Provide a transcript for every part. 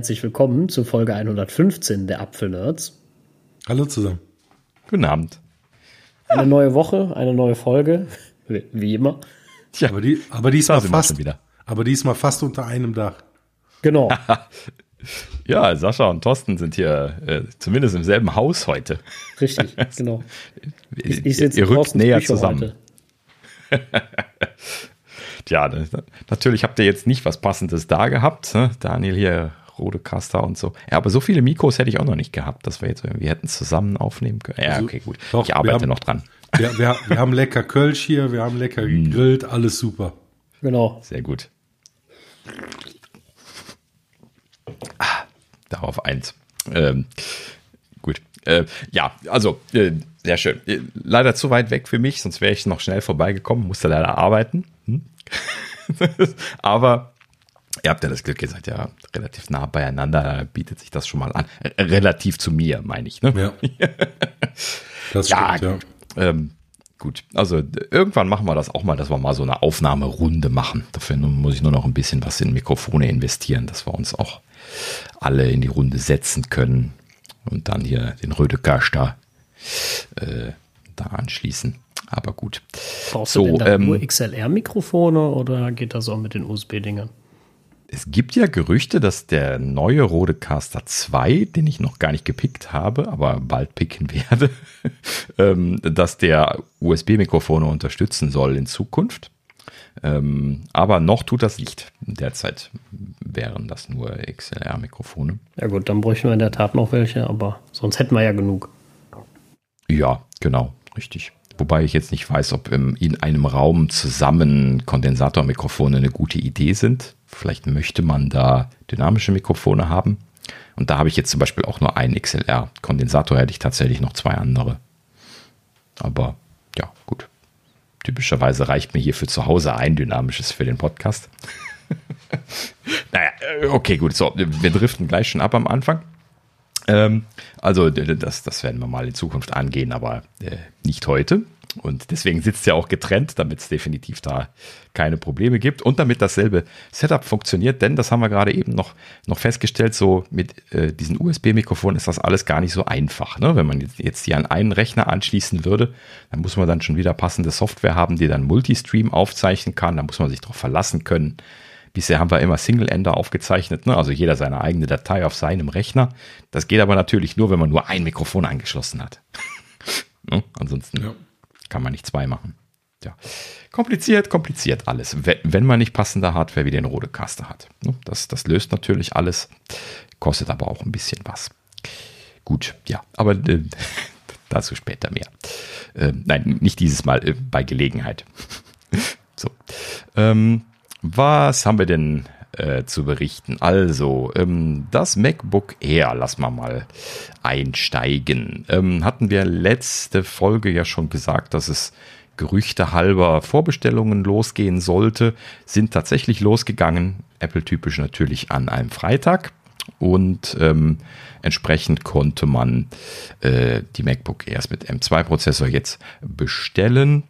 herzlich willkommen zu Folge 115 der Apfelnerds. Hallo zusammen. Guten Abend. Eine neue Woche, eine neue Folge, wie immer. Tja, aber, die, aber diesmal fast wieder. Aber diesmal fast unter einem Dach. Genau. ja, Sascha und Thorsten sind hier äh, zumindest im selben Haus heute. Richtig, genau. Ich, ich sitze ihr rückt näher Küche zusammen. Tja, natürlich habt ihr jetzt nicht was Passendes da gehabt. Ne? Daniel hier, Rodecaster und so. Ja, aber so viele Mikros hätte ich auch noch nicht gehabt, dass wir jetzt irgendwie hätten zusammen aufnehmen können. Ja, also, okay, gut. Doch, ich arbeite haben, noch dran. Wir, wir, wir, haben lecker Kölsch hier, wir haben lecker mm. gegrillt, alles super. Genau. Sehr gut. Ah, darauf eins. Ähm, gut. Äh, ja, also, äh, sehr schön. Äh, leider zu weit weg für mich, sonst wäre ich noch schnell vorbeigekommen, musste leider arbeiten. Hm? Aber ihr habt ja das Glück, ihr seid ja relativ nah beieinander, bietet sich das schon mal an. Relativ zu mir, meine ich. Ne? Ja. Das ja, stimmt, ja. Ähm, gut, also irgendwann machen wir das auch mal, dass wir mal so eine Aufnahmerunde machen. Dafür muss ich nur noch ein bisschen was in Mikrofone investieren, dass wir uns auch alle in die Runde setzen können und dann hier den Rödekasch da, äh, da anschließen. Aber gut. Brauchst so, du denn da ähm, nur XLR-Mikrofone oder geht das auch mit den USB-Dingern? Es gibt ja Gerüchte, dass der neue Rodecaster 2, den ich noch gar nicht gepickt habe, aber bald picken werde, ähm, dass der USB-Mikrofone unterstützen soll in Zukunft. Ähm, aber noch tut das nicht. Derzeit wären das nur XLR-Mikrofone. Ja gut, dann bräuchten wir in der Tat noch welche, aber sonst hätten wir ja genug. Ja, genau, richtig. Wobei ich jetzt nicht weiß, ob in einem Raum zusammen Kondensatormikrofone eine gute Idee sind. Vielleicht möchte man da dynamische Mikrofone haben. Und da habe ich jetzt zum Beispiel auch nur einen XLR. Kondensator hätte ich tatsächlich noch zwei andere. Aber ja, gut. Typischerweise reicht mir hier für zu Hause ein dynamisches für den Podcast. naja, äh, okay, gut. So, wir driften gleich schon ab am Anfang. Ähm, also das, das werden wir mal in Zukunft angehen, aber äh, nicht heute. Und deswegen sitzt ja auch getrennt, damit es definitiv da keine Probleme gibt und damit dasselbe Setup funktioniert, denn das haben wir gerade eben noch, noch festgestellt, so mit äh, diesen USB-Mikrofonen ist das alles gar nicht so einfach. Ne? Wenn man jetzt die an einen Rechner anschließen würde, dann muss man dann schon wieder passende Software haben, die dann Multistream aufzeichnen kann, da muss man sich darauf verlassen können, Bisher haben wir immer Single-Ender aufgezeichnet, ne? also jeder seine eigene Datei auf seinem Rechner. Das geht aber natürlich nur, wenn man nur ein Mikrofon angeschlossen hat. ne? Ansonsten ja. Kann man nicht zwei machen. Ja. Kompliziert, kompliziert alles, wenn man nicht passende Hardware wie den Rodecaster hat. Ne? Das, das löst natürlich alles, kostet aber auch ein bisschen was. Gut, ja, aber äh, dazu später mehr. Äh, nein, nicht dieses Mal, äh, bei Gelegenheit. so. Ähm, was haben wir denn äh, zu berichten? Also, ähm, das MacBook Air, lass mal mal einsteigen. Ähm, hatten wir letzte Folge ja schon gesagt, dass es Gerüchte halber Vorbestellungen losgehen sollte, sind tatsächlich losgegangen. Apple-typisch natürlich an einem Freitag. Und ähm, entsprechend konnte man äh, die MacBook Airs mit M2-Prozessor jetzt bestellen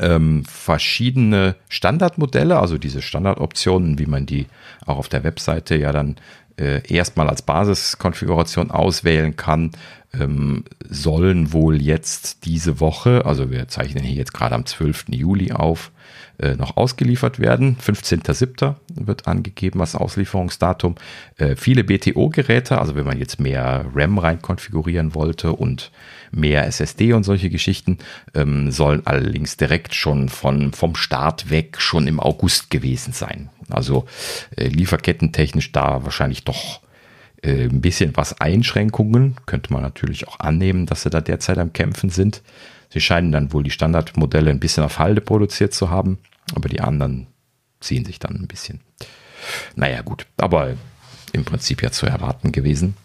ähm, verschiedene Standardmodelle, also diese Standardoptionen, wie man die auch auf der Webseite ja dann äh, erstmal als Basiskonfiguration auswählen kann, ähm, sollen wohl jetzt diese Woche, also wir zeichnen hier jetzt gerade am 12. Juli auf, äh, noch ausgeliefert werden. 15.07. wird angegeben als Auslieferungsdatum. Äh, viele BTO-Geräte, also wenn man jetzt mehr RAM rein konfigurieren wollte und mehr SSD und solche Geschichten, ähm, sollen allerdings direkt schon von, vom Start weg schon im August gewesen sein. Also äh, lieferkettentechnisch da wahrscheinlich doch äh, ein bisschen was Einschränkungen. Könnte man natürlich auch annehmen, dass sie da derzeit am Kämpfen sind. Sie scheinen dann wohl die Standardmodelle ein bisschen auf Halde produziert zu haben, aber die anderen ziehen sich dann ein bisschen. Naja, gut, aber im Prinzip ja zu erwarten gewesen.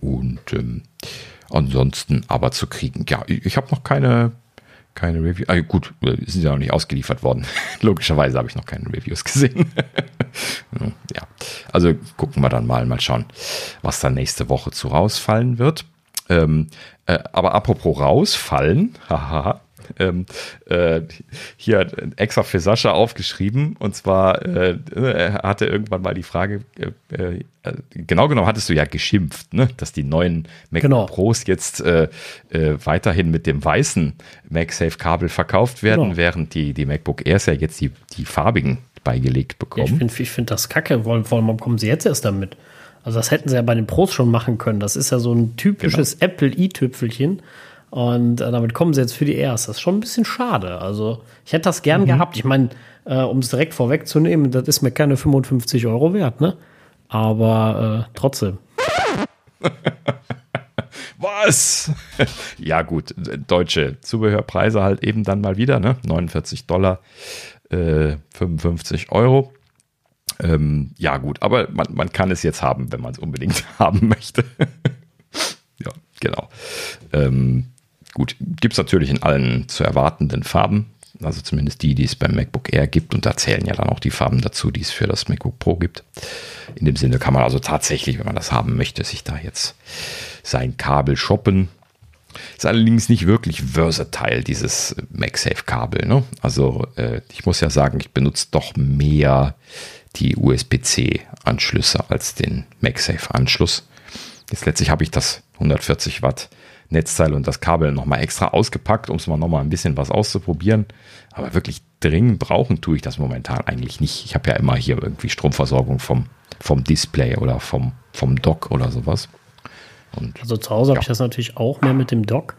Und ähm, ansonsten aber zu kriegen, ja, ich habe noch keine, keine Review. Ah, gut, sind ja noch nicht ausgeliefert worden. Logischerweise habe ich noch keine Reviews gesehen. ja, also gucken wir dann mal, mal schauen, was da nächste Woche zu rausfallen wird. Ähm, äh, aber apropos rausfallen, haha, ähm, äh, hier extra für Sascha aufgeschrieben. Und zwar äh, er hatte irgendwann mal die Frage, äh, äh, genau genommen hattest du ja geschimpft, ne? dass die neuen Mac genau. Pros jetzt äh, äh, weiterhin mit dem weißen MagSafe-Kabel verkauft werden, genau. während die, die MacBook Airs ja jetzt die, die farbigen beigelegt bekommen. Ich finde find das kacke. Warum kommen sie jetzt erst damit? Also das hätten sie ja bei den Pros schon machen können. Das ist ja so ein typisches genau. Apple i-Tüpfelchen. Und äh, damit kommen sie jetzt für die Airs. Das ist schon ein bisschen schade. Also ich hätte das gern mhm. gehabt. Ich meine, äh, um es direkt vorwegzunehmen, das ist mir keine 55 Euro wert, ne? Aber äh, trotzdem. Was? ja, gut, deutsche Zubehörpreise halt eben dann mal wieder, ne? 49 Dollar, äh, 55 Euro. Ähm, ja, gut, aber man, man kann es jetzt haben, wenn man es unbedingt haben möchte. ja, genau. Ähm, Gut, gibt es natürlich in allen zu erwartenden Farben, also zumindest die, die es beim MacBook Air gibt. Und da zählen ja dann auch die Farben dazu, die es für das MacBook Pro gibt. In dem Sinne kann man also tatsächlich, wenn man das haben möchte, sich da jetzt sein Kabel shoppen. Ist allerdings nicht wirklich versatile, dieses MagSafe-Kabel. Ne? Also äh, ich muss ja sagen, ich benutze doch mehr die USB-C-Anschlüsse als den MagSafe-Anschluss. Jetzt letztlich habe ich das 140 Watt Netzteil und das Kabel nochmal extra ausgepackt, um es mal nochmal ein bisschen was auszuprobieren. Aber wirklich dringend brauchen tue ich das momentan eigentlich nicht. Ich habe ja immer hier irgendwie Stromversorgung vom, vom Display oder vom, vom Dock oder sowas. Und, also zu Hause ja. habe ich das natürlich auch mehr mit dem Dock.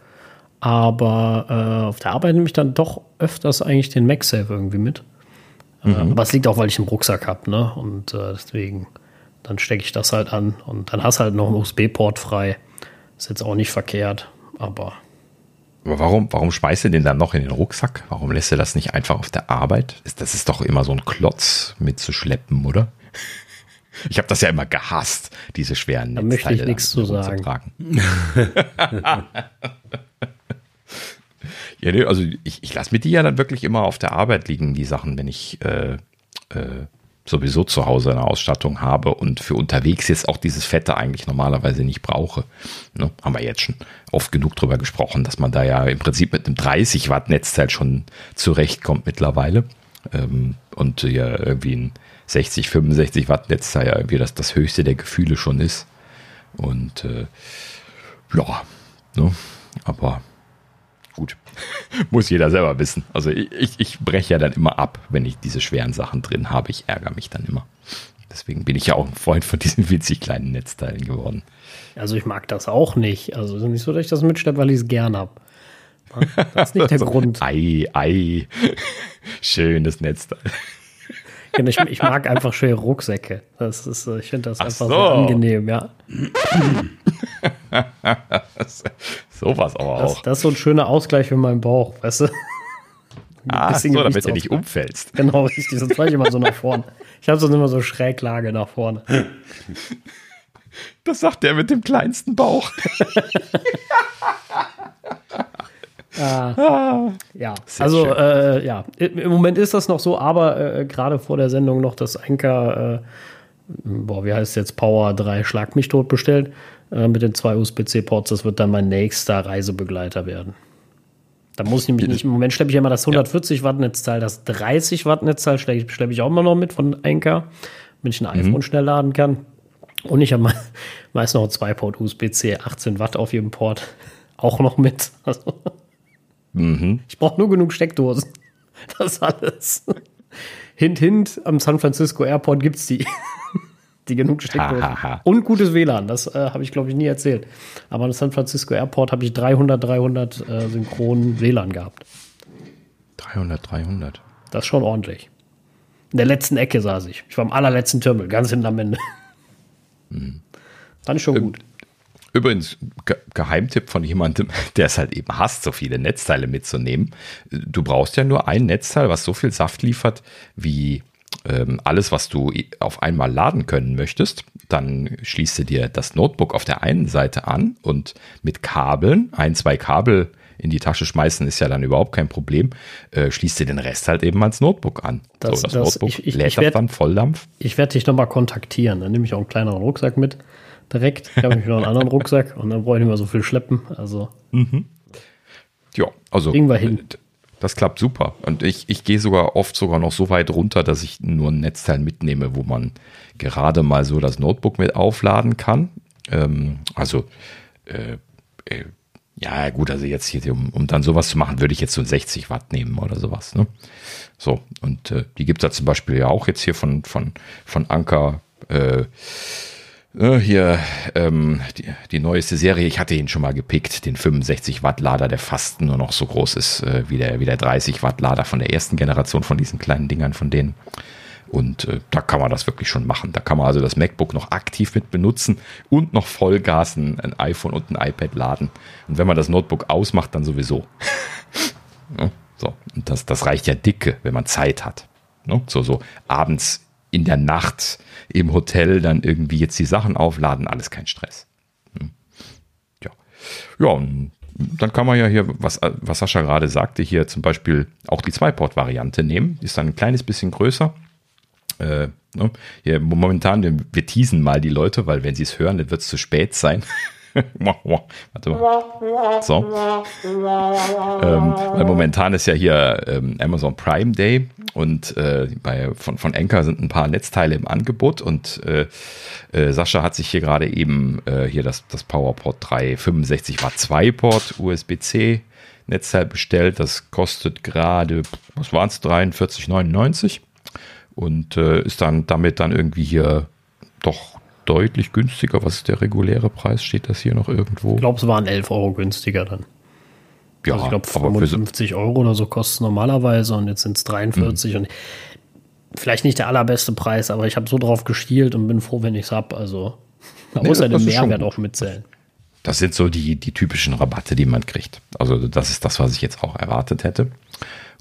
Aber äh, auf der Arbeit nehme ich dann doch öfters eigentlich den MagSafe irgendwie mit. Mhm. aber es liegt auch, weil ich einen Rucksack habe, ne? Und äh, deswegen, dann stecke ich das halt an und dann hast du halt noch einen USB-Port frei. Ist jetzt auch nicht verkehrt, aber. Aber warum, warum schmeißt du den dann noch in den Rucksack? Warum lässt du das nicht einfach auf der Arbeit? Das ist doch immer so ein Klotz mitzuschleppen, oder? Ich habe das ja immer gehasst, diese schweren da Netzteile. Da möchte ich nichts zu sagen. ja, nee, also ich, ich lasse mir die ja dann wirklich immer auf der Arbeit liegen, die Sachen, wenn ich äh, äh, sowieso zu Hause eine Ausstattung habe und für unterwegs jetzt auch dieses Fette eigentlich normalerweise nicht brauche. Ne? Haben wir jetzt schon oft genug drüber gesprochen, dass man da ja im Prinzip mit einem 30 Watt Netzteil schon zurechtkommt mittlerweile. Ähm, und ja irgendwie ein 60, 65 Watt Netzteil ja irgendwie das, das höchste der Gefühle schon ist. Und äh, ja, ne? aber. Muss jeder selber wissen. Also ich, ich, breche ja dann immer ab, wenn ich diese schweren Sachen drin habe. Ich ärgere mich dann immer. Deswegen bin ich ja auch ein Freund von diesen winzig kleinen Netzteilen geworden. Also ich mag das auch nicht. Also es ist nicht so, dass ich das mitschleppe, weil ich es gern habe. Das ist nicht der Grund. Ei, ei. Schönes Netzteil. Ich, ich, mag einfach schöne Rucksäcke. Das ist, ich finde das Ach einfach so. sehr angenehm, ja. Sowas aber das, auch. Das ist so ein schöner Ausgleich für meinen Bauch, weißt du? Ah, so, damit du nicht umfällst. Genau, richtig. Sonst falle ich immer so nach vorne. Ich habe sonst immer so Schräglage nach vorne. Das sagt der mit dem kleinsten Bauch. ah, ja, Sehr also äh, ja, im Moment ist das noch so, aber äh, gerade vor der Sendung noch das Anker, äh, boah, wie heißt es jetzt, Power 3 Schlag mich tot bestellt äh, mit den zwei USB-C-Ports. Das wird dann mein nächster Reisebegleiter werden. Da muss ich nämlich nicht, im Moment schleppe ich ja immer das 140 Watt Netzteil, das 30 Watt Netzteil schleppe schlepp ich auch immer noch mit von Anker, damit ich ein mhm. iPhone schnell laden kann. Und ich habe meist noch zwei Port USB-C, 18 Watt auf jedem Port auch noch mit. Also, mhm. Ich brauche nur genug Steckdosen. Das ist alles. Hint, hint, am San Francisco Airport gibt es die die genug Steckdosen und gutes WLAN. Das äh, habe ich, glaube ich, nie erzählt. Aber am San Francisco Airport habe ich 300, 300 äh, synchronen WLAN gehabt. 300, 300. Das ist schon ordentlich. In der letzten Ecke saß ich. Ich war am allerletzten Terminal, ganz hinten am Ende. Mhm. Fand ich schon ähm, gut. Übrigens, Ge Geheimtipp von jemandem, der es halt eben hasst, so viele Netzteile mitzunehmen. Du brauchst ja nur ein Netzteil, was so viel Saft liefert wie ähm, alles, was du auf einmal laden können möchtest. Dann schließt du dir das Notebook auf der einen Seite an und mit Kabeln, ein, zwei Kabel in die Tasche schmeißen ist ja dann überhaupt kein Problem. Äh, schließt dir den Rest halt eben ans Notebook an. Das, so, das, das Notebook ich, ich, lädt ich werd, dann Volldampf. Ich werde dich nochmal kontaktieren. Dann nehme ich auch einen kleineren Rucksack mit. Direkt. Ich habe nämlich noch einen anderen Rucksack und dann brauche ich nicht mehr so viel schleppen. Also. Mhm. Ja, also. Kriegen wir hin. Das klappt super. Und ich, ich gehe sogar oft sogar noch so weit runter, dass ich nur ein Netzteil mitnehme, wo man gerade mal so das Notebook mit aufladen kann. Ähm, also, äh, äh, ja, gut, also jetzt hier, um, um dann sowas zu machen, würde ich jetzt so 60 Watt nehmen oder sowas. Ne? So, und äh, die gibt es da zum Beispiel ja auch jetzt hier von, von, von Anker. Äh, äh, hier ähm, die, die neueste Serie, ich hatte ihn schon mal gepickt, den 65 Watt Lader, der fast nur noch so groß ist äh, wie, der, wie der 30 Watt Lader von der ersten Generation von diesen kleinen Dingern von denen. Und äh, da kann man das wirklich schon machen. Da kann man also das MacBook noch aktiv mit benutzen und noch Vollgas ein, ein iPhone und ein iPad laden. Und wenn man das Notebook ausmacht, dann sowieso. ja, so, und das, das reicht ja dicke, wenn man Zeit hat. Ne? So, so abends in der Nacht im Hotel dann irgendwie jetzt die Sachen aufladen, alles kein Stress. Hm. Ja, ja und dann kann man ja hier, was, was Sascha gerade sagte, hier zum Beispiel auch die Zwei-Port-Variante nehmen. Ist dann ein kleines bisschen größer äh, ne? Hier, momentan, wir teasen mal die Leute, weil wenn sie es hören, dann wird es zu spät sein. Warte mal. So. Ähm, weil momentan ist ja hier ähm, Amazon Prime Day und äh, bei, von, von Anker sind ein paar Netzteile im Angebot und äh, äh, Sascha hat sich hier gerade eben äh, hier das, das PowerPort 3 65 Watt 2 Port USB-C Netzteil bestellt. Das kostet gerade, was waren es, 43,99 und äh, ist dann damit dann irgendwie hier doch deutlich günstiger. Was ist der reguläre Preis? Steht das hier noch irgendwo? Ich glaube, es waren 11 Euro günstiger dann. Ja, also ich glaube, 55 Euro oder so kostet es normalerweise und jetzt sind es 43 mhm. und vielleicht nicht der allerbeste Preis, aber ich habe so drauf gestielt und bin froh, wenn ich es habe. Also muss nee, ja den Mehrwert auch mitzählen. Das sind so die, die typischen Rabatte, die man kriegt. Also das ist das, was ich jetzt auch erwartet hätte.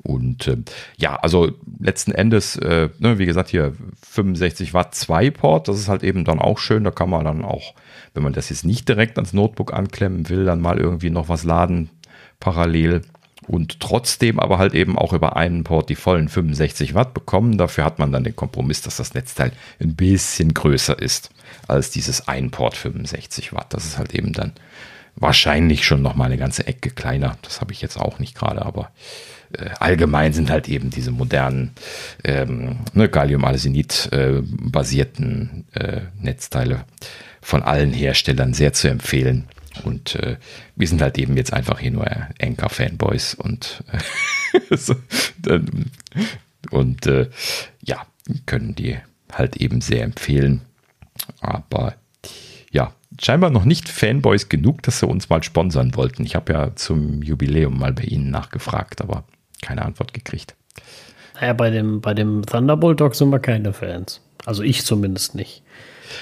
Und äh, ja, also letzten Endes, äh, ne, wie gesagt, hier 65 Watt 2 Port, das ist halt eben dann auch schön. Da kann man dann auch, wenn man das jetzt nicht direkt ans Notebook anklemmen will, dann mal irgendwie noch was laden parallel und trotzdem aber halt eben auch über einen Port die vollen 65 Watt bekommen. Dafür hat man dann den Kompromiss, dass das Netzteil ein bisschen größer ist als dieses ein Port 65 Watt. Das ist halt eben dann wahrscheinlich schon noch mal eine ganze Ecke kleiner. Das habe ich jetzt auch nicht gerade, aber äh, allgemein sind halt eben diese modernen ähm, ne, Gallium-Arsenid äh, äh, Netzteile von allen Herstellern sehr zu empfehlen. Und äh, wir sind halt eben jetzt einfach hier nur Anker-Fanboys und, äh, so, und äh, ja, können die halt eben sehr empfehlen. Aber ja, scheinbar noch nicht Fanboys genug, dass sie uns mal sponsern wollten. Ich habe ja zum Jubiläum mal bei Ihnen nachgefragt, aber keine Antwort gekriegt. Naja, bei dem, bei dem Thunderbolt Dog sind wir keine Fans. Also ich zumindest nicht.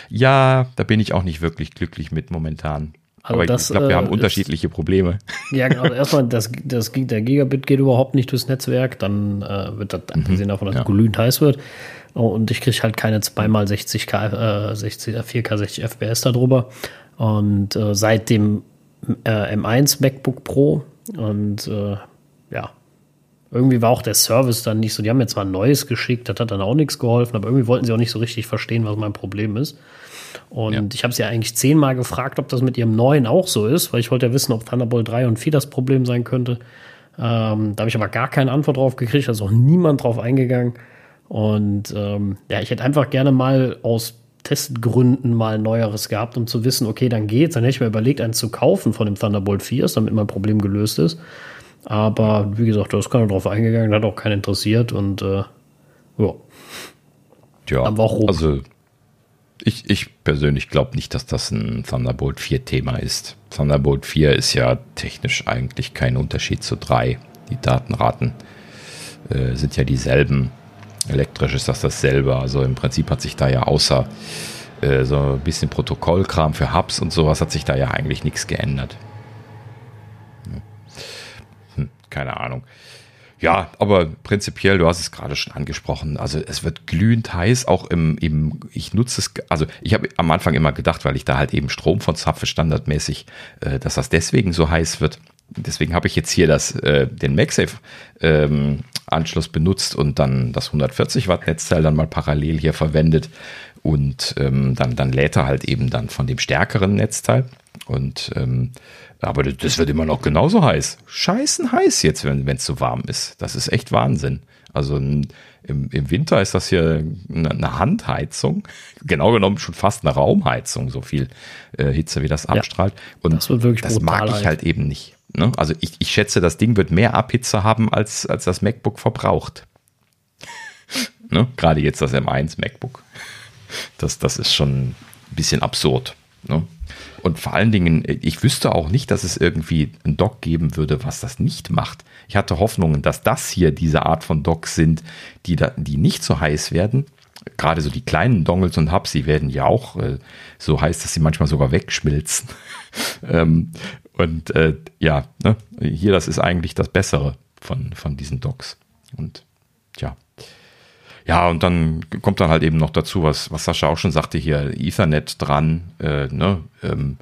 Ja, da bin ich auch nicht wirklich glücklich mit momentan. Also Aber das, ich glaube, wir äh, haben unterschiedliche ist, Probleme. Ja, genau. Also erstmal, das, das, der Gigabit geht überhaupt nicht durchs Netzwerk. Dann äh, wird das, mhm. abgesehen davon, dass ja. es glühend heiß wird. Und ich kriege halt keine 2x 60K, äh, 60, 4K 60 FPS darüber. Und äh, seit dem äh, M1 MacBook Pro und äh, ja, irgendwie war auch der Service dann nicht so. Die haben mir zwar ein neues geschickt, das hat dann auch nichts geholfen, aber irgendwie wollten sie auch nicht so richtig verstehen, was mein Problem ist. Und ja. ich habe sie ja eigentlich zehnmal gefragt, ob das mit ihrem neuen auch so ist, weil ich wollte ja wissen, ob Thunderbolt 3 und 4 das Problem sein könnte. Ähm, da habe ich aber gar keine Antwort drauf gekriegt, da ist auch niemand drauf eingegangen. Und ähm, ja, ich hätte einfach gerne mal aus Testgründen mal Neueres gehabt, um zu wissen, okay, dann geht's. Dann hätte ich mir überlegt, einen zu kaufen von dem Thunderbolt 4, damit mein Problem gelöst ist. Aber wie gesagt, da ist keiner drauf eingegangen, hat auch keinen interessiert und äh, ja. Ja, also ich, ich persönlich glaube nicht, dass das ein Thunderbolt 4 Thema ist. Thunderbolt 4 ist ja technisch eigentlich kein Unterschied zu 3. Die Datenraten äh, sind ja dieselben. Elektrisch ist das dasselbe. Also im Prinzip hat sich da ja außer äh, so ein bisschen Protokollkram für Hubs und sowas hat sich da ja eigentlich nichts geändert. Hm, keine Ahnung. Ja, aber prinzipiell, du hast es gerade schon angesprochen, also es wird glühend heiß, auch im, im ich nutze es, also ich habe am Anfang immer gedacht, weil ich da halt eben Strom von zapfe standardmäßig, äh, dass das deswegen so heiß wird. Deswegen habe ich jetzt hier das, äh, den MagSafe ähm, benutzt und dann das 140 Watt Netzteil dann mal parallel hier verwendet und ähm, dann, dann lädt er halt eben dann von dem stärkeren Netzteil und ähm, aber das wird immer noch genauso heiß. Scheißen heiß jetzt, wenn es so warm ist. Das ist echt Wahnsinn. Also im, im Winter ist das hier eine Handheizung. Genau genommen schon fast eine Raumheizung, so viel äh, Hitze wie das abstrahlt. Und das, wird wirklich das mag ich halt eben nicht. Ne? Also ich, ich schätze, das Ding wird mehr Abhitze haben, als, als das MacBook verbraucht. ne? Gerade jetzt das M1 MacBook. Das, das ist schon ein bisschen absurd. Ne? Und vor allen Dingen, ich wüsste auch nicht, dass es irgendwie ein Dock geben würde, was das nicht macht. Ich hatte Hoffnungen, dass das hier diese Art von Docks sind, die, da, die nicht so heiß werden. Gerade so die kleinen Dongles und Hubs, die werden ja auch äh, so heiß, dass sie manchmal sogar wegschmilzen. ähm, und äh, ja, ne, hier, das ist eigentlich das Bessere von, von diesen Docks. Und ja, ja, und dann kommt dann halt eben noch dazu, was, was Sascha auch schon sagte hier, Ethernet dran, äh, ne, ähm,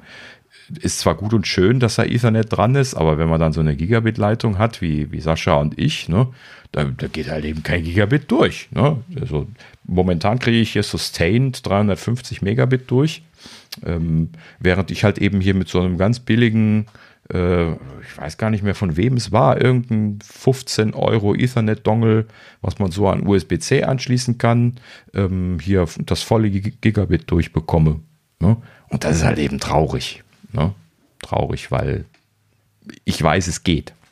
ist zwar gut und schön, dass da Ethernet dran ist, aber wenn man dann so eine Gigabit-Leitung hat, wie, wie Sascha und ich, ne, da, da geht halt eben kein Gigabit durch. Ne? Also momentan kriege ich hier sustained 350 Megabit durch, ähm, während ich halt eben hier mit so einem ganz billigen ich weiß gar nicht mehr von wem es war, irgendein 15 Euro Ethernet-Dongle, was man so an USB-C anschließen kann, ähm, hier das volle Gigabit durchbekomme. Ne? Und das ist halt eben traurig. Ne? Traurig, weil ich weiß, es geht.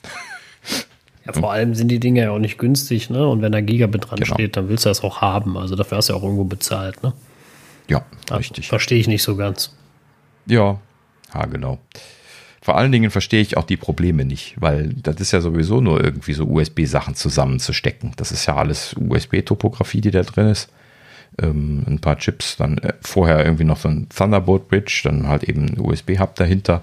Ja, vor allem sind die Dinge ja auch nicht günstig, ne? Und wenn da Gigabit dran genau. steht, dann willst du das auch haben. Also dafür hast du ja auch irgendwo bezahlt, ne? Ja, richtig. Verstehe ich nicht so ganz. Ja, ja, genau. Vor allen Dingen verstehe ich auch die Probleme nicht, weil das ist ja sowieso nur irgendwie so USB-Sachen zusammenzustecken. Das ist ja alles USB-Topografie, die da drin ist. Ähm, ein paar Chips, dann äh, vorher irgendwie noch so ein Thunderbolt Bridge, dann halt eben ein USB-Hub dahinter.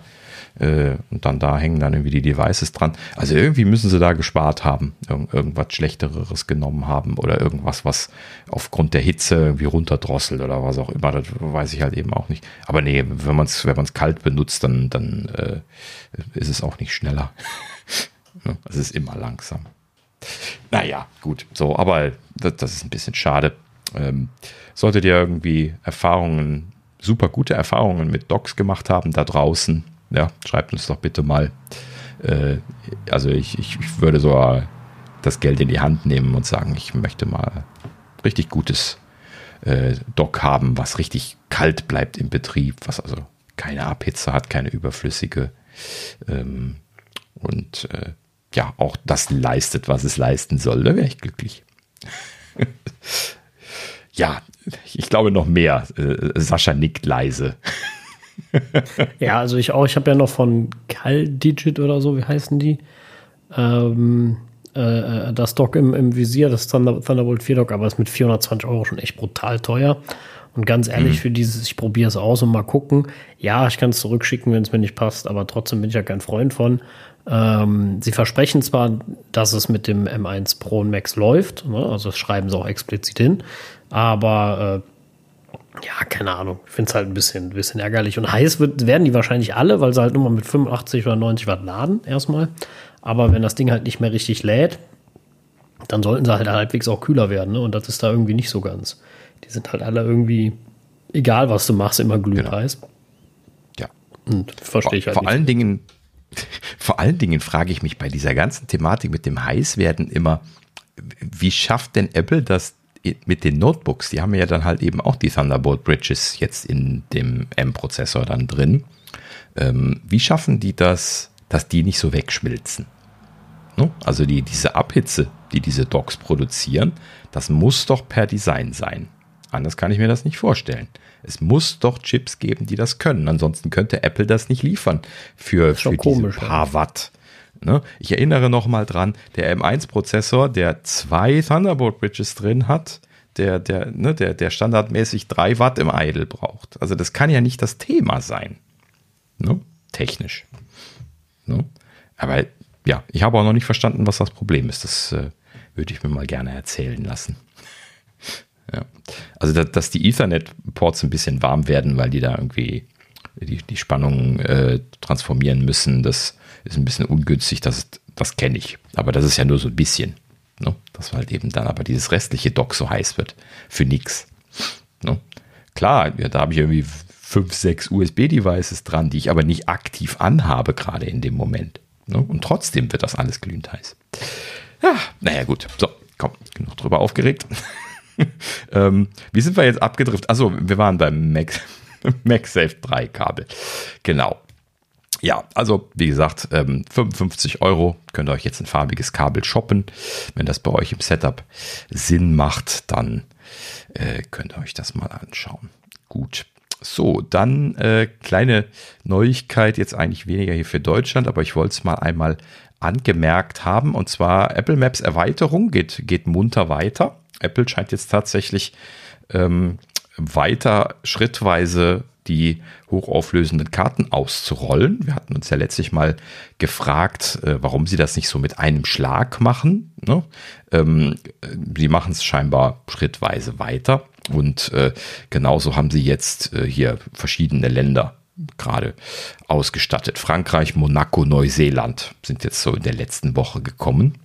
Äh, und dann da hängen dann irgendwie die Devices dran. Also irgendwie müssen sie da gespart haben, Irg irgendwas Schlechteres genommen haben oder irgendwas, was aufgrund der Hitze irgendwie runterdrosselt oder was auch immer. Das weiß ich halt eben auch nicht. Aber nee, wenn man es wenn kalt benutzt, dann, dann äh, ist es auch nicht schneller. Ne? es ist immer langsam. Naja, gut, so, aber das, das ist ein bisschen schade. Ähm, solltet ihr irgendwie Erfahrungen, super gute Erfahrungen mit Docs gemacht haben da draußen, ja, schreibt uns doch bitte mal. Äh, also ich, ich, ich würde so das Geld in die Hand nehmen und sagen, ich möchte mal richtig gutes äh, Dock haben, was richtig kalt bleibt im Betrieb, was also keine Abhitze hat, keine überflüssige ähm, und äh, ja, auch das leistet, was es leisten soll. Da wäre ich glücklich. ja, ich glaube noch mehr. Äh, Sascha nickt leise. ja, also ich auch. Ich habe ja noch von CalDigit oder so, wie heißen die? Ähm, äh, das Dock im, im Visier, das Thunder, Thunderbolt 4 Dock, aber ist mit 420 Euro schon echt brutal teuer. Und ganz ehrlich, mhm. für dieses, ich probiere es aus und mal gucken. Ja, ich kann es zurückschicken, wenn es mir nicht passt, aber trotzdem bin ich ja kein Freund von. Ähm, sie versprechen zwar, dass es mit dem M1 Pro und Max läuft, ne? also das schreiben sie auch explizit hin, aber äh, ja, keine Ahnung. Ich finde es halt ein bisschen, bisschen ärgerlich. Und heiß wird, werden die wahrscheinlich alle, weil sie halt nur mal mit 85 oder 90 Watt laden, erstmal. Aber wenn das Ding halt nicht mehr richtig lädt, dann sollten sie halt halbwegs auch kühler werden. Ne? Und das ist da irgendwie nicht so ganz. Die sind halt alle irgendwie, egal was du machst, immer glühheiß. Genau. Ja. Und verstehe ich halt. Vor nicht. allen Dingen, vor allen Dingen frage ich mich bei dieser ganzen Thematik mit dem Heißwerden immer, wie schafft denn Apple das, mit den Notebooks, die haben ja dann halt eben auch die Thunderbolt Bridges jetzt in dem M-Prozessor dann drin. Ähm, wie schaffen die das, dass die nicht so wegschmilzen? Ne? Also die, diese Abhitze, die diese Docks produzieren, das muss doch per Design sein. Anders kann ich mir das nicht vorstellen. Es muss doch Chips geben, die das können. Ansonsten könnte Apple das nicht liefern für, für komisch, diese paar ja. Watt. Ne? Ich erinnere nochmal dran, der M1-Prozessor, der zwei Thunderbolt Bridges drin hat, der, der, ne, der, der standardmäßig 3 Watt im Idle braucht. Also das kann ja nicht das Thema sein. Ne? Technisch. Ne? Aber ja, ich habe auch noch nicht verstanden, was das Problem ist. Das äh, würde ich mir mal gerne erzählen lassen. ja. Also, dass, dass die Ethernet-Ports ein bisschen warm werden, weil die da irgendwie die, die Spannung äh, transformieren müssen, das ist ein bisschen ungünstig. Das, das kenne ich. Aber das ist ja nur so ein bisschen. Ne? Dass halt eben dann aber dieses restliche Dock so heiß wird. Für nichts. Ne? Klar, ja, da habe ich irgendwie fünf, sechs USB-Devices dran, die ich aber nicht aktiv anhabe, gerade in dem Moment. Ne? Und trotzdem wird das alles glühend heiß. Ja, naja, gut. So, komm, genug drüber aufgeregt. ähm, wie sind wir jetzt abgedriftet? Also, wir waren beim Mac, MagSafe 3 Kabel. Genau. Ja, also wie gesagt, 55 ähm, Euro könnt ihr euch jetzt ein farbiges Kabel shoppen. Wenn das bei euch im Setup Sinn macht, dann äh, könnt ihr euch das mal anschauen. Gut. So, dann äh, kleine Neuigkeit, jetzt eigentlich weniger hier für Deutschland, aber ich wollte es mal einmal angemerkt haben. Und zwar Apple Maps Erweiterung geht, geht munter weiter. Apple scheint jetzt tatsächlich ähm, weiter schrittweise die hochauflösenden Karten auszurollen. Wir hatten uns ja letztlich mal gefragt, äh, warum sie das nicht so mit einem Schlag machen. Ne? Ähm, sie machen es scheinbar schrittweise weiter und äh, genauso haben sie jetzt äh, hier verschiedene Länder gerade ausgestattet. Frankreich, Monaco, Neuseeland sind jetzt so in der letzten Woche gekommen.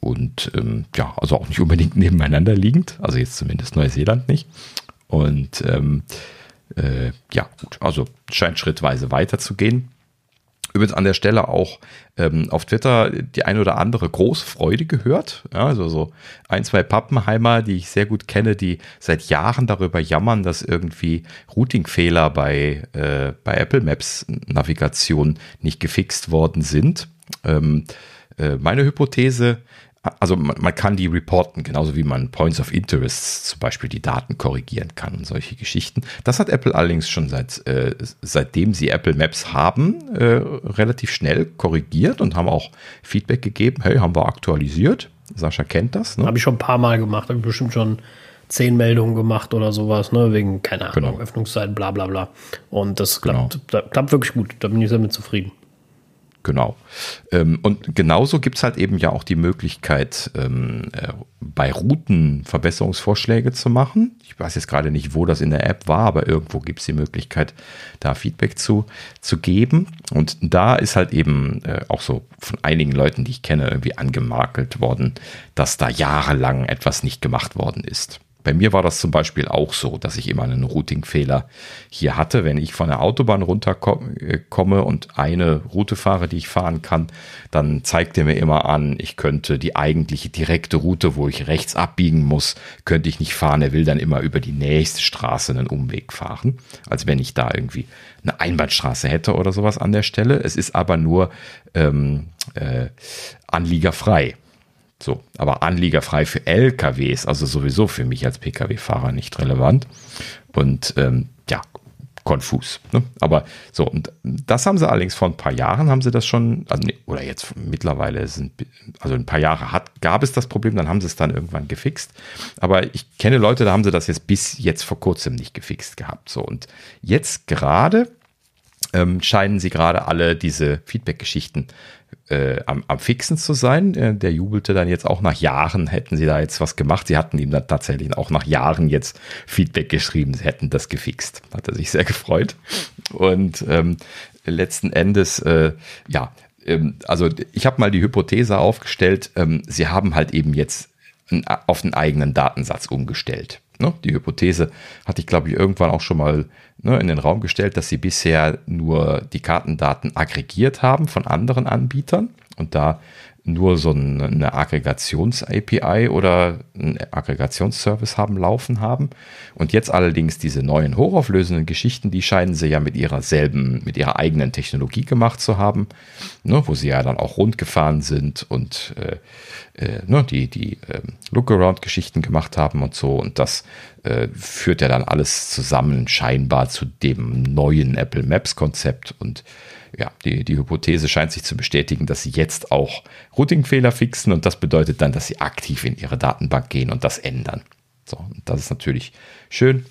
Und ähm, ja, also auch nicht unbedingt nebeneinander liegend, also jetzt zumindest Neuseeland nicht. Und ähm, äh, ja, gut, also scheint schrittweise weiterzugehen. Übrigens an der Stelle auch ähm, auf Twitter die eine oder andere große Freude gehört. Ja, also so ein, zwei Pappenheimer, die ich sehr gut kenne, die seit Jahren darüber jammern, dass irgendwie Routingfehler bei, äh, bei Apple Maps Navigation nicht gefixt worden sind. Ähm, äh, meine Hypothese also man, man, kann die reporten, genauso wie man Points of Interest zum Beispiel die Daten korrigieren kann und solche Geschichten. Das hat Apple allerdings schon seit äh, seitdem sie Apple Maps haben äh, relativ schnell korrigiert und haben auch Feedback gegeben. Hey, haben wir aktualisiert. Sascha kennt das. Ne? Habe ich schon ein paar Mal gemacht. Habe ich bestimmt schon zehn Meldungen gemacht oder sowas, ne? wegen keine Ahnung genau. Öffnungszeiten, bla bla bla. Und das klappt, genau. klappt wirklich gut. Da bin ich sehr mit zufrieden. Genau. Ähm, und genauso gibt es halt eben ja auch die Möglichkeit, ähm, äh, bei Routen Verbesserungsvorschläge zu machen. Ich weiß jetzt gerade nicht, wo das in der App war, aber irgendwo gibt es die Möglichkeit, da Feedback zu, zu geben. Und da ist halt eben äh, auch so von einigen Leuten, die ich kenne, irgendwie angemakelt worden, dass da jahrelang etwas nicht gemacht worden ist. Bei mir war das zum Beispiel auch so, dass ich immer einen Routing-Fehler hier hatte. Wenn ich von der Autobahn runterkomme und eine Route fahre, die ich fahren kann, dann zeigt er mir immer an, ich könnte die eigentliche direkte Route, wo ich rechts abbiegen muss, könnte ich nicht fahren. Er will dann immer über die nächste Straße einen Umweg fahren, als wenn ich da irgendwie eine Einbahnstraße hätte oder sowas an der Stelle. Es ist aber nur ähm, äh, anliegerfrei. So, aber anliegerfrei für LKWs, also sowieso für mich als Pkw-Fahrer nicht relevant. Und ähm, ja, konfus. Ne? Aber so, und das haben sie allerdings vor ein paar Jahren, haben sie das schon, also, oder jetzt mittlerweile sind, also ein paar Jahre hat, gab es das Problem, dann haben sie es dann irgendwann gefixt. Aber ich kenne Leute, da haben sie das jetzt bis jetzt vor kurzem nicht gefixt gehabt. So, und jetzt gerade ähm, scheinen sie gerade alle diese Feedback-Geschichten äh, am, am Fixen zu sein. Äh, der jubelte dann jetzt auch nach Jahren, hätten sie da jetzt was gemacht. Sie hatten ihm dann tatsächlich auch nach Jahren jetzt Feedback geschrieben, sie hätten das gefixt. Hat er sich sehr gefreut. Und ähm, letzten Endes, äh, ja, ähm, also ich habe mal die Hypothese aufgestellt, ähm, sie haben halt eben jetzt auf einen eigenen Datensatz umgestellt. Ne? Die Hypothese hatte ich, glaube ich, irgendwann auch schon mal ne, in den Raum gestellt, dass sie bisher nur die Kartendaten aggregiert haben von anderen Anbietern und da nur so eine Aggregations-API oder einen Aggregationsservice haben laufen haben. Und jetzt allerdings diese neuen hochauflösenden Geschichten, die scheinen sie ja mit ihrer selben, mit ihrer eigenen Technologie gemacht zu haben, ne, wo sie ja dann auch rund gefahren sind und äh, äh, ne, die, die äh, Lookaround-Geschichten gemacht haben und so. Und das äh, führt ja dann alles zusammen scheinbar zu dem neuen Apple Maps-Konzept und ja, die, die Hypothese scheint sich zu bestätigen, dass sie jetzt auch Routing-Fehler fixen und das bedeutet dann, dass sie aktiv in ihre Datenbank gehen und das ändern. So, das ist natürlich schön.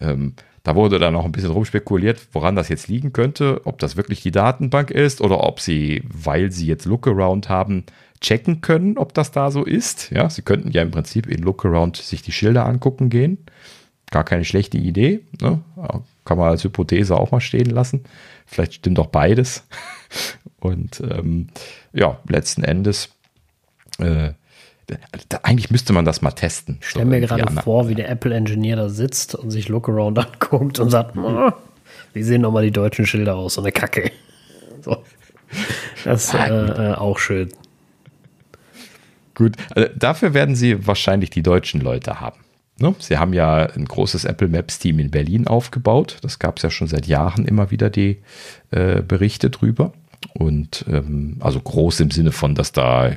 Ähm, da wurde dann noch ein bisschen rumspekuliert, woran das jetzt liegen könnte, ob das wirklich die Datenbank ist oder ob sie, weil sie jetzt Lookaround haben, checken können, ob das da so ist. Ja, sie könnten ja im Prinzip in Lookaround sich die Schilder angucken gehen. Gar keine schlechte Idee. Ne? Kann man als Hypothese auch mal stehen lassen. Vielleicht stimmt auch beides. Und ähm, ja, letzten Endes äh, da, eigentlich müsste man das mal testen. Ich stelle mir gerade vor, wie der Apple-Engineer da sitzt und sich Lookaround anguckt und sagt, oh, wie sehen nochmal die deutschen Schilder aus? So eine Kacke. So. Das ist äh, äh, auch schön. Gut, also dafür werden sie wahrscheinlich die deutschen Leute haben. Ne? Sie haben ja ein großes Apple Maps Team in Berlin aufgebaut. Das gab es ja schon seit Jahren immer wieder die äh, Berichte drüber. Und ähm, also groß im Sinne von, dass da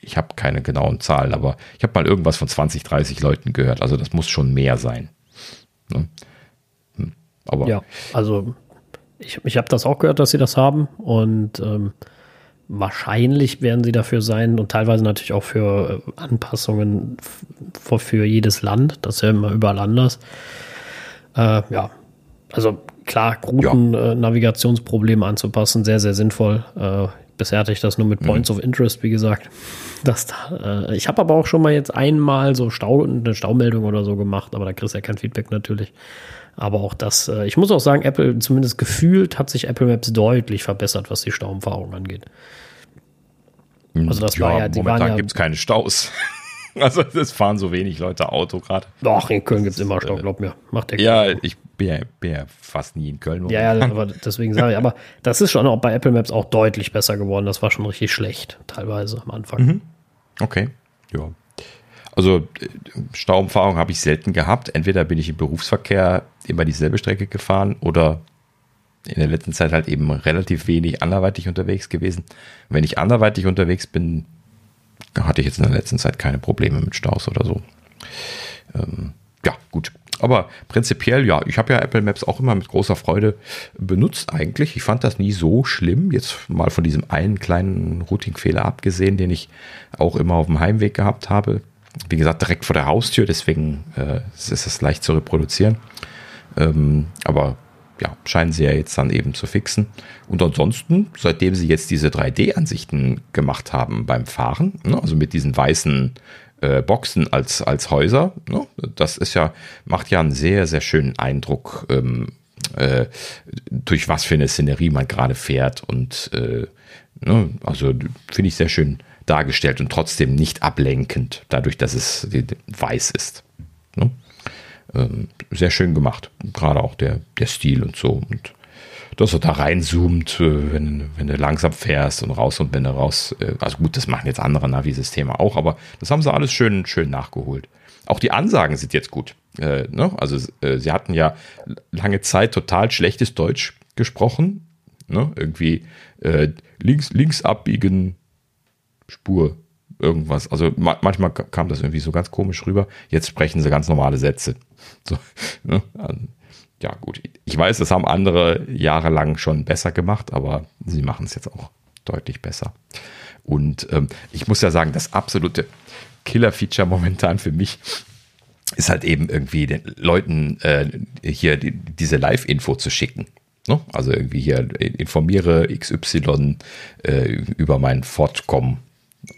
ich habe keine genauen Zahlen, aber ich habe mal irgendwas von 20, 30 Leuten gehört. Also das muss schon mehr sein. Ne? Hm. Aber ja, also ich, ich habe das auch gehört, dass sie das haben und ähm, wahrscheinlich werden sie dafür sein und teilweise natürlich auch für äh, Anpassungen für, für jedes Land. Das ist ja immer überall anders. Äh, ja, also klar, Routen-Navigationsprobleme ja. äh, anzupassen, sehr, sehr sinnvoll. Äh, bisher hatte ich das nur mit Points mhm. of Interest, wie gesagt. Das da, äh, ich habe aber auch schon mal jetzt einmal so Stau, eine Staumeldung oder so gemacht, aber da kriegst du ja kein Feedback natürlich. Aber auch das, äh, ich muss auch sagen, Apple, zumindest gefühlt, hat sich Apple Maps deutlich verbessert, was die Stauumfahrung angeht. Also das ja, war ja, die momentan ja, gibt es keine Staus. Also es fahren so wenig Leute Auto gerade. Doch, in Köln gibt es immer Stau, äh, glaub mir. Macht der Ja, ich bin ja, bin ja, fast nie in Köln. Ja, ja, aber deswegen sage ich, aber das ist schon auch bei Apple Maps auch deutlich besser geworden. Das war schon richtig schlecht, teilweise am Anfang. Mhm. Okay, ja. Also Stauumfahrung habe ich selten gehabt. Entweder bin ich im Berufsverkehr immer dieselbe Strecke gefahren oder in der letzten Zeit halt eben relativ wenig anderweitig unterwegs gewesen. Wenn ich anderweitig unterwegs bin, hatte ich jetzt in der letzten Zeit keine Probleme mit Staus oder so. Ähm, ja, gut. Aber prinzipiell, ja, ich habe ja Apple Maps auch immer mit großer Freude benutzt eigentlich. Ich fand das nie so schlimm. Jetzt mal von diesem einen kleinen Routing-Fehler abgesehen, den ich auch immer auf dem Heimweg gehabt habe. Wie gesagt, direkt vor der Haustür, deswegen äh, ist es leicht zu reproduzieren. Ähm, aber ja, scheinen sie ja jetzt dann eben zu fixen. Und ansonsten, seitdem sie jetzt diese 3D-Ansichten gemacht haben beim Fahren, ne, also mit diesen weißen äh, Boxen als, als Häuser, ne, das ist ja, macht ja einen sehr, sehr schönen Eindruck, ähm, äh, durch was für eine Szenerie man gerade fährt. Und äh, ne, also finde ich sehr schön dargestellt und trotzdem nicht ablenkend, dadurch, dass es weiß ist. Ne? ähm, sehr schön gemacht. Gerade auch der, der Stil und so. Und dass er da reinzoomt, äh, wenn, wenn du langsam fährst und raus und wenn du raus. Äh, also gut, das machen jetzt andere Navi-Systeme auch, aber das haben sie alles schön, schön nachgeholt. Auch die Ansagen sind jetzt gut. Äh, ne? Also äh, sie hatten ja lange Zeit total schlechtes Deutsch gesprochen. Ne? Irgendwie äh, links, links abbiegen, Spur, irgendwas. Also ma manchmal kam das irgendwie so ganz komisch rüber. Jetzt sprechen sie ganz normale Sätze. So, ne? Ja, gut. Ich weiß, das haben andere jahrelang schon besser gemacht, aber sie machen es jetzt auch deutlich besser. Und ähm, ich muss ja sagen, das absolute Killer-Feature momentan für mich ist halt eben irgendwie den Leuten äh, hier die, diese Live-Info zu schicken. Ne? Also irgendwie hier informiere XY äh, über mein Fortkommen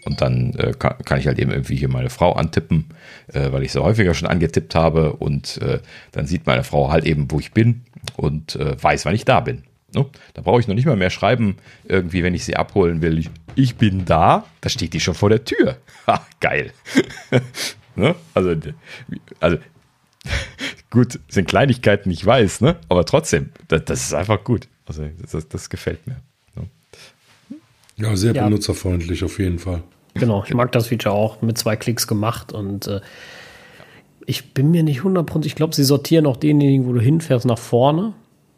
und dann äh, kann, kann, ich halt eben irgendwie hier meine Frau antippen, äh, weil ich sie häufiger schon angetippt habe. Und äh, dann sieht meine Frau halt eben, wo ich bin und äh, weiß, wann ich da bin. Ne? Da brauche ich noch nicht mal mehr schreiben, irgendwie, wenn ich sie abholen will. Ich, ich bin da, da steht die schon vor der Tür. Ha, geil. ne? Also, also gut, sind Kleinigkeiten, ich weiß, ne? aber trotzdem, das, das ist einfach gut. Also, das, das gefällt mir. Ja, sehr ja. benutzerfreundlich auf jeden Fall. Genau, ich mag das Feature auch mit zwei Klicks gemacht und äh, ich bin mir nicht hundertprozentig, ich glaube, sie sortieren auch denjenigen, wo du hinfährst, nach vorne.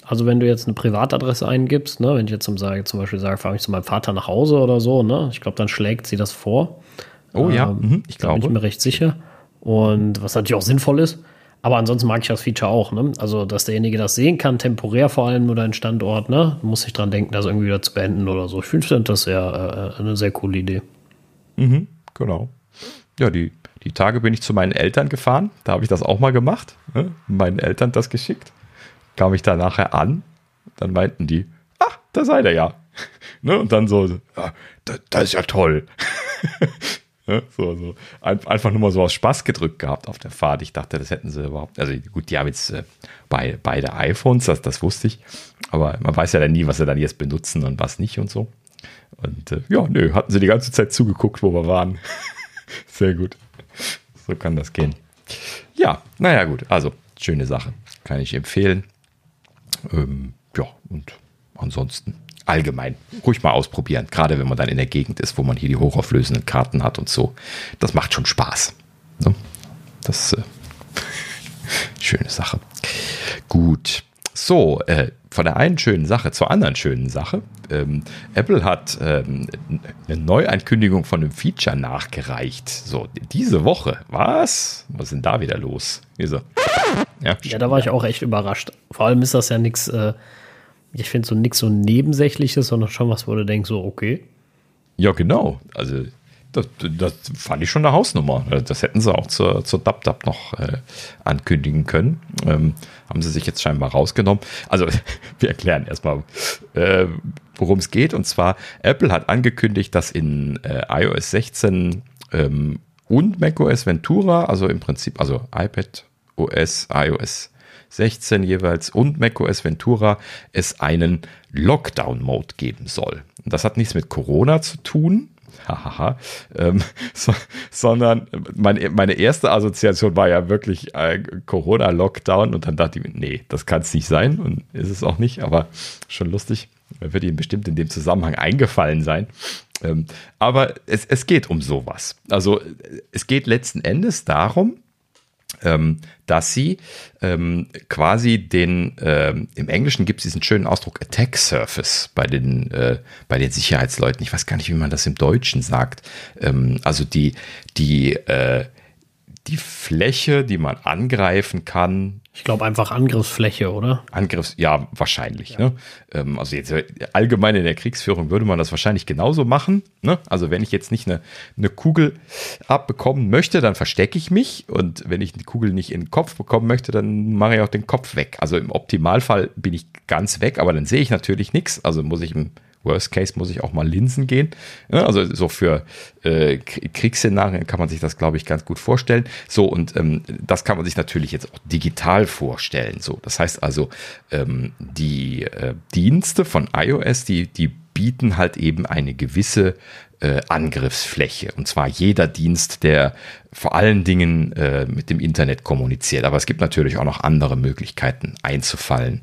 Also wenn du jetzt eine Privatadresse eingibst, ne, wenn ich jetzt zum, sage, zum Beispiel sage, fahre ich zu meinem Vater nach Hause oder so, ne, ich glaube, dann schlägt sie das vor. Oh ja, ähm, mhm, ich glaube. Bin ich mir recht sicher. Und was natürlich auch sinnvoll ist. Aber ansonsten mag ich das Feature auch, ne? Also, dass derjenige das sehen kann, temporär vor allem nur deinen Standort, ne? Muss ich dran denken, das irgendwie wieder zu beenden oder so. Ich finde das sehr, äh, eine sehr coole Idee. Mhm, genau. ja, die, die Tage bin ich zu meinen Eltern gefahren. Da habe ich das auch mal gemacht. Ne? Meinen Eltern das geschickt. Kam ich da nachher an. Dann meinten die, ach, da seid ihr ja. ne? Und dann so, ja, das, das ist ja toll. ne? so, so. Ein, einfach nur mal so aus Spaß gedrückt gehabt auf der Fahrt. Ich dachte, das hätten sie überhaupt. Also gut, die haben jetzt äh, bei, beide iPhones, das, das wusste ich. Aber man weiß ja dann nie, was sie dann jetzt benutzen und was nicht und so. Und äh, ja, nö, hatten sie die ganze Zeit zugeguckt, wo wir waren. Sehr gut. So kann das gehen. Ja, naja, gut. Also, schöne Sache. Kann ich empfehlen. Ähm, ja, und ansonsten allgemein ruhig mal ausprobieren. Gerade wenn man dann in der Gegend ist, wo man hier die hochauflösenden Karten hat und so. Das macht schon Spaß. Ne? Das äh, schöne Sache. Gut. So, äh, von der einen schönen Sache zur anderen schönen Sache. Ähm, Apple hat ähm, eine Neuankündigung von einem Feature nachgereicht. So, diese Woche. Was? Was ist denn da wieder los? Wieso? Ja, ja, da war ich auch echt überrascht. Vor allem ist das ja nichts, äh, ich finde so nichts so Nebensächliches, sondern schon was, wo du denkst, so, okay. Ja, genau. Also das, das, fand ich schon eine Hausnummer. Das hätten sie auch zur, zur DubDub noch äh, ankündigen können. Ähm, haben sie sich jetzt scheinbar rausgenommen. Also, wir erklären erstmal, äh, worum es geht. Und zwar, Apple hat angekündigt, dass in äh, iOS 16 ähm, und macOS Ventura, also im Prinzip, also iPad OS, iOS 16 jeweils und macOS Ventura, es einen Lockdown-Mode geben soll. Das hat nichts mit Corona zu tun, hahaha, ähm, so, sondern meine, meine erste Assoziation war ja wirklich äh, Corona-Lockdown und dann dachte ich, nee, das kann es nicht sein und ist es auch nicht, aber schon lustig, wird Ihnen bestimmt in dem Zusammenhang eingefallen sein. Ähm, aber es, es geht um sowas. Also es geht letzten Endes darum, ähm, dass sie ähm, quasi den, ähm, im Englischen gibt es diesen schönen Ausdruck Attack Surface bei den, äh, bei den Sicherheitsleuten. Ich weiß gar nicht, wie man das im Deutschen sagt. Ähm, also die, die, äh, die Fläche, die man angreifen kann, ich glaube einfach Angriffsfläche, oder? Angriffs, ja, wahrscheinlich. Ja. Ne? Ähm, also jetzt äh, allgemein in der Kriegsführung würde man das wahrscheinlich genauso machen. Ne? Also wenn ich jetzt nicht eine, eine Kugel abbekommen möchte, dann verstecke ich mich. Und wenn ich die Kugel nicht in den Kopf bekommen möchte, dann mache ich auch den Kopf weg. Also im Optimalfall bin ich ganz weg, aber dann sehe ich natürlich nichts. Also muss ich im Worst Case muss ich auch mal Linsen gehen. Ja, also so für äh, Kriegsszenarien kann man sich das, glaube ich, ganz gut vorstellen. So, und ähm, das kann man sich natürlich jetzt auch digital vorstellen. So, das heißt also, ähm, die äh, Dienste von iOS, die, die bieten halt eben eine gewisse äh, Angriffsfläche. Und zwar jeder Dienst, der vor allen Dingen äh, mit dem Internet kommuniziert. Aber es gibt natürlich auch noch andere Möglichkeiten einzufallen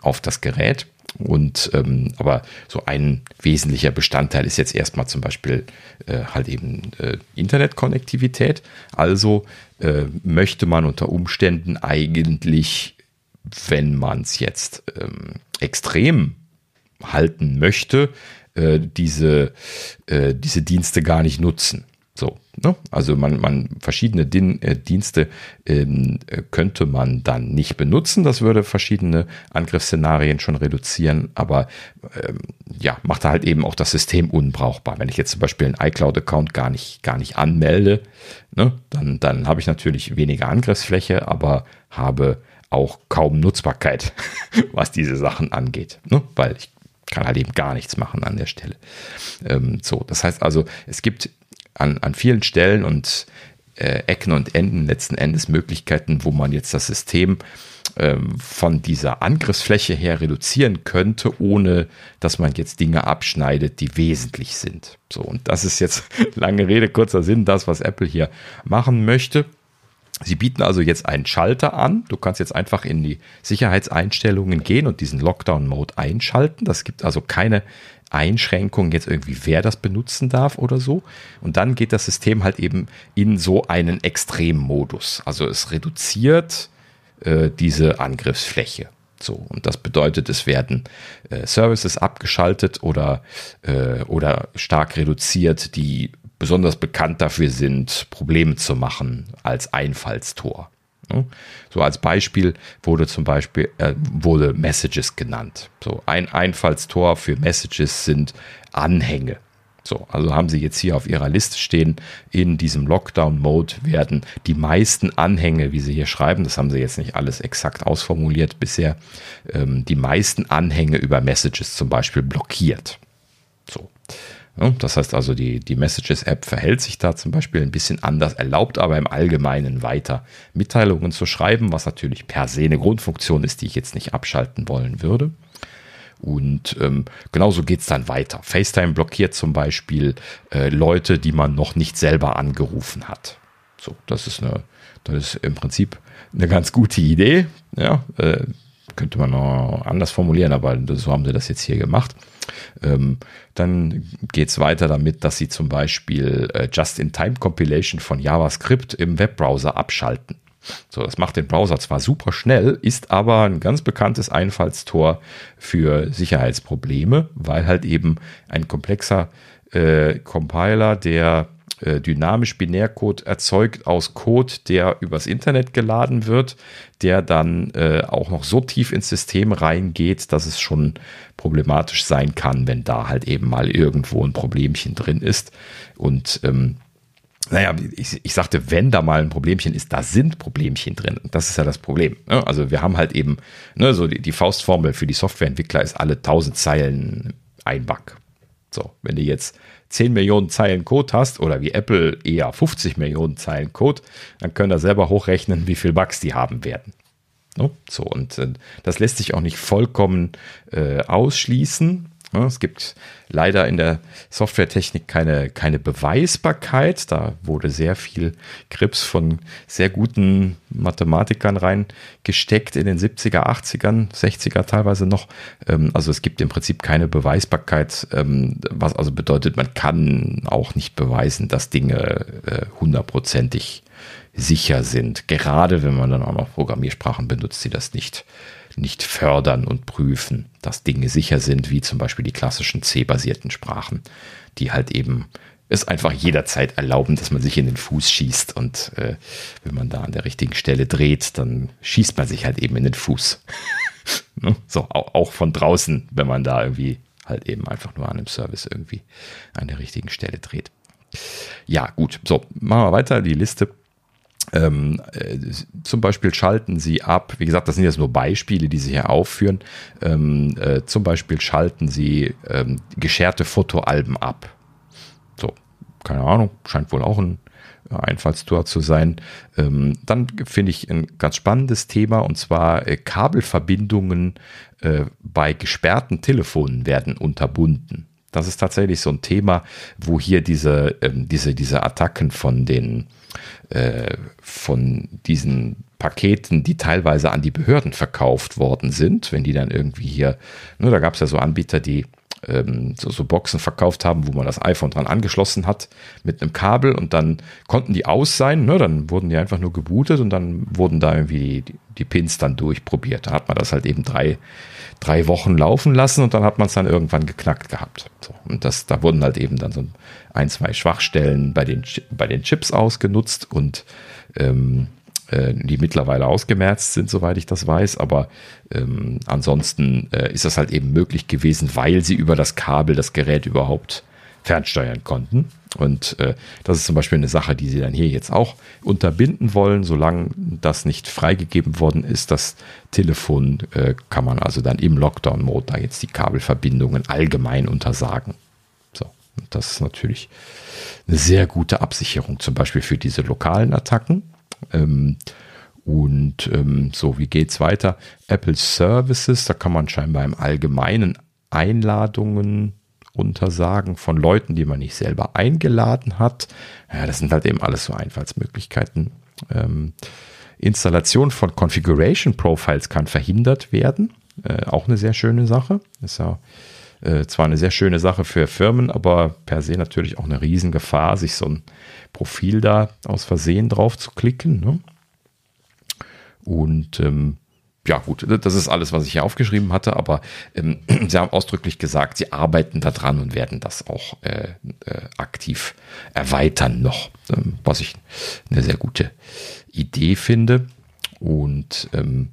auf das Gerät. Und ähm, aber so ein wesentlicher Bestandteil ist jetzt erstmal zum Beispiel äh, halt eben äh, Internetkonnektivität. Also äh, möchte man unter Umständen eigentlich, wenn man es jetzt ähm, extrem halten möchte, äh, diese, äh, diese Dienste gar nicht nutzen. So, ne? Also man, man verschiedene Din äh, Dienste ähm, könnte man dann nicht benutzen. Das würde verschiedene Angriffsszenarien schon reduzieren, aber ähm, ja, macht halt eben auch das System unbrauchbar. Wenn ich jetzt zum Beispiel einen iCloud-Account gar nicht, gar nicht anmelde, ne? dann, dann habe ich natürlich weniger Angriffsfläche, aber habe auch kaum Nutzbarkeit, was diese Sachen angeht, ne? weil ich kann halt eben gar nichts machen an der Stelle. Ähm, so, das heißt also, es gibt an, an vielen Stellen und äh, Ecken und Enden letzten Endes Möglichkeiten, wo man jetzt das System ähm, von dieser Angriffsfläche her reduzieren könnte, ohne dass man jetzt Dinge abschneidet, die wesentlich sind. So, und das ist jetzt lange Rede, kurzer Sinn, das, was Apple hier machen möchte. Sie bieten also jetzt einen Schalter an. Du kannst jetzt einfach in die Sicherheitseinstellungen gehen und diesen Lockdown-Mode einschalten. Das gibt also keine Einschränkungen jetzt irgendwie, wer das benutzen darf oder so. Und dann geht das System halt eben in so einen Extremmodus. Also es reduziert äh, diese Angriffsfläche. So, und das bedeutet, es werden äh, Services abgeschaltet oder, äh, oder stark reduziert, die besonders bekannt dafür sind, Probleme zu machen als Einfallstor. So als Beispiel wurde zum Beispiel äh, wurde Messages genannt. So ein Einfallstor für Messages sind Anhänge. So, also haben Sie jetzt hier auf Ihrer Liste stehen, in diesem Lockdown-Mode werden die meisten Anhänge, wie Sie hier schreiben, das haben Sie jetzt nicht alles exakt ausformuliert bisher, ähm, die meisten Anhänge über Messages zum Beispiel blockiert. So. Ja, das heißt also, die, die Messages-App verhält sich da zum Beispiel ein bisschen anders, erlaubt aber im Allgemeinen weiter Mitteilungen zu schreiben, was natürlich per se eine Grundfunktion ist, die ich jetzt nicht abschalten wollen würde. Und ähm, genauso geht's dann weiter. FaceTime blockiert zum Beispiel äh, Leute, die man noch nicht selber angerufen hat. So, das ist eine, das ist im Prinzip eine ganz gute Idee. Ja, äh, könnte man noch anders formulieren, aber so haben sie das jetzt hier gemacht. Ähm, dann geht's weiter damit, dass sie zum Beispiel äh, Just-in-Time-Compilation von JavaScript im Webbrowser abschalten. So, das macht den Browser zwar super schnell, ist aber ein ganz bekanntes Einfallstor für Sicherheitsprobleme, weil halt eben ein komplexer äh, Compiler, der äh, dynamisch Binärcode erzeugt aus Code, der übers Internet geladen wird, der dann äh, auch noch so tief ins System reingeht, dass es schon problematisch sein kann, wenn da halt eben mal irgendwo ein Problemchen drin ist. Und ähm, naja, ich, ich sagte, wenn da mal ein Problemchen ist, da sind Problemchen drin. Das ist ja das Problem. Ne? Also wir haben halt eben, ne, so die, die Faustformel für die Softwareentwickler ist alle 1000 Zeilen ein Bug. So, wenn du jetzt 10 Millionen Zeilen Code hast oder wie Apple eher 50 Millionen Zeilen Code, dann können da selber hochrechnen, wie viel Bugs die haben werden. So, und äh, das lässt sich auch nicht vollkommen äh, ausschließen. Es gibt leider in der Softwaretechnik keine, keine Beweisbarkeit. Da wurde sehr viel Grips von sehr guten Mathematikern reingesteckt in den 70er, 80ern, 60er teilweise noch. Ähm, also es gibt im Prinzip keine Beweisbarkeit, ähm, was also bedeutet, man kann auch nicht beweisen, dass Dinge äh, hundertprozentig sicher sind. Gerade wenn man dann auch noch Programmiersprachen benutzt, die das nicht nicht fördern und prüfen, dass Dinge sicher sind, wie zum Beispiel die klassischen C-basierten Sprachen, die halt eben es einfach jederzeit erlauben, dass man sich in den Fuß schießt und äh, wenn man da an der richtigen Stelle dreht, dann schießt man sich halt eben in den Fuß. ne? So, auch, von draußen, wenn man da irgendwie halt eben einfach nur an einem Service irgendwie an der richtigen Stelle dreht. Ja, gut, so, machen wir weiter. Die Liste ähm, äh, zum Beispiel schalten Sie ab, wie gesagt, das sind jetzt nur Beispiele, die Sie hier aufführen. Ähm, äh, zum Beispiel schalten Sie ähm, gescherte Fotoalben ab. So, keine Ahnung, scheint wohl auch ein Einfallstor zu sein. Ähm, dann finde ich ein ganz spannendes Thema und zwar äh, Kabelverbindungen äh, bei gesperrten Telefonen werden unterbunden. Das ist tatsächlich so ein Thema, wo hier diese, ähm, diese, diese Attacken von den äh, von diesen Paketen, die teilweise an die Behörden verkauft worden sind, wenn die dann irgendwie hier, ne, da gab es ja so Anbieter, die ähm, so, so Boxen verkauft haben, wo man das iPhone dran angeschlossen hat mit einem Kabel und dann konnten die aus sein, ne, dann wurden die einfach nur gebootet und dann wurden da irgendwie die, die Pins dann durchprobiert. Da hat man das halt eben drei, drei Wochen laufen lassen und dann hat man es dann irgendwann geknackt gehabt. So, und das, da wurden halt eben dann so ein, zwei Schwachstellen bei den, bei den Chips ausgenutzt und ähm, äh, die mittlerweile ausgemerzt sind, soweit ich das weiß. Aber ähm, ansonsten äh, ist das halt eben möglich gewesen, weil sie über das Kabel das Gerät überhaupt fernsteuern konnten. Und äh, das ist zum Beispiel eine Sache, die sie dann hier jetzt auch unterbinden wollen. Solange das nicht freigegeben worden ist, das Telefon, äh, kann man also dann im Lockdown-Mode da jetzt die Kabelverbindungen allgemein untersagen. Und das ist natürlich eine sehr gute Absicherung, zum Beispiel für diese lokalen Attacken. Ähm, und ähm, so, wie geht es weiter? Apple Services, da kann man scheinbar im Allgemeinen Einladungen untersagen von Leuten, die man nicht selber eingeladen hat. Ja, das sind halt eben alles so Einfallsmöglichkeiten. Ähm, Installation von Configuration Profiles kann verhindert werden. Äh, auch eine sehr schöne Sache. Ist ja äh, zwar eine sehr schöne Sache für Firmen, aber per se natürlich auch eine Riesengefahr, sich so ein Profil da aus Versehen drauf zu klicken. Ne? Und ähm, ja, gut, das ist alles, was ich hier aufgeschrieben hatte, aber ähm, Sie haben ausdrücklich gesagt, Sie arbeiten daran und werden das auch äh, äh, aktiv erweitern noch, ähm, was ich eine sehr gute Idee finde. Und ähm,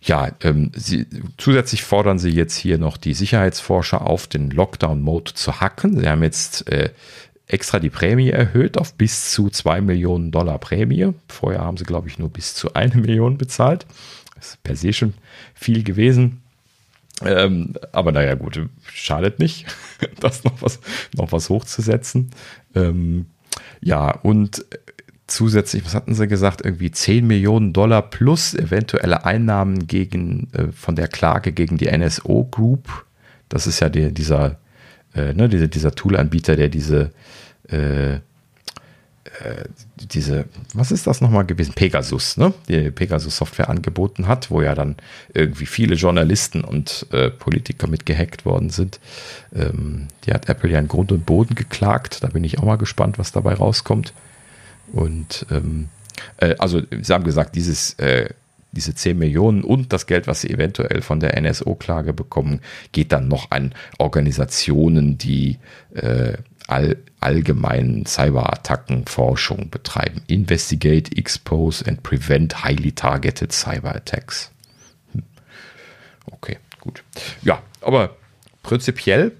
ja, ähm, sie, zusätzlich fordern sie jetzt hier noch die Sicherheitsforscher auf, den Lockdown-Mode zu hacken. Sie haben jetzt äh, extra die Prämie erhöht auf bis zu 2 Millionen Dollar Prämie. Vorher haben sie, glaube ich, nur bis zu eine Million bezahlt. Das ist per se schon viel gewesen. Ähm, aber naja, gut, schadet nicht, das noch was, noch was hochzusetzen. Ähm, ja, und zusätzlich, was hatten sie gesagt, irgendwie 10 Millionen Dollar plus eventuelle Einnahmen gegen, äh, von der Klage gegen die NSO Group. Das ist ja der, dieser, äh, ne, dieser, dieser Tool-Anbieter, der diese, äh, äh diese, was ist das nochmal gewesen? Pegasus, ne? Die Pegasus-Software angeboten hat, wo ja dann irgendwie viele Journalisten und äh, Politiker mit gehackt worden sind. Ähm, die hat Apple ja in Grund und Boden geklagt. Da bin ich auch mal gespannt, was dabei rauskommt. Und ähm, äh, also sie haben gesagt, dieses, äh, diese 10 Millionen und das Geld, was sie eventuell von der NSO-Klage bekommen, geht dann noch an Organisationen, die äh, all, allgemeinen Cyberattacken-Forschung betreiben. Investigate, expose and prevent highly targeted cyber attacks. Hm. Okay, gut. Ja, aber prinzipiell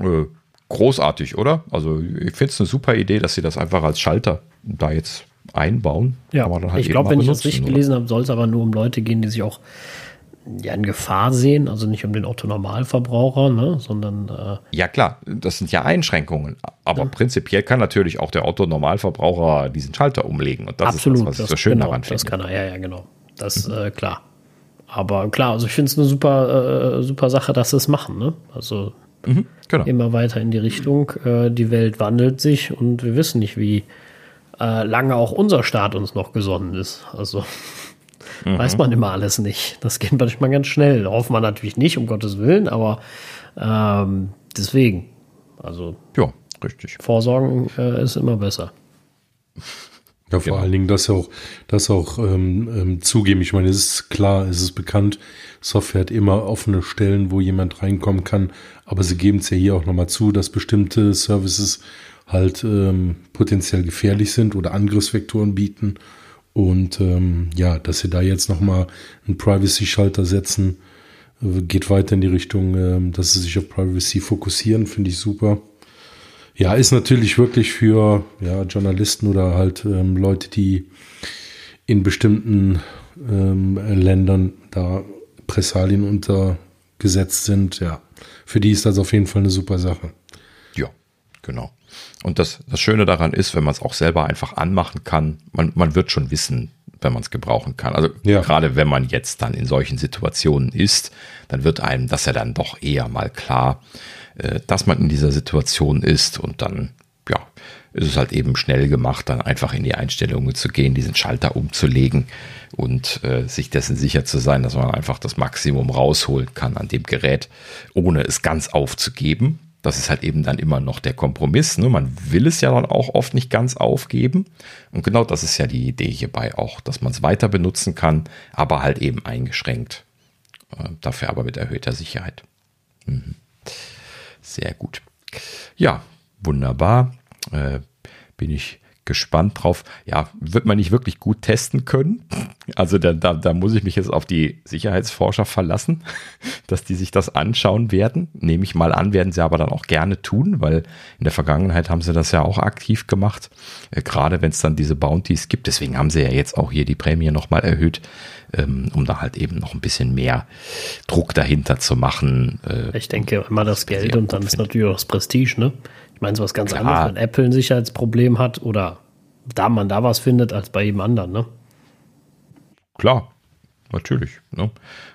äh, großartig, oder? Also ich finde es eine super Idee, dass sie das einfach als Schalter da jetzt einbauen. Ja, halt ich glaube, wenn ich das richtig oder? gelesen habe, soll es aber nur um Leute gehen, die sich auch ja, in Gefahr sehen, also nicht um den Otto-Normalverbraucher, ne, sondern. Äh ja, klar, das sind ja Einschränkungen. Aber ja. prinzipiell kann natürlich auch der Otto-Normalverbraucher diesen Schalter umlegen. Und das Absolut, ist das, was ich so schön genau, daran finde. Das kann er, ja, ja, genau. Das, mhm. äh, klar. Aber klar, also ich finde es eine super, äh, super Sache, dass sie es machen, ne? Also mhm, genau. immer weiter in die Richtung. Äh, die Welt wandelt sich und wir wissen nicht, wie äh, lange auch unser Staat uns noch gesonnen ist. Also mhm. weiß man immer alles nicht. Das geht manchmal ganz schnell. Hofft man natürlich nicht, um Gottes Willen, aber ähm, deswegen. Also ja, richtig. Vorsorgen äh, ist immer besser. Ja, vor genau. allen Dingen das auch, das auch ähm, ähm, zugeben. Ich meine, es ist klar, es ist bekannt, Software hat immer offene Stellen, wo jemand reinkommen kann, aber sie geben es ja hier auch nochmal zu, dass bestimmte Services halt ähm, potenziell gefährlich sind oder Angriffsvektoren bieten. Und ähm, ja, dass sie da jetzt nochmal einen Privacy-Schalter setzen, äh, geht weiter in die Richtung, äh, dass sie sich auf Privacy fokussieren, finde ich super. Ja, ist natürlich wirklich für ja, Journalisten oder halt ähm, Leute, die in bestimmten ähm, Ländern da Pressalien untergesetzt sind, ja, für die ist das auf jeden Fall eine super Sache. Ja, genau. Und das, das Schöne daran ist, wenn man es auch selber einfach anmachen kann, man, man wird schon wissen, wenn man es gebrauchen kann. Also ja. gerade wenn man jetzt dann in solchen Situationen ist, dann wird einem das ja dann doch eher mal klar, äh, dass man in dieser Situation ist und dann, ja, ist es halt eben schnell gemacht, dann einfach in die Einstellungen zu gehen, diesen Schalter umzulegen und äh, sich dessen sicher zu sein, dass man einfach das Maximum rausholen kann an dem Gerät, ohne es ganz aufzugeben. Das ist halt eben dann immer noch der Kompromiss. Ne? Man will es ja dann auch oft nicht ganz aufgeben. Und genau das ist ja die Idee hierbei auch, dass man es weiter benutzen kann, aber halt eben eingeschränkt. Äh, dafür aber mit erhöhter Sicherheit. Mhm. Sehr gut. Ja, wunderbar. Äh, bin ich gespannt drauf. Ja, wird man nicht wirklich gut testen können. Also da, da, da muss ich mich jetzt auf die Sicherheitsforscher verlassen, dass die sich das anschauen werden. Nehme ich mal an, werden sie aber dann auch gerne tun, weil in der Vergangenheit haben sie das ja auch aktiv gemacht. Äh, gerade wenn es dann diese Bounties gibt. Deswegen haben sie ja jetzt auch hier die Prämie nochmal erhöht, ähm, um da halt eben noch ein bisschen mehr Druck dahinter zu machen. Äh, ich denke immer das Geld und dann ist natürlich auch das Prestige, ne? Meine, so was ganz Klar. anderes, wenn Apple ein Sicherheitsproblem hat oder da man da was findet, als bei jedem anderen, ne? Klar, natürlich. Ne?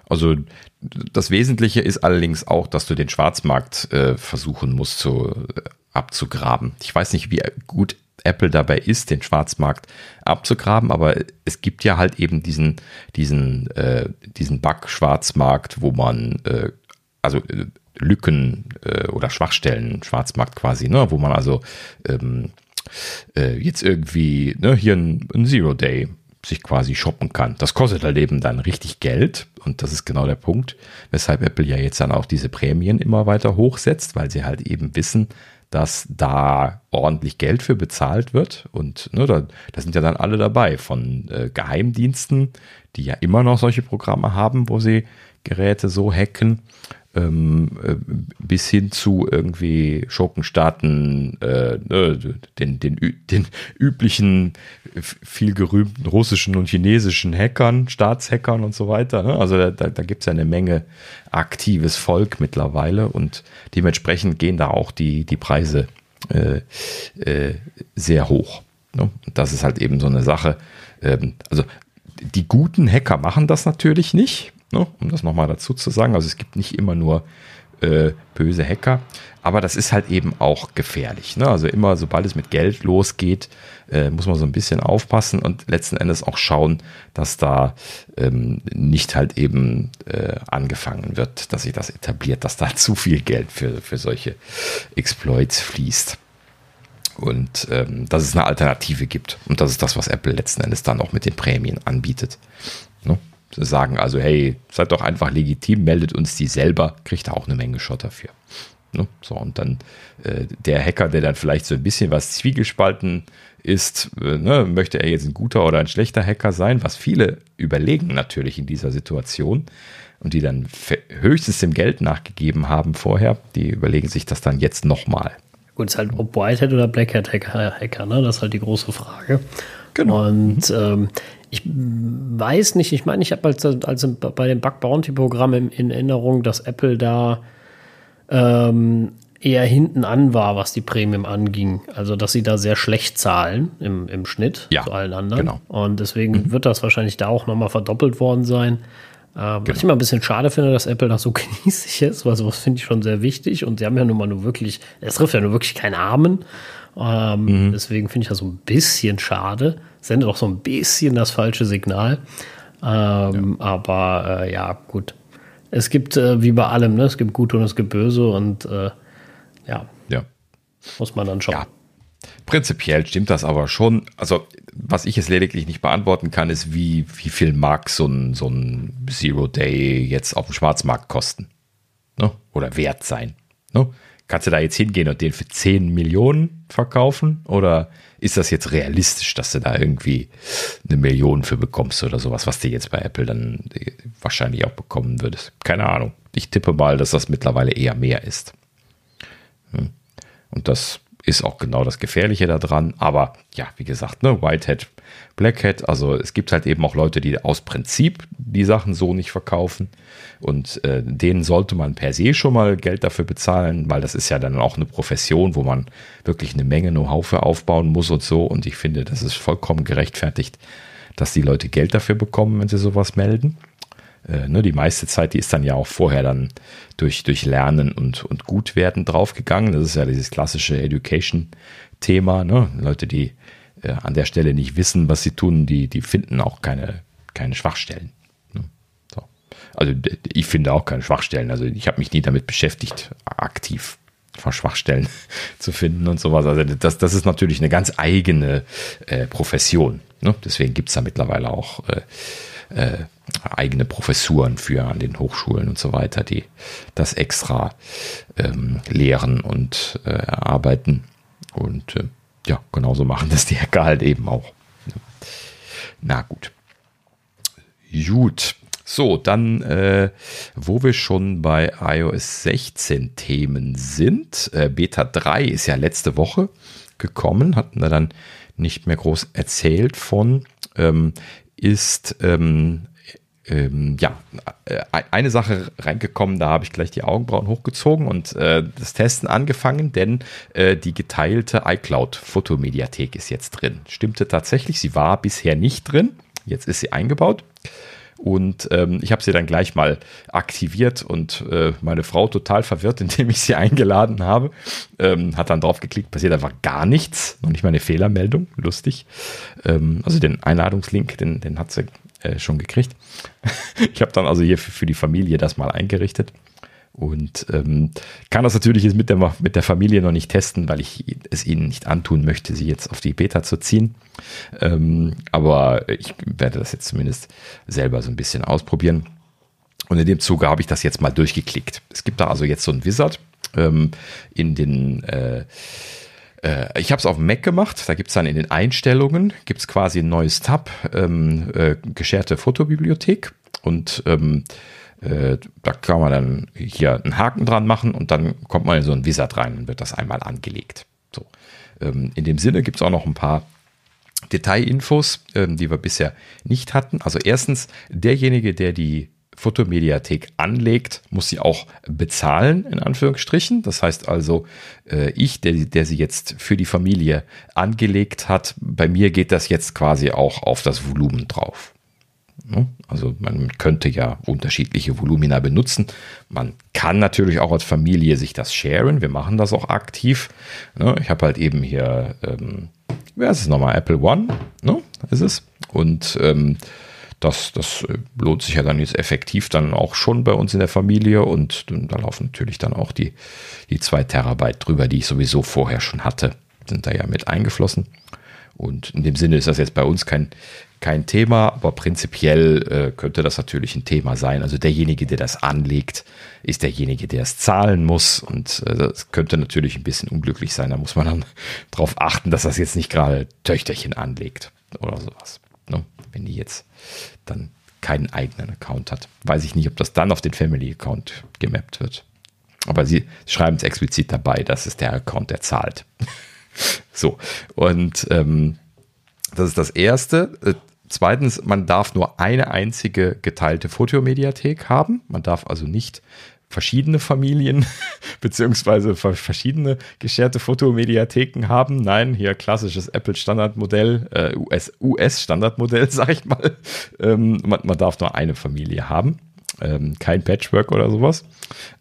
Also das Wesentliche ist allerdings auch, dass du den Schwarzmarkt äh, versuchen musst zu, äh, abzugraben. Ich weiß nicht, wie gut Apple dabei ist, den Schwarzmarkt abzugraben, aber es gibt ja halt eben diesen, diesen, äh, diesen Bug-Schwarzmarkt, wo man äh, also äh, Lücken äh, oder Schwachstellen, Schwarzmarkt quasi, ne, wo man also ähm, äh, jetzt irgendwie ne, hier ein, ein Zero Day sich quasi shoppen kann. Das kostet halt eben dann richtig Geld und das ist genau der Punkt, weshalb Apple ja jetzt dann auch diese Prämien immer weiter hochsetzt, weil sie halt eben wissen, dass da ordentlich Geld für bezahlt wird. Und ne, da, da sind ja dann alle dabei, von äh, Geheimdiensten, die ja immer noch solche Programme haben, wo sie Geräte so hacken, bis hin zu irgendwie Schurkenstaaten, äh, ne, den, den, den üblichen, viel gerühmten russischen und chinesischen Hackern, Staatshackern und so weiter. Ne? Also da, da gibt es ja eine Menge aktives Volk mittlerweile und dementsprechend gehen da auch die, die Preise äh, äh, sehr hoch. Ne? Das ist halt eben so eine Sache. Ähm, also die guten Hacker machen das natürlich nicht. Ne? Um das nochmal dazu zu sagen. Also es gibt nicht immer nur äh, böse Hacker, aber das ist halt eben auch gefährlich. Ne? Also immer, sobald es mit Geld losgeht, äh, muss man so ein bisschen aufpassen und letzten Endes auch schauen, dass da ähm, nicht halt eben äh, angefangen wird, dass sich das etabliert, dass da zu viel Geld für, für solche Exploits fließt. Und ähm, dass es eine Alternative gibt. Und das ist das, was Apple letzten Endes dann auch mit den Prämien anbietet. Ne? Sagen also, hey, seid doch einfach legitim, meldet uns die selber, kriegt auch eine Menge Schott dafür. Ne? So, und dann äh, der Hacker, der dann vielleicht so ein bisschen was zwiegespalten ist, äh, ne, möchte er jetzt ein guter oder ein schlechter Hacker sein, was viele überlegen natürlich in dieser Situation und die dann höchstens dem Geld nachgegeben haben vorher, die überlegen sich das dann jetzt nochmal. Gut, ist halt ob Whitehead oder Blackhead Hacker, Hacker, ne? Das ist halt die große Frage. Genau. Und ähm, ich weiß nicht, ich meine, ich habe als, als bei dem Bug Bounty Programm in, in Erinnerung, dass Apple da ähm, eher hinten an war, was die Premium anging. Also, dass sie da sehr schlecht zahlen im, im Schnitt ja, zu allen anderen. Genau. Und deswegen mhm. wird das wahrscheinlich da auch nochmal verdoppelt worden sein. Ähm, genau. Was ich immer ein bisschen schade finde, dass Apple da so genießig ist, weil sowas finde ich schon sehr wichtig. Und sie haben ja nun mal nur wirklich, es trifft ja nur wirklich keinen Armen. Ähm, mhm. Deswegen finde ich das so ein bisschen schade. Sendet auch so ein bisschen das falsche Signal. Ähm, ja. Aber äh, ja, gut. Es gibt äh, wie bei allem, ne? es gibt Gute und es gibt Böse und äh, ja. ja. Muss man dann schauen. Ja. Prinzipiell stimmt das aber schon. Also, was ich jetzt lediglich nicht beantworten kann, ist, wie, wie viel mag so ein, so ein Zero Day jetzt auf dem Schwarzmarkt kosten? Ne? Oder wert sein? Ne? Kannst du da jetzt hingehen und den für 10 Millionen verkaufen? Oder ist das jetzt realistisch, dass du da irgendwie eine Million für bekommst oder sowas, was du jetzt bei Apple dann wahrscheinlich auch bekommen würdest? Keine Ahnung. Ich tippe mal, dass das mittlerweile eher mehr ist. Hm. Und das ist auch genau das Gefährliche daran. Aber ja, wie gesagt, ne, Whitehead, Blackhead, also es gibt halt eben auch Leute, die aus Prinzip die Sachen so nicht verkaufen. Und äh, denen sollte man per se schon mal Geld dafür bezahlen, weil das ist ja dann auch eine Profession, wo man wirklich eine Menge Know-how für aufbauen muss und so. Und ich finde, das ist vollkommen gerechtfertigt, dass die Leute Geld dafür bekommen, wenn sie sowas melden. Äh, ne, die meiste Zeit, die ist dann ja auch vorher dann durch, durch Lernen und, und Gutwerden draufgegangen. Das ist ja dieses klassische Education-Thema. Ne? Leute, die äh, an der Stelle nicht wissen, was sie tun, die, die finden auch keine, keine Schwachstellen. Ne? So. Also ich finde auch keine Schwachstellen. Also ich habe mich nie damit beschäftigt, aktiv von Schwachstellen zu finden und sowas. Also das, das ist natürlich eine ganz eigene äh, Profession. Ne? Deswegen gibt es da mittlerweile auch äh, äh, eigene Professuren für an den Hochschulen und so weiter, die das extra ähm, lehren und äh, erarbeiten. Und äh, ja, genauso machen das die Hacker halt eben auch. Na gut. Gut. So, dann, äh, wo wir schon bei iOS 16 Themen sind, äh, Beta 3 ist ja letzte Woche gekommen, hatten wir dann nicht mehr groß erzählt von, ähm, ist ähm, ähm, ja, äh, eine Sache reingekommen, da habe ich gleich die Augenbrauen hochgezogen und äh, das Testen angefangen, denn äh, die geteilte iCloud-Fotomediathek ist jetzt drin. Stimmte tatsächlich, sie war bisher nicht drin, jetzt ist sie eingebaut. Und ähm, ich habe sie dann gleich mal aktiviert und äh, meine Frau total verwirrt, indem ich sie eingeladen habe. Ähm, hat dann drauf geklickt, passiert einfach gar nichts. Noch nicht mal eine Fehlermeldung. Lustig. Ähm, also den Einladungslink, den, den hat sie äh, schon gekriegt. ich habe dann also hier für, für, die Familie das mal eingerichtet und ähm, kann das natürlich jetzt mit der, mit der Familie noch nicht testen, weil ich es ihnen nicht antun möchte, sie jetzt auf die Beta zu ziehen. Ähm, aber ich werde das jetzt zumindest selber so ein bisschen ausprobieren. Und in dem Zuge habe ich das jetzt mal durchgeklickt. Es gibt da also jetzt so ein Wizard, Ähm, in den äh, äh, ich habe es auf Mac gemacht. Da gibt es dann in den Einstellungen gibt es quasi ein neues Tab, ähm, äh, gescherte Fotobibliothek. Und ähm, äh, da kann man dann hier einen Haken dran machen und dann kommt man in so ein Wizard rein und wird das einmal angelegt. So. Ähm, in dem Sinne gibt es auch noch ein paar Detailinfos, ähm, die wir bisher nicht hatten. Also erstens, derjenige, der die Fotomediathek anlegt, muss sie auch bezahlen, in Anführungsstrichen. Das heißt also, äh, ich, der, der sie jetzt für die Familie angelegt hat, bei mir geht das jetzt quasi auch auf das Volumen drauf. Ne? Also man könnte ja unterschiedliche Volumina benutzen. Man kann natürlich auch als Familie sich das sharen. Wir machen das auch aktiv. Ne? Ich habe halt eben hier, ähm, wer ist es nochmal? Apple One, ne? ist es. Und ähm, das, das äh, lohnt sich ja dann jetzt effektiv dann auch schon bei uns in der Familie und da laufen natürlich dann auch die, die zwei Terabyte drüber, die ich sowieso vorher schon hatte, sind da ja mit eingeflossen. Und in dem Sinne ist das jetzt bei uns kein, kein Thema, aber prinzipiell äh, könnte das natürlich ein Thema sein. Also derjenige, der das anlegt, ist derjenige, der es zahlen muss. Und äh, das könnte natürlich ein bisschen unglücklich sein. Da muss man dann darauf achten, dass das jetzt nicht gerade Töchterchen anlegt oder sowas. Wenn die jetzt dann keinen eigenen Account hat. Weiß ich nicht, ob das dann auf den Family-Account gemappt wird. Aber sie schreiben es explizit dabei, das ist der Account, der zahlt. so, und ähm, das ist das Erste. Äh, zweitens, man darf nur eine einzige geteilte Fotomediathek haben. Man darf also nicht verschiedene Familien beziehungsweise verschiedene gescherte Fotomediatheken haben. Nein, hier klassisches Apple Standardmodell, äh, US, US sag ich mal. Ähm, man, man, darf nur eine Familie haben. Ähm, kein Patchwork oder sowas.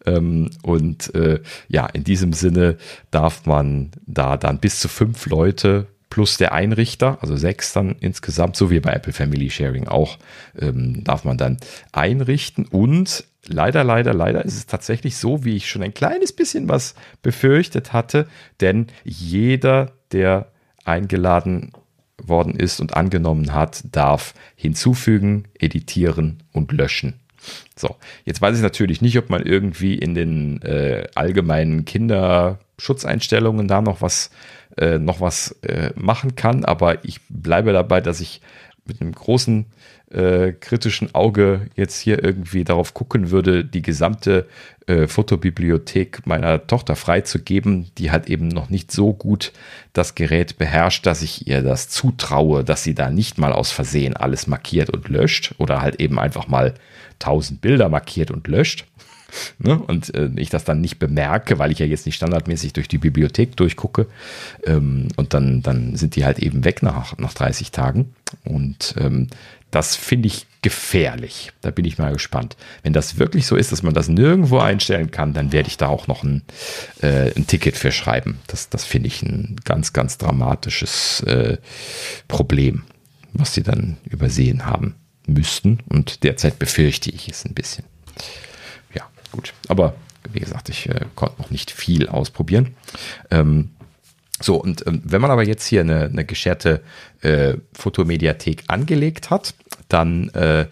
Ähm, und äh, ja, in diesem Sinne darf man da dann bis zu fünf Leute plus der Einrichter, also sechs dann insgesamt, so wie bei Apple Family Sharing auch, ähm, darf man dann einrichten. Und leider, leider, leider ist es tatsächlich so, wie ich schon ein kleines bisschen was befürchtet hatte, denn jeder, der eingeladen worden ist und angenommen hat, darf hinzufügen, editieren und löschen. So, jetzt weiß ich natürlich nicht, ob man irgendwie in den äh, allgemeinen Kinderschutzeinstellungen da noch was äh, noch was äh, machen kann, aber ich bleibe dabei, dass ich mit einem großen äh, kritischen Auge jetzt hier irgendwie darauf gucken würde, die gesamte äh, Fotobibliothek meiner Tochter freizugeben, die hat eben noch nicht so gut das Gerät beherrscht, dass ich ihr das zutraue, dass sie da nicht mal aus Versehen alles markiert und löscht oder halt eben einfach mal 1000 Bilder markiert und löscht. Ne? Und äh, ich das dann nicht bemerke, weil ich ja jetzt nicht standardmäßig durch die Bibliothek durchgucke. Ähm, und dann, dann sind die halt eben weg nach, nach 30 Tagen. Und ähm, das finde ich gefährlich. Da bin ich mal gespannt. Wenn das wirklich so ist, dass man das nirgendwo einstellen kann, dann werde ich da auch noch ein, äh, ein Ticket für schreiben. Das, das finde ich ein ganz, ganz dramatisches äh, Problem, was sie dann übersehen haben müssten. Und derzeit befürchte ich es ein bisschen gut. Aber wie gesagt, ich äh, konnte noch nicht viel ausprobieren. Ähm, so, und ähm, wenn man aber jetzt hier eine, eine gescherte äh, Fotomediathek angelegt hat, dann äh,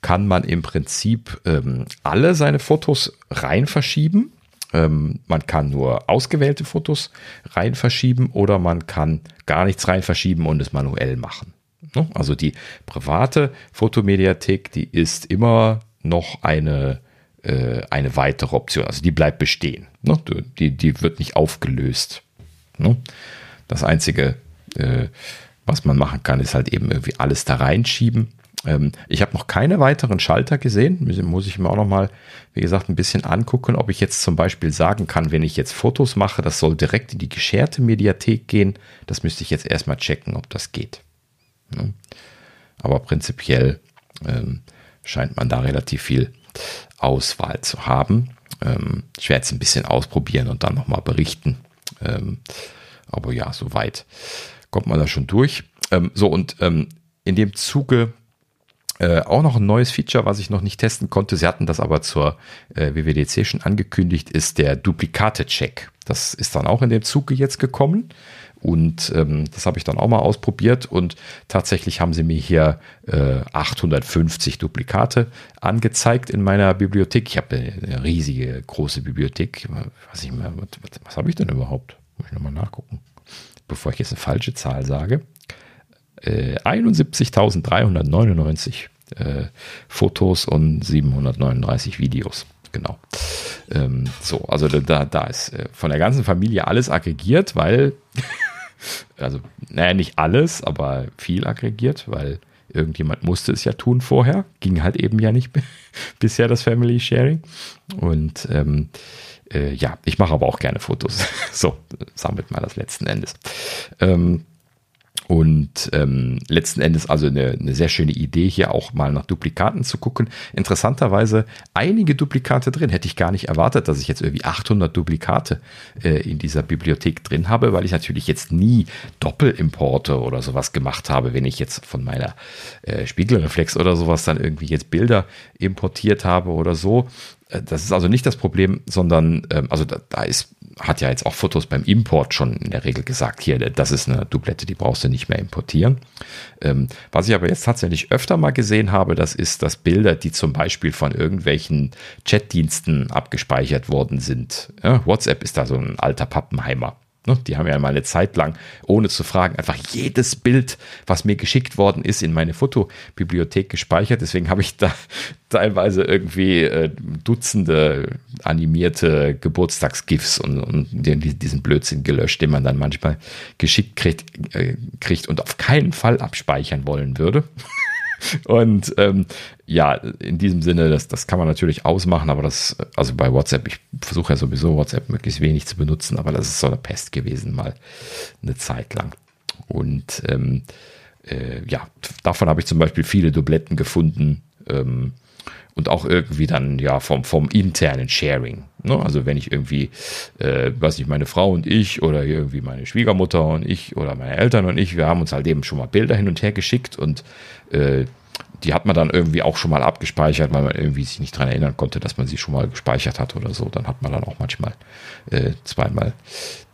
kann man im Prinzip ähm, alle seine Fotos rein verschieben. Ähm, man kann nur ausgewählte Fotos rein verschieben oder man kann gar nichts rein verschieben und es manuell machen. Ne? Also die private Fotomediathek, die ist immer noch eine äh, eine weitere Option. Also die bleibt bestehen. Ne? Die, die wird nicht aufgelöst. Ne? Das Einzige, äh, was man machen kann, ist halt eben irgendwie alles da reinschieben. Ähm, ich habe noch keine weiteren Schalter gesehen. Muss ich mir auch noch mal, wie gesagt, ein bisschen angucken, ob ich jetzt zum Beispiel sagen kann, wenn ich jetzt Fotos mache, das soll direkt in die gescherte Mediathek gehen. Das müsste ich jetzt erstmal checken, ob das geht. Ne? Aber prinzipiell ähm, scheint man da relativ viel Auswahl zu haben. Ähm, ich werde es ein bisschen ausprobieren und dann nochmal berichten. Ähm, aber ja, soweit kommt man da schon durch. Ähm, so, und ähm, in dem Zuge äh, auch noch ein neues Feature, was ich noch nicht testen konnte. Sie hatten das aber zur äh, WWDC schon angekündigt, ist der Duplikate-Check. Das ist dann auch in dem Zuge jetzt gekommen. Und ähm, das habe ich dann auch mal ausprobiert und tatsächlich haben sie mir hier äh, 850 Duplikate angezeigt in meiner Bibliothek. Ich habe eine riesige, große Bibliothek. Was, ich was, was habe ich denn überhaupt? Muss ich nochmal nachgucken, bevor ich jetzt eine falsche Zahl sage. Äh, 71.399 äh, Fotos und 739 Videos genau. Ähm, so, also da, da ist äh, von der ganzen Familie alles aggregiert, weil, also, naja, nicht alles, aber viel aggregiert, weil irgendjemand musste es ja tun vorher. Ging halt eben ja nicht bisher das Family Sharing. Und ähm, äh, ja, ich mache aber auch gerne Fotos. so, sammelt mal das letzten Endes. Ähm, und ähm, letzten Endes also eine, eine sehr schöne Idee, hier auch mal nach Duplikaten zu gucken. Interessanterweise einige Duplikate drin. Hätte ich gar nicht erwartet, dass ich jetzt irgendwie 800 Duplikate äh, in dieser Bibliothek drin habe, weil ich natürlich jetzt nie Doppelimporte oder sowas gemacht habe, wenn ich jetzt von meiner äh, Spiegelreflex oder sowas dann irgendwie jetzt Bilder importiert habe oder so. Äh, das ist also nicht das Problem, sondern ähm, also da, da ist hat ja jetzt auch Fotos beim Import schon in der Regel gesagt, hier, das ist eine Dublette, die brauchst du nicht mehr importieren. Ähm, was ich aber jetzt tatsächlich öfter mal gesehen habe, das ist, dass Bilder, die zum Beispiel von irgendwelchen Chatdiensten abgespeichert worden sind. Ja, WhatsApp ist da so ein alter Pappenheimer. Ne, die haben ja mal eine Zeit lang, ohne zu fragen, einfach jedes Bild, was mir geschickt worden ist, in meine Fotobibliothek gespeichert. Deswegen habe ich da teilweise irgendwie äh, Dutzende animierte Geburtstagsgifs und, und diesen Blödsinn gelöscht, den man dann manchmal geschickt kriegt, äh, kriegt und auf keinen Fall abspeichern wollen würde. Und ähm, ja, in diesem Sinne, das, das kann man natürlich ausmachen, aber das, also bei WhatsApp, ich versuche ja sowieso WhatsApp möglichst wenig zu benutzen, aber das ist so eine Pest gewesen, mal eine Zeit lang. Und ähm, äh, ja, davon habe ich zum Beispiel viele Dubletten gefunden. Ähm, und auch irgendwie dann ja vom, vom internen Sharing. Ne? Also wenn ich irgendwie, äh, weiß nicht, meine Frau und ich oder irgendwie meine Schwiegermutter und ich oder meine Eltern und ich, wir haben uns halt eben schon mal Bilder hin und her geschickt und äh, die hat man dann irgendwie auch schon mal abgespeichert, weil man irgendwie sich nicht dran erinnern konnte, dass man sie schon mal gespeichert hat oder so. Dann hat man dann auch manchmal äh, zweimal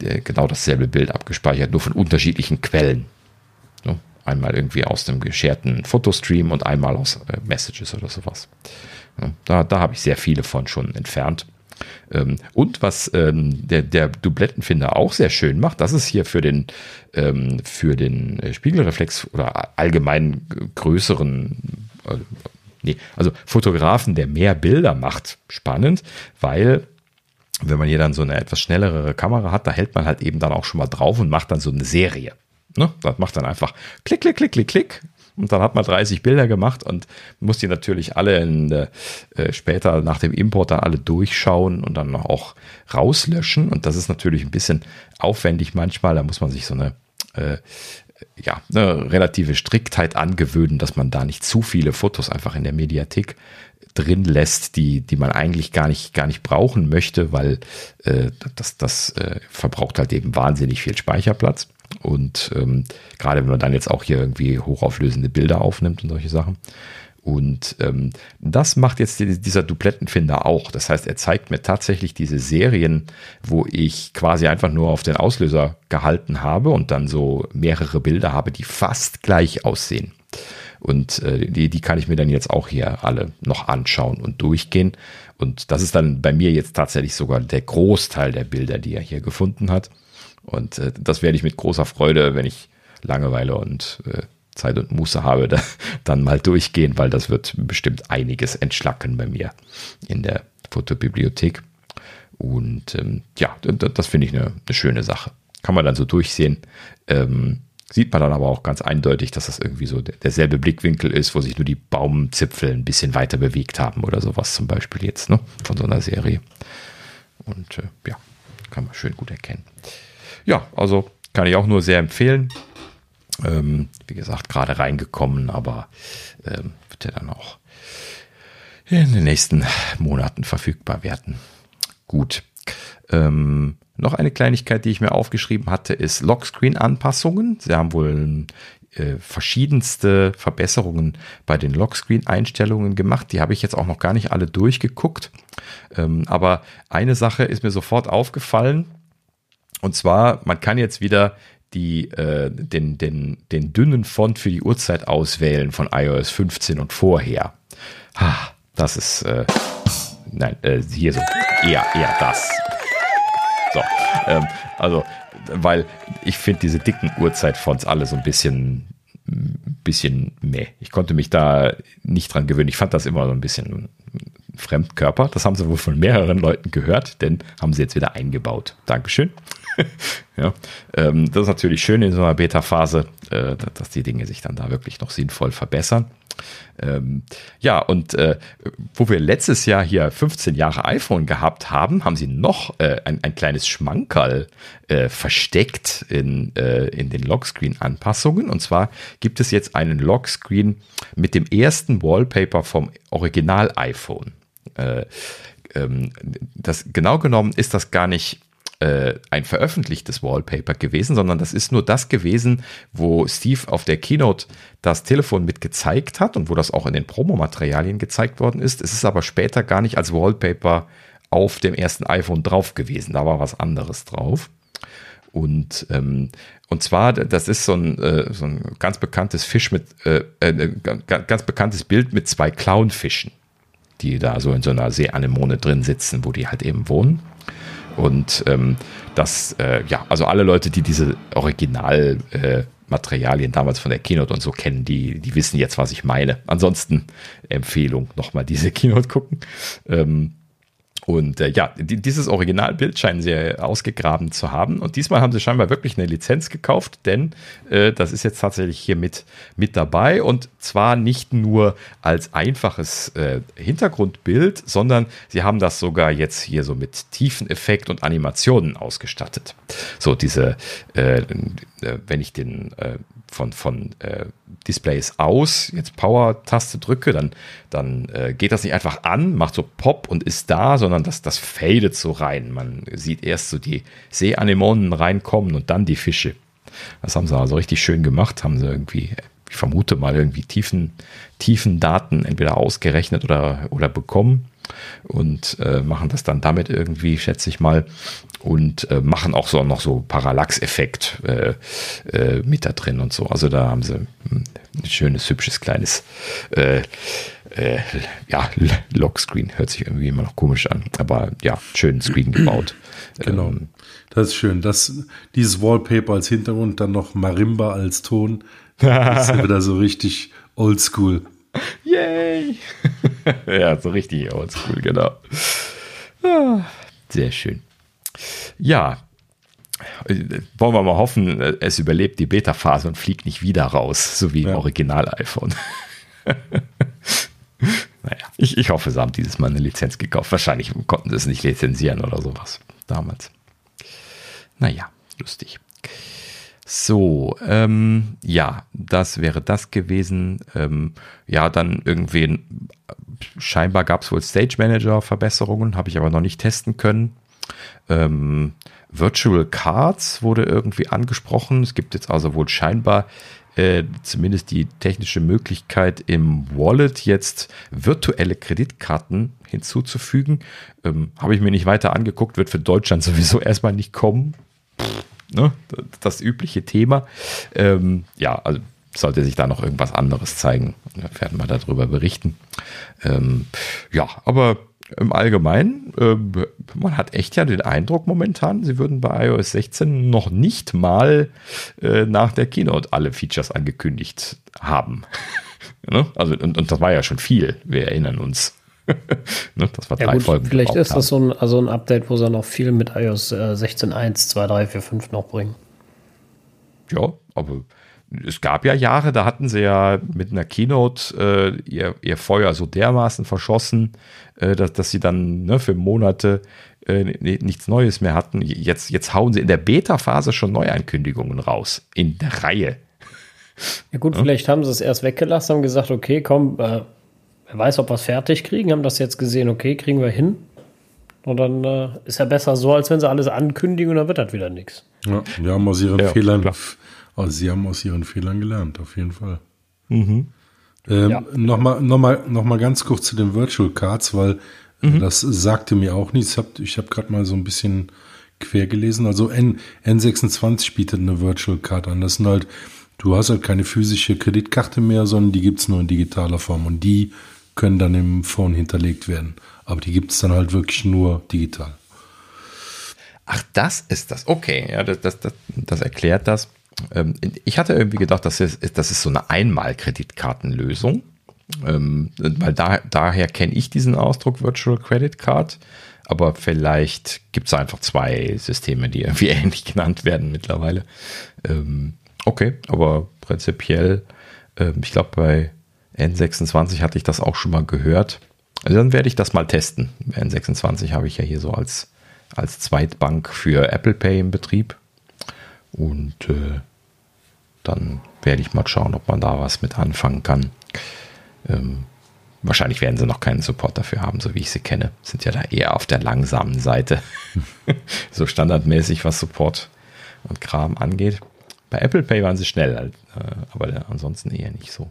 äh, genau dasselbe Bild abgespeichert, nur von unterschiedlichen Quellen. Einmal irgendwie aus dem gescherten Fotostream und einmal aus äh, Messages oder sowas. Da, da habe ich sehr viele von schon entfernt. Ähm, und was ähm, der, der Dublettenfinder auch sehr schön macht, das ist hier für den, ähm, für den äh, Spiegelreflex oder allgemein größeren, äh, nee, also Fotografen, der mehr Bilder macht, spannend, weil wenn man hier dann so eine etwas schnellere Kamera hat, da hält man halt eben dann auch schon mal drauf und macht dann so eine Serie. Ne? Das macht dann einfach klick, klick, klick, klick, klick und dann hat man 30 Bilder gemacht und muss die natürlich alle in, äh, später nach dem Import dann alle durchschauen und dann auch rauslöschen. Und das ist natürlich ein bisschen aufwendig manchmal. Da muss man sich so eine äh, ja, eine relative Striktheit angewöhnen, dass man da nicht zu viele Fotos einfach in der Mediathek drin lässt, die, die man eigentlich gar nicht, gar nicht brauchen möchte, weil äh, das, das äh, verbraucht halt eben wahnsinnig viel Speicherplatz. Und ähm, gerade wenn man dann jetzt auch hier irgendwie hochauflösende Bilder aufnimmt und solche Sachen. Und ähm, das macht jetzt dieser Duplettenfinder auch. Das heißt, er zeigt mir tatsächlich diese Serien, wo ich quasi einfach nur auf den Auslöser gehalten habe und dann so mehrere Bilder habe, die fast gleich aussehen. Und äh, die, die kann ich mir dann jetzt auch hier alle noch anschauen und durchgehen. Und das ist dann bei mir jetzt tatsächlich sogar der Großteil der Bilder, die er hier gefunden hat. Und äh, das werde ich mit großer Freude, wenn ich Langeweile und äh, Zeit und Muße habe, da, dann mal durchgehen, weil das wird bestimmt einiges entschlacken bei mir in der Fotobibliothek. Und ähm, ja, das finde ich eine, eine, schöne Sache. Kann man dann so durchsehen. Ähm, sieht man dann aber auch ganz eindeutig, dass das irgendwie so derselbe Blickwinkel ist, wo sich nur die Baumzipfel ein bisschen weiter bewegt haben oder sowas zum Beispiel jetzt, ne, von so einer Serie. Und äh, ja, kann man schön gut erkennen ja, also kann ich auch nur sehr empfehlen. Ähm, wie gesagt, gerade reingekommen, aber ähm, wird ja dann auch in den nächsten Monaten verfügbar werden. Gut. Ähm, noch eine Kleinigkeit, die ich mir aufgeschrieben hatte, ist Lockscreen-Anpassungen. Sie haben wohl äh, verschiedenste Verbesserungen bei den Lockscreen-Einstellungen gemacht. Die habe ich jetzt auch noch gar nicht alle durchgeguckt. Ähm, aber eine Sache ist mir sofort aufgefallen. Und zwar, man kann jetzt wieder die äh, den, den, den dünnen Font für die Uhrzeit auswählen von iOS 15 und vorher. Ha, das ist, äh, nein, äh, hier so, eher, eher das. So, ähm, also, weil ich finde diese dicken Uhrzeitfonts alle so ein bisschen, bisschen meh. Ich konnte mich da nicht dran gewöhnen. Ich fand das immer so ein bisschen Fremdkörper. Das haben sie wohl von mehreren Leuten gehört, denn haben sie jetzt wieder eingebaut. Dankeschön. ja, ähm, das ist natürlich schön in so einer Beta-Phase, äh, dass die Dinge sich dann da wirklich noch sinnvoll verbessern. Ähm, ja, und äh, wo wir letztes Jahr hier 15 Jahre iPhone gehabt haben, haben sie noch äh, ein, ein kleines Schmankerl äh, versteckt in, äh, in den Lockscreen-Anpassungen. Und zwar gibt es jetzt einen Lockscreen mit dem ersten Wallpaper vom Original-iPhone. Äh, ähm, das genau genommen ist das gar nicht äh, ein veröffentlichtes Wallpaper gewesen, sondern das ist nur das gewesen, wo Steve auf der Keynote das Telefon mit gezeigt hat und wo das auch in den Promomaterialien gezeigt worden ist. Es ist aber später gar nicht als Wallpaper auf dem ersten iPhone drauf gewesen. Da war was anderes drauf. Und, ähm, und zwar, das ist so ein, äh, so ein ganz bekanntes Fisch mit, äh, äh, ganz bekanntes Bild mit zwei Clownfischen, die da so in so einer Seeanemone drin sitzen, wo die halt eben wohnen. Und ähm, das, äh, ja, also alle Leute, die diese Originalmaterialien äh, damals von der Keynote und so kennen, die, die wissen jetzt, was ich meine. Ansonsten Empfehlung, nochmal diese Keynote gucken. Ähm, und äh, ja, dieses Originalbild scheinen sie ausgegraben zu haben. Und diesmal haben sie scheinbar wirklich eine Lizenz gekauft, denn äh, das ist jetzt tatsächlich hier mit, mit dabei. Und zwar nicht nur als einfaches äh, Hintergrundbild, sondern sie haben das sogar jetzt hier so mit Tiefeneffekt und Animationen ausgestattet. So diese, äh, äh, wenn ich den äh, von, von äh, Displays aus, jetzt Power-Taste drücke, dann, dann äh, geht das nicht einfach an, macht so Pop und ist da, sondern das, das fadet so rein. Man sieht erst so die Seeanemonen reinkommen und dann die Fische. Das haben sie also richtig schön gemacht, haben sie irgendwie, ich vermute mal, irgendwie tiefen, tiefen Daten entweder ausgerechnet oder, oder bekommen und äh, machen das dann damit irgendwie, schätze ich mal, und äh, machen auch so noch so Parallax-Effekt äh, äh, mit da drin und so. Also da haben sie ein schönes, hübsches, kleines äh, äh, ja, Lockscreen. Hört sich irgendwie immer noch komisch an, aber ja, schönen Screen gebaut. Genau. Ähm, das ist schön. Das, dieses Wallpaper als Hintergrund, dann noch Marimba als Ton. Das ist wieder so richtig oldschool. Yay! ja, so richtig oldschool, genau. Ah, sehr schön. Ja, wollen wir mal hoffen, es überlebt die Beta-Phase und fliegt nicht wieder raus, so wie ja. im Original-iPhone. naja, ich, ich hoffe, sie haben dieses Mal eine Lizenz gekauft. Wahrscheinlich konnten sie es nicht lizenzieren oder sowas damals. Naja, lustig. So, ähm, ja, das wäre das gewesen. Ähm, ja, dann irgendwie, scheinbar gab es wohl Stage Manager Verbesserungen, habe ich aber noch nicht testen können. Ähm, Virtual Cards wurde irgendwie angesprochen. Es gibt jetzt also wohl scheinbar äh, zumindest die technische Möglichkeit im Wallet jetzt virtuelle Kreditkarten hinzuzufügen. Ähm, Habe ich mir nicht weiter angeguckt, wird für Deutschland sowieso erstmal nicht kommen. Pff ne, das übliche Thema. Ähm, ja, also sollte sich da noch irgendwas anderes zeigen, werden wir darüber berichten. Ähm, ja, aber im Allgemeinen, äh, man hat echt ja den Eindruck momentan, sie würden bei iOS 16 noch nicht mal äh, nach der Keynote alle Features angekündigt haben. ne? Also, und, und das war ja schon viel, wir erinnern uns. ne, das war ja, drei gut, Folgen. Vielleicht ist das so ein, also ein Update, wo sie noch viel mit iOS äh, 16.1, 2, 3, 4, 5 noch bringen. Ja, aber es gab ja Jahre, da hatten sie ja mit einer Keynote äh, ihr, ihr Feuer so dermaßen verschossen, äh, dass, dass sie dann ne, für Monate äh, nichts Neues mehr hatten. Jetzt, jetzt hauen sie in der Beta-Phase schon Neuankündigungen raus. In der Reihe. Ja gut, ja? vielleicht haben sie es erst weggelassen, haben gesagt, okay, komm, äh, wer weiß, ob wir es fertig kriegen, haben das jetzt gesehen, okay, kriegen wir hin. Und dann äh, ist ja besser so, als wenn sie alles ankündigen und dann wird das wieder nichts. Ja, wir haben aus ihren ja, Fehlern, also sie haben aus ihren Fehlern gelernt, auf jeden Fall. Mhm. Ähm, ja. Nochmal noch mal, noch mal ganz kurz zu den Virtual Cards, weil mhm. das sagte mir auch nichts. Ich habe gerade mal so ein bisschen quer gelesen. Also N, N26 bietet eine Virtual Card an. Das sind halt, du hast halt keine physische Kreditkarte mehr, sondern die gibt's nur in digitaler Form und die können dann im Phone hinterlegt werden. Aber die gibt's dann halt wirklich nur digital. Ach, das ist das. Okay, ja, das, das, das, das erklärt das. Ähm, ich hatte irgendwie gedacht, das ist, das ist so eine Einmal-Kreditkartenlösung. Ähm, weil da, daher kenne ich diesen Ausdruck Virtual Credit Card. Aber vielleicht gibt es einfach zwei Systeme, die irgendwie ähnlich genannt werden mittlerweile. Ähm, okay, aber prinzipiell, ähm, ich glaube, bei N26 hatte ich das auch schon mal gehört. Also dann werde ich das mal testen. N26 habe ich ja hier so als, als Zweitbank für Apple Pay im Betrieb. Und äh, dann werde ich mal schauen, ob man da was mit anfangen kann. Ähm, wahrscheinlich werden sie noch keinen Support dafür haben, so wie ich sie kenne. Sind ja da eher auf der langsamen Seite. so standardmäßig, was Support und Kram angeht. Bei Apple Pay waren sie schnell, äh, aber ansonsten eher nicht so.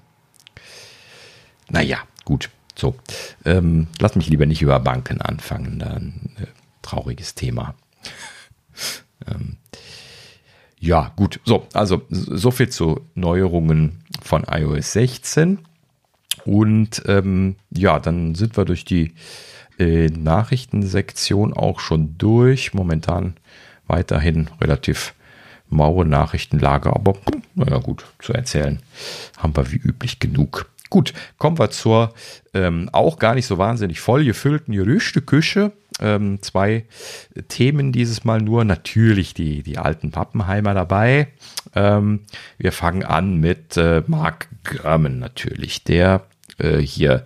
Naja, gut. So, ähm, lass mich lieber nicht über Banken anfangen, dann äh, trauriges Thema. ähm, ja, gut. So, also so viel zu Neuerungen von iOS 16. Und ähm, ja, dann sind wir durch die äh, Nachrichtensektion auch schon durch. Momentan weiterhin relativ maue Nachrichtenlage, aber naja gut, zu erzählen haben wir wie üblich genug. Gut, kommen wir zur ähm, auch gar nicht so wahnsinnig voll gefüllten Gerüchteküche. Ähm, zwei Themen dieses Mal nur. Natürlich die, die alten Pappenheimer dabei. Ähm, wir fangen an mit äh, Mark Gurman natürlich, der äh, hier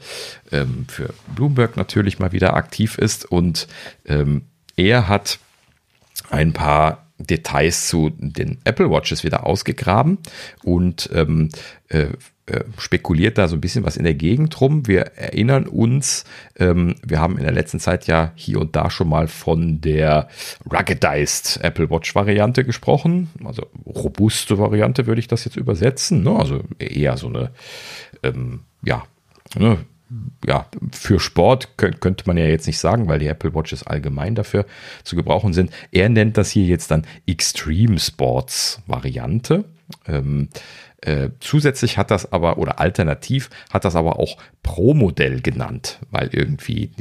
ähm, für Bloomberg natürlich mal wieder aktiv ist und ähm, er hat ein paar Details zu den Apple Watches wieder ausgegraben und ähm, äh, äh, spekuliert da so ein bisschen was in der Gegend rum. Wir erinnern uns, ähm, wir haben in der letzten Zeit ja hier und da schon mal von der ruggedized Apple Watch Variante gesprochen. Also robuste Variante würde ich das jetzt übersetzen. Ne? Also eher so eine, ähm, ja, ne? ja, für Sport könnte man ja jetzt nicht sagen, weil die Apple Watches allgemein dafür zu gebrauchen sind. Er nennt das hier jetzt dann Extreme Sports Variante. Ähm, äh, zusätzlich hat das aber, oder alternativ hat das aber auch Pro-Modell genannt, weil irgendwie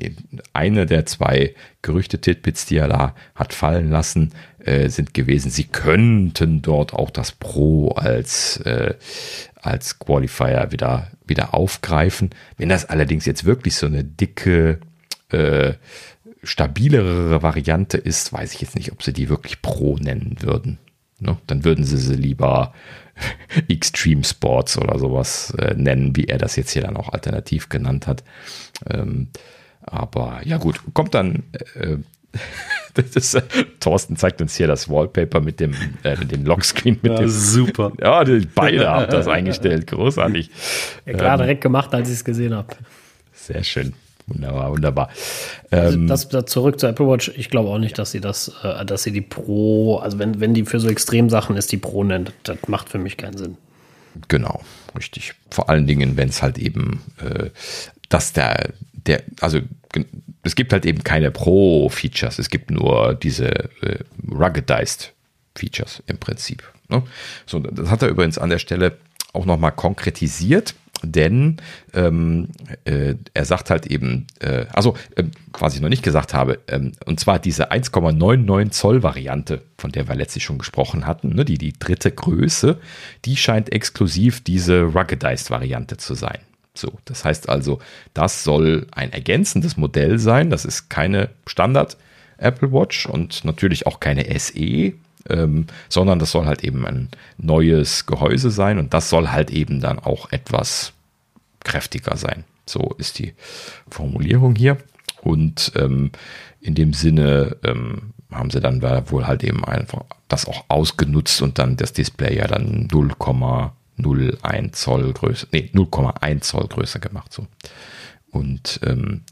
eine der zwei Gerüchte-Titbits, die er da hat fallen lassen, äh, sind gewesen, sie könnten dort auch das Pro als, äh, als Qualifier wieder, wieder aufgreifen. Wenn das allerdings jetzt wirklich so eine dicke, äh, stabilere Variante ist, weiß ich jetzt nicht, ob sie die wirklich Pro nennen würden. Ne? Dann würden sie sie lieber Extreme Sports oder sowas äh, nennen, wie er das jetzt hier dann auch alternativ genannt hat. Ähm, aber ja gut, kommt dann. Äh, ist, äh, Thorsten zeigt uns hier das Wallpaper mit dem, äh, mit dem Lockscreen. Mit ja, dem, super. Ja, die, beide haben das eingestellt. Großartig. Ja, klar, ähm, direkt gemacht, als ich es gesehen habe. Sehr schön. Wunderbar, wunderbar. Also ähm, das, das, zurück zur Apple Watch. Ich glaube auch nicht, dass sie das, äh, dass sie die Pro, also wenn, wenn die für so Extremsachen ist, die Pro nennt, das macht für mich keinen Sinn. Genau, richtig. Vor allen Dingen, wenn es halt eben, äh, dass der, der, also es gibt halt eben keine Pro-Features, es gibt nur diese äh, ruggedized Features im Prinzip. Ne? So, das hat er übrigens an der Stelle auch nochmal konkretisiert denn ähm, äh, er sagt halt eben, äh, also äh, was ich noch nicht gesagt habe, ähm, und zwar diese 1,99 Zoll Variante, von der wir letztlich schon gesprochen hatten, ne, die, die dritte Größe, die scheint exklusiv diese Ruggedized Variante zu sein. So, das heißt also, das soll ein ergänzendes Modell sein. Das ist keine Standard Apple Watch und natürlich auch keine SE, ähm, sondern das soll halt eben ein neues Gehäuse sein und das soll halt eben dann auch etwas kräftiger sein. So ist die Formulierung hier. Und ähm, in dem Sinne ähm, haben sie dann wohl halt eben einfach das auch ausgenutzt und dann das Display ja dann 0,01 Zoll größer, nee, 0,1 Zoll größer gemacht. So. Und ähm,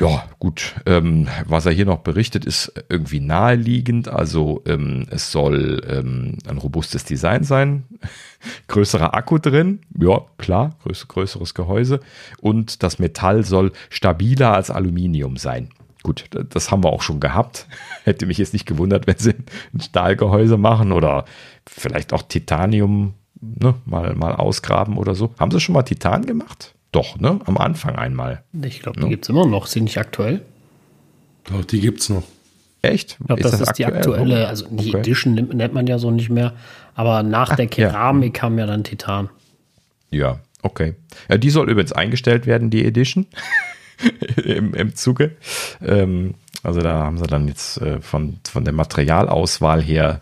ja, gut. Ähm, was er hier noch berichtet, ist irgendwie naheliegend. Also ähm, es soll ähm, ein robustes Design sein, größerer Akku drin, ja klar, größ größeres Gehäuse und das Metall soll stabiler als Aluminium sein. gut, das haben wir auch schon gehabt. Hätte mich jetzt nicht gewundert, wenn sie ein Stahlgehäuse machen oder vielleicht auch Titanium ne, mal, mal ausgraben oder so. Haben sie schon mal Titan gemacht? Doch, ne? Am Anfang einmal. Ich glaube, die ne? gibt es immer noch. Sind nicht aktuell? Doch, die gibt es noch. Echt? Ich glaube, das, das, ist aktuell? die aktuelle, also die okay. Edition nennt, nennt, man ja so nicht mehr. Aber nach Ach, der Keramik ja. kam ja dann Titan. Ja, okay. Ja, die soll übrigens eingestellt werden, die Edition. Im, Im Zuge. Ähm, also da haben sie dann jetzt äh, von, von der Materialauswahl her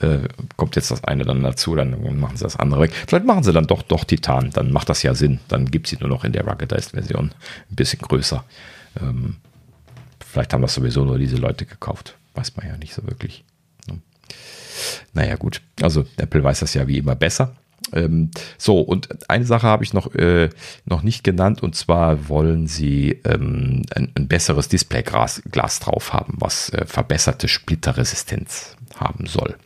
äh, kommt jetzt das eine dann dazu, dann machen sie das andere weg. Vielleicht machen sie dann doch doch Titan, dann macht das ja Sinn. Dann gibt sie nur noch in der Ruggedized-Version ein bisschen größer. Ähm, vielleicht haben das sowieso nur diese Leute gekauft. Weiß man ja nicht so wirklich. Ne? Naja, gut. Also Apple weiß das ja wie immer besser. Ähm, so, und eine Sache habe ich noch, äh, noch nicht genannt, und zwar wollen sie ähm, ein, ein, besseres Displayglas Glas drauf haben, was äh, verbesserte Splitterresistenz haben soll.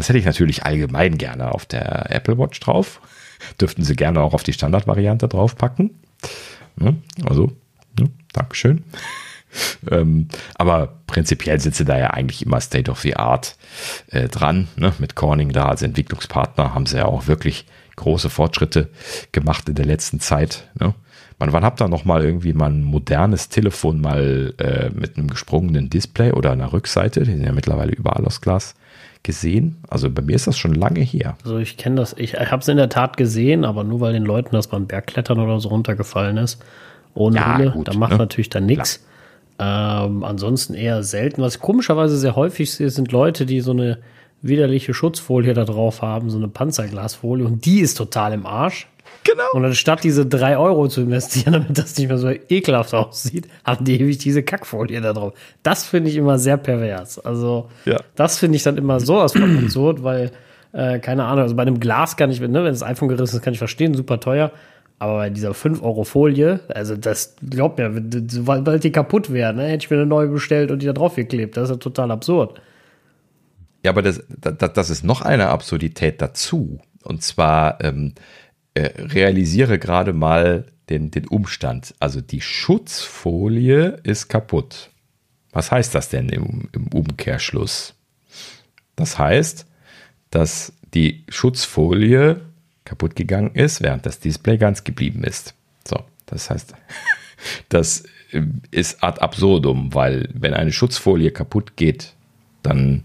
Das hätte ich natürlich allgemein gerne auf der Apple Watch drauf. Dürften sie gerne auch auf die Standardvariante draufpacken. Ne? Also, ne? Dankeschön. ähm, aber prinzipiell sie da ja eigentlich immer State of the Art äh, dran. Ne? Mit Corning da als Entwicklungspartner haben sie ja auch wirklich große Fortschritte gemacht in der letzten Zeit. Ne? Man, wann habt ihr noch mal irgendwie mal ein modernes Telefon mal äh, mit einem gesprungenen Display oder einer Rückseite, die sind ja mittlerweile überall aus Glas, gesehen? Also bei mir ist das schon lange her. Also ich kenne das, ich habe es in der Tat gesehen, aber nur weil den Leuten das beim Bergklettern oder so runtergefallen ist. Ohne ja, Hülle, gut, da macht ne? natürlich dann nichts. Ähm, ansonsten eher selten. Was ich komischerweise sehr häufig sehe, sind Leute, die so eine widerliche Schutzfolie da drauf haben, so eine Panzerglasfolie, und die ist total im Arsch. Genau. Und anstatt diese drei Euro zu investieren, damit das nicht mehr so ekelhaft aussieht, haben die ewig diese Kackfolie da drauf. Das finde ich immer sehr pervers. Also, ja. das finde ich dann immer so aus von absurd, weil, äh, keine Ahnung, also bei einem Glas kann ich, ne, wenn das iPhone gerissen ist, kann ich verstehen, super teuer. Aber bei dieser 5-Euro-Folie, also das, glaubt mir, sobald die kaputt wäre, ne, hätte ich mir eine neue bestellt und die da drauf geklebt. Das ist ja total absurd. Ja, aber das, das, das ist noch eine Absurdität dazu. Und zwar ähm, äh, realisiere gerade mal den, den Umstand. Also die Schutzfolie ist kaputt. Was heißt das denn im, im Umkehrschluss? Das heißt, dass die Schutzfolie kaputt gegangen ist, während das Display ganz geblieben ist. So, das heißt, das ist ad absurdum, weil wenn eine Schutzfolie kaputt geht, dann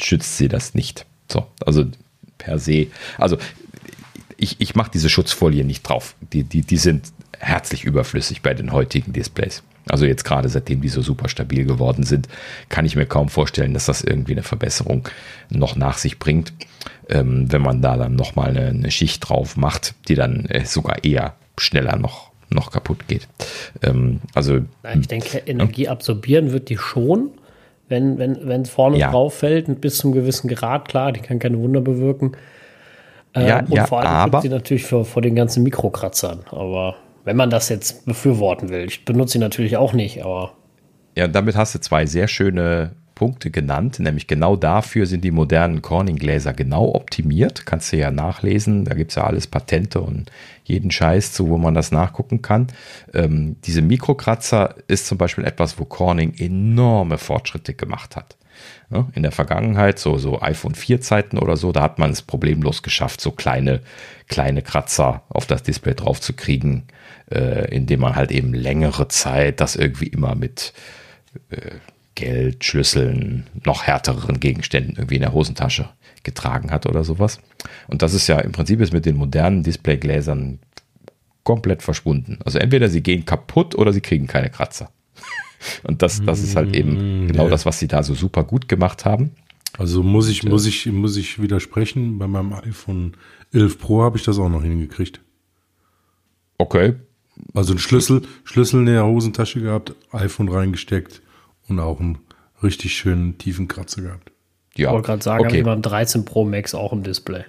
schützt sie das nicht. So, also per se. Also ich, ich mache diese Schutzfolie nicht drauf. Die, die, die sind herzlich überflüssig bei den heutigen Displays. Also jetzt gerade seitdem die so super stabil geworden sind, kann ich mir kaum vorstellen, dass das irgendwie eine Verbesserung noch nach sich bringt ähm, wenn man da dann nochmal eine, eine Schicht drauf macht, die dann äh, sogar eher schneller noch, noch kaputt geht. Ähm, also, ich denke, Energie absorbieren wird die schon, wenn, wenn, wenn es vorne ja. drauf fällt, bis zum gewissen Grad, klar, die kann keine Wunder bewirken. Ähm, ja, und ja, vor allem aber, sie natürlich vor, vor den ganzen Mikrokratzern. Aber wenn man das jetzt befürworten will, ich benutze sie natürlich auch nicht, aber. Ja, damit hast du zwei sehr schöne Punkte genannt, nämlich genau dafür sind die modernen Corning-Gläser genau optimiert. Kannst du ja nachlesen, da gibt es ja alles Patente und jeden Scheiß zu, wo man das nachgucken kann. Ähm, diese Mikrokratzer ist zum Beispiel etwas, wo Corning enorme Fortschritte gemacht hat. Ja, in der Vergangenheit, so, so iPhone 4 Zeiten oder so, da hat man es problemlos geschafft, so kleine, kleine Kratzer auf das Display drauf zu kriegen, äh, indem man halt eben längere Zeit das irgendwie immer mit äh, Geld, Schlüsseln, noch härteren Gegenständen irgendwie in der Hosentasche getragen hat oder sowas. Und das ist ja im Prinzip ist mit den modernen Displaygläsern komplett verschwunden. Also entweder sie gehen kaputt oder sie kriegen keine Kratzer. Und das, das ist halt eben mm, genau das, was sie da so super gut gemacht haben. Also muss ich, muss ich, muss ich widersprechen. Bei meinem iPhone 11 Pro habe ich das auch noch hingekriegt. Okay. Also ein Schlüssel, Schlüssel in der Hosentasche gehabt, iPhone reingesteckt, und auch einen richtig schönen tiefen Kratzer gehabt. Ja, ich wollte gerade sagen, okay. beim 13 Pro Max auch im Display.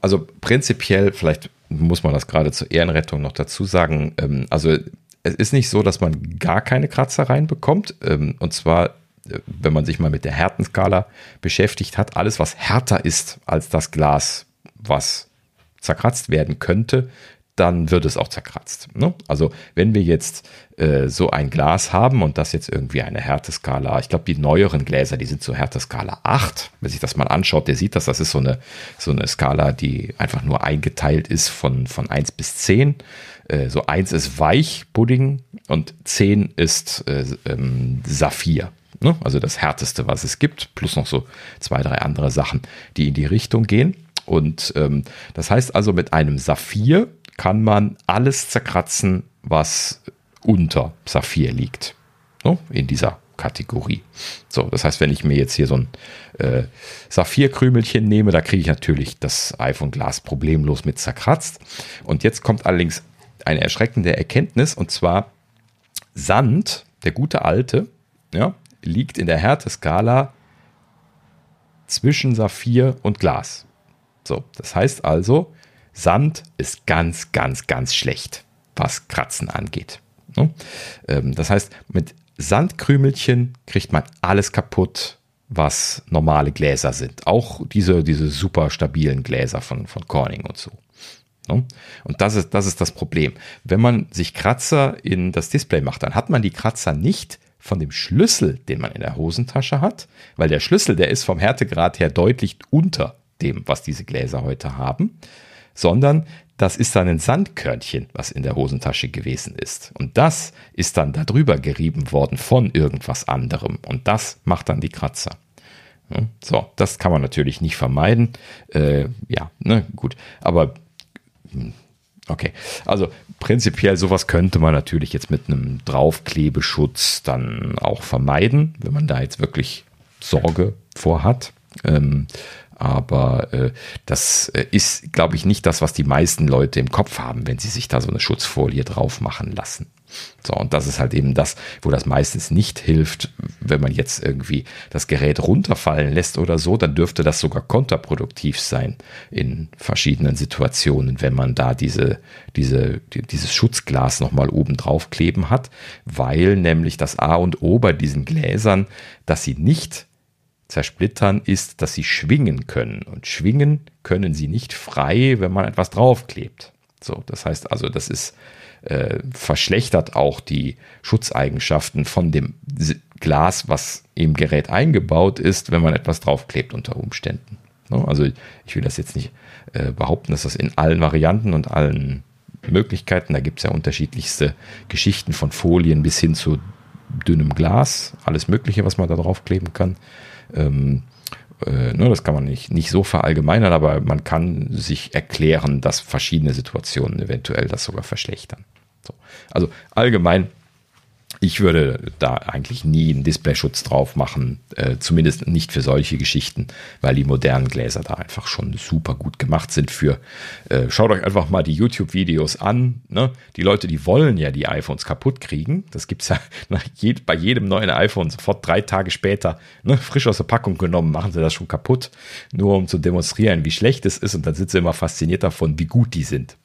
Also prinzipiell, vielleicht muss man das gerade zur Ehrenrettung noch dazu sagen, ähm, also es ist nicht so, dass man gar keine Kratzer reinbekommt. Ähm, und zwar, äh, wenn man sich mal mit der Härtenskala beschäftigt hat, alles, was härter ist als das Glas, was zerkratzt werden könnte, dann wird es auch zerkratzt. Ne? Also wenn wir jetzt äh, so ein Glas haben und das jetzt irgendwie eine Härteskala, ich glaube die neueren Gläser, die sind so Härteskala 8. Wer sich das mal anschaut, der sieht das, das ist so eine, so eine Skala, die einfach nur eingeteilt ist von, von 1 bis 10. Äh, so 1 ist weich, Pudding und 10 ist äh, ähm, Saphir. Ne? Also das härteste, was es gibt, plus noch so zwei, drei andere Sachen, die in die Richtung gehen. Und ähm, das heißt also, mit einem Saphir kann man alles zerkratzen, was unter Saphir liegt. So, in dieser Kategorie. So, das heißt, wenn ich mir jetzt hier so ein äh, Saphirkrümelchen nehme, da kriege ich natürlich das iPhone-Glas problemlos mit zerkratzt. Und jetzt kommt allerdings eine erschreckende Erkenntnis, und zwar Sand, der gute alte, ja, liegt in der Härteskala zwischen Saphir und Glas. So, das heißt also, Sand ist ganz, ganz, ganz schlecht, was Kratzen angeht. Ne? Ähm, das heißt, mit Sandkrümelchen kriegt man alles kaputt, was normale Gläser sind. Auch diese, diese super stabilen Gläser von, von Corning und so. Ne? Und das ist, das ist das Problem. Wenn man sich Kratzer in das Display macht, dann hat man die Kratzer nicht von dem Schlüssel, den man in der Hosentasche hat, weil der Schlüssel, der ist vom Härtegrad her deutlich unter dem, was diese Gläser heute haben, sondern das ist dann ein Sandkörnchen, was in der Hosentasche gewesen ist. Und das ist dann darüber gerieben worden von irgendwas anderem. Und das macht dann die Kratzer. So, das kann man natürlich nicht vermeiden. Äh, ja, ne, gut. Aber okay. Also prinzipiell sowas könnte man natürlich jetzt mit einem Draufklebeschutz dann auch vermeiden, wenn man da jetzt wirklich Sorge vor hat. Ähm, aber äh, das äh, ist, glaube ich, nicht das, was die meisten Leute im Kopf haben, wenn sie sich da so eine Schutzfolie drauf machen lassen. So, und das ist halt eben das, wo das meistens nicht hilft, wenn man jetzt irgendwie das Gerät runterfallen lässt oder so, dann dürfte das sogar kontraproduktiv sein in verschiedenen Situationen, wenn man da diese, diese, die, dieses Schutzglas nochmal oben drauf kleben hat, weil nämlich das A und O bei diesen Gläsern, dass sie nicht zersplittern, ist, dass sie schwingen können. Und schwingen können sie nicht frei, wenn man etwas draufklebt. So, das heißt also, das ist äh, verschlechtert auch die Schutzeigenschaften von dem Glas, was im Gerät eingebaut ist, wenn man etwas draufklebt unter Umständen. No, also ich will das jetzt nicht äh, behaupten, dass das in allen Varianten und allen Möglichkeiten, da gibt es ja unterschiedlichste Geschichten von Folien bis hin zu dünnem Glas, alles Mögliche, was man da draufkleben kann. Ähm, äh, ne, das kann man nicht, nicht so verallgemeinern, aber man kann sich erklären, dass verschiedene Situationen eventuell das sogar verschlechtern. So. Also allgemein ich würde da eigentlich nie einen Displayschutz drauf machen, äh, zumindest nicht für solche Geschichten, weil die modernen Gläser da einfach schon super gut gemacht sind für. Äh, schaut euch einfach mal die YouTube-Videos an. Ne? Die Leute, die wollen ja die iPhones kaputt kriegen. Das gibt es ja je, bei jedem neuen iPhone sofort drei Tage später, ne, frisch aus der Packung genommen, machen sie das schon kaputt, nur um zu demonstrieren, wie schlecht es ist. Und dann sind sie immer fasziniert davon, wie gut die sind.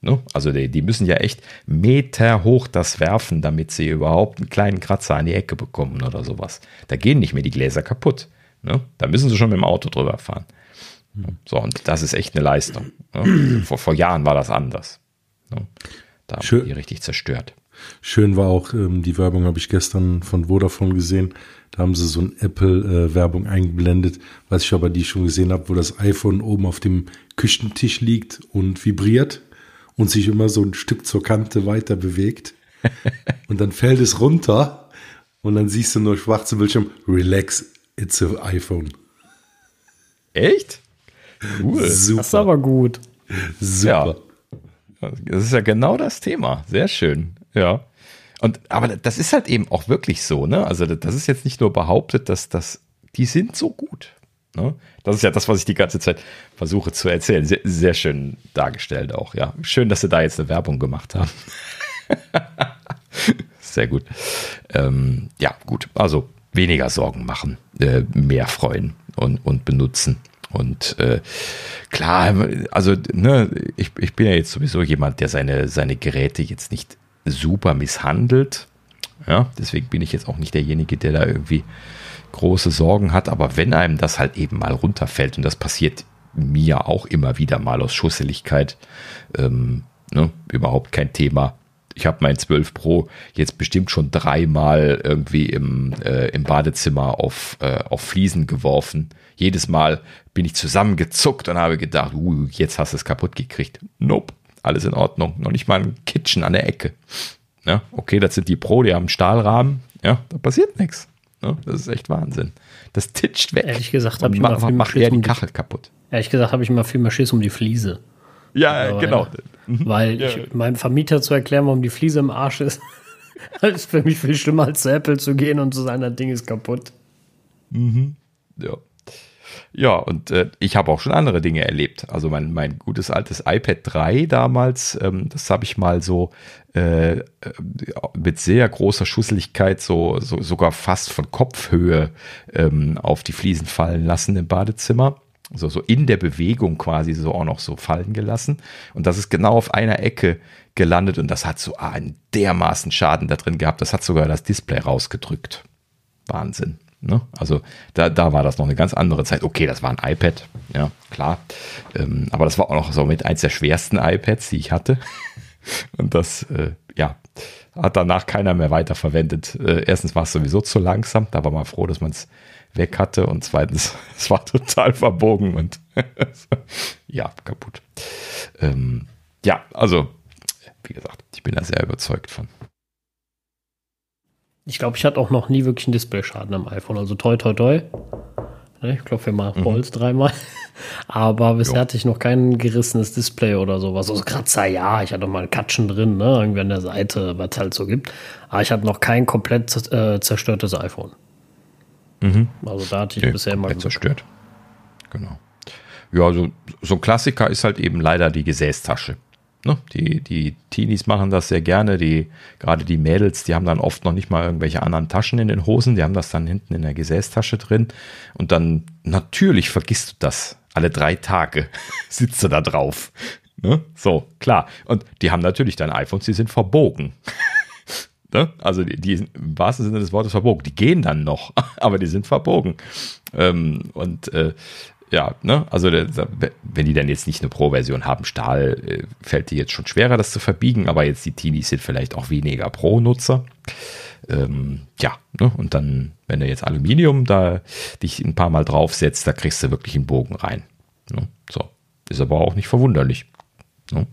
Ne? Also die, die, müssen ja echt Meter hoch das werfen, damit sie überhaupt einen kleinen Kratzer an die Ecke bekommen oder sowas. Da gehen nicht mehr die Gläser kaputt. Ne? Da müssen sie schon mit dem Auto drüber fahren. So, und das ist echt eine Leistung. Ne? Vor, vor Jahren war das anders. Ne? Da haben die richtig zerstört. Schön war auch ähm, die Werbung, habe ich gestern von Vodafone gesehen. Da haben sie so eine Apple-Werbung äh, eingeblendet, was ich aber die schon gesehen habe, wo das iPhone oben auf dem Küchentisch liegt und vibriert und sich immer so ein Stück zur Kante weiter bewegt. und dann fällt es runter und dann siehst du nur schwarze Bildschirm. Relax, it's an iPhone. Echt? Cool. Super. Das ist aber gut. Super. Ja. Das ist ja genau das Thema. Sehr schön. Ja. Und, aber das ist halt eben auch wirklich so, ne? Also, das ist jetzt nicht nur behauptet, dass das, die sind so gut. Ne? Das ist ja das, was ich die ganze Zeit versuche zu erzählen. Sehr, sehr schön dargestellt auch, ja. Schön, dass sie da jetzt eine Werbung gemacht haben. sehr gut. Ähm, ja, gut. Also weniger Sorgen machen, äh, mehr freuen und, und benutzen. Und äh, klar, also ne, ich, ich bin ja jetzt sowieso jemand, der seine, seine Geräte jetzt nicht super misshandelt. Ja, deswegen bin ich jetzt auch nicht derjenige, der da irgendwie große Sorgen hat, aber wenn einem das halt eben mal runterfällt, und das passiert mir auch immer wieder mal aus Schusseligkeit, ähm, Ne? Überhaupt kein Thema. Ich habe mein 12 Pro jetzt bestimmt schon dreimal irgendwie im, äh, im Badezimmer auf, äh, auf Fliesen geworfen. Jedes Mal bin ich zusammengezuckt und habe gedacht, uh, jetzt hast du es kaputt gekriegt. Nope, alles in Ordnung. Noch nicht mal ein Kitchen an der Ecke. Ja, okay, das sind die Pro, die haben Stahlrahmen. Ja, da passiert nichts. Ja, das ist echt Wahnsinn. Das titscht weg. Ehrlich gesagt habe ich ma mal macht eher die Kachel kaputt. Ehrlich gesagt habe ich immer viel mehr Schiss um die Fliese. Ja, Aber, genau. Mhm. Weil ja. ich, meinem Vermieter zu erklären, warum die Fliese im Arsch ist, ist für mich viel schlimmer als zu Apple zu gehen und zu sein, das Ding ist kaputt. Mhm. Ja. Ja, und äh, ich habe auch schon andere Dinge erlebt. Also mein, mein gutes altes iPad 3 damals, ähm, das habe ich mal so äh, mit sehr großer Schusseligkeit so, so sogar fast von Kopfhöhe ähm, auf die Fliesen fallen lassen im Badezimmer. So, so in der Bewegung quasi so auch noch so fallen gelassen. Und das ist genau auf einer Ecke gelandet und das hat so einen dermaßen Schaden da drin gehabt. Das hat sogar das Display rausgedrückt. Wahnsinn. Ne? Also da, da war das noch eine ganz andere Zeit. Okay, das war ein iPad, ja, klar. Ähm, aber das war auch noch so mit eins der schwersten iPads, die ich hatte. Und das, äh, ja, hat danach keiner mehr weiterverwendet. Äh, erstens war es sowieso zu langsam, da war man froh, dass man es weg hatte. Und zweitens, es war total verbogen und ja, kaputt. Ähm, ja, also, wie gesagt, ich bin da sehr überzeugt von. Ich glaube, ich hatte auch noch nie wirklich einen Displayschaden am iPhone. Also toi, toi, toi. Ne, ich klopfe mal mhm. Holz dreimal. Aber bisher jo. hatte ich noch kein gerissenes Display oder sowas. Also Kratzer, ja, ich hatte mal Katschen drin, ne? Irgendwie an der Seite, was es halt so gibt. Aber ich hatte noch kein komplett äh, zerstörtes iPhone. Mhm. Also da hatte ich okay, bisher immer zerstört. Genau. Ja, so, so ein Klassiker ist halt eben leider die Gesäßtasche. Ne? Die, die Teenies machen das sehr gerne. Die, gerade die Mädels, die haben dann oft noch nicht mal irgendwelche anderen Taschen in den Hosen. Die haben das dann hinten in der Gesäßtasche drin. Und dann natürlich vergisst du das. Alle drei Tage sitzt du da drauf. Ne? So, klar. Und die haben natürlich dann iPhones, die sind verbogen. ne? Also die, die im wahrsten Sinne des Wortes verbogen. Die gehen dann noch, aber die sind verbogen. Ähm, und äh, ja, ne, also wenn die dann jetzt nicht eine Pro-Version haben, Stahl, äh, fällt die jetzt schon schwerer, das zu verbiegen, aber jetzt die Teenies sind vielleicht auch weniger Pro-Nutzer. Ähm, ja, ne, und dann, wenn du jetzt Aluminium da dich ein paar Mal draufsetzt, da kriegst du wirklich einen Bogen rein. Ne, so, ist aber auch nicht verwunderlich. Ne,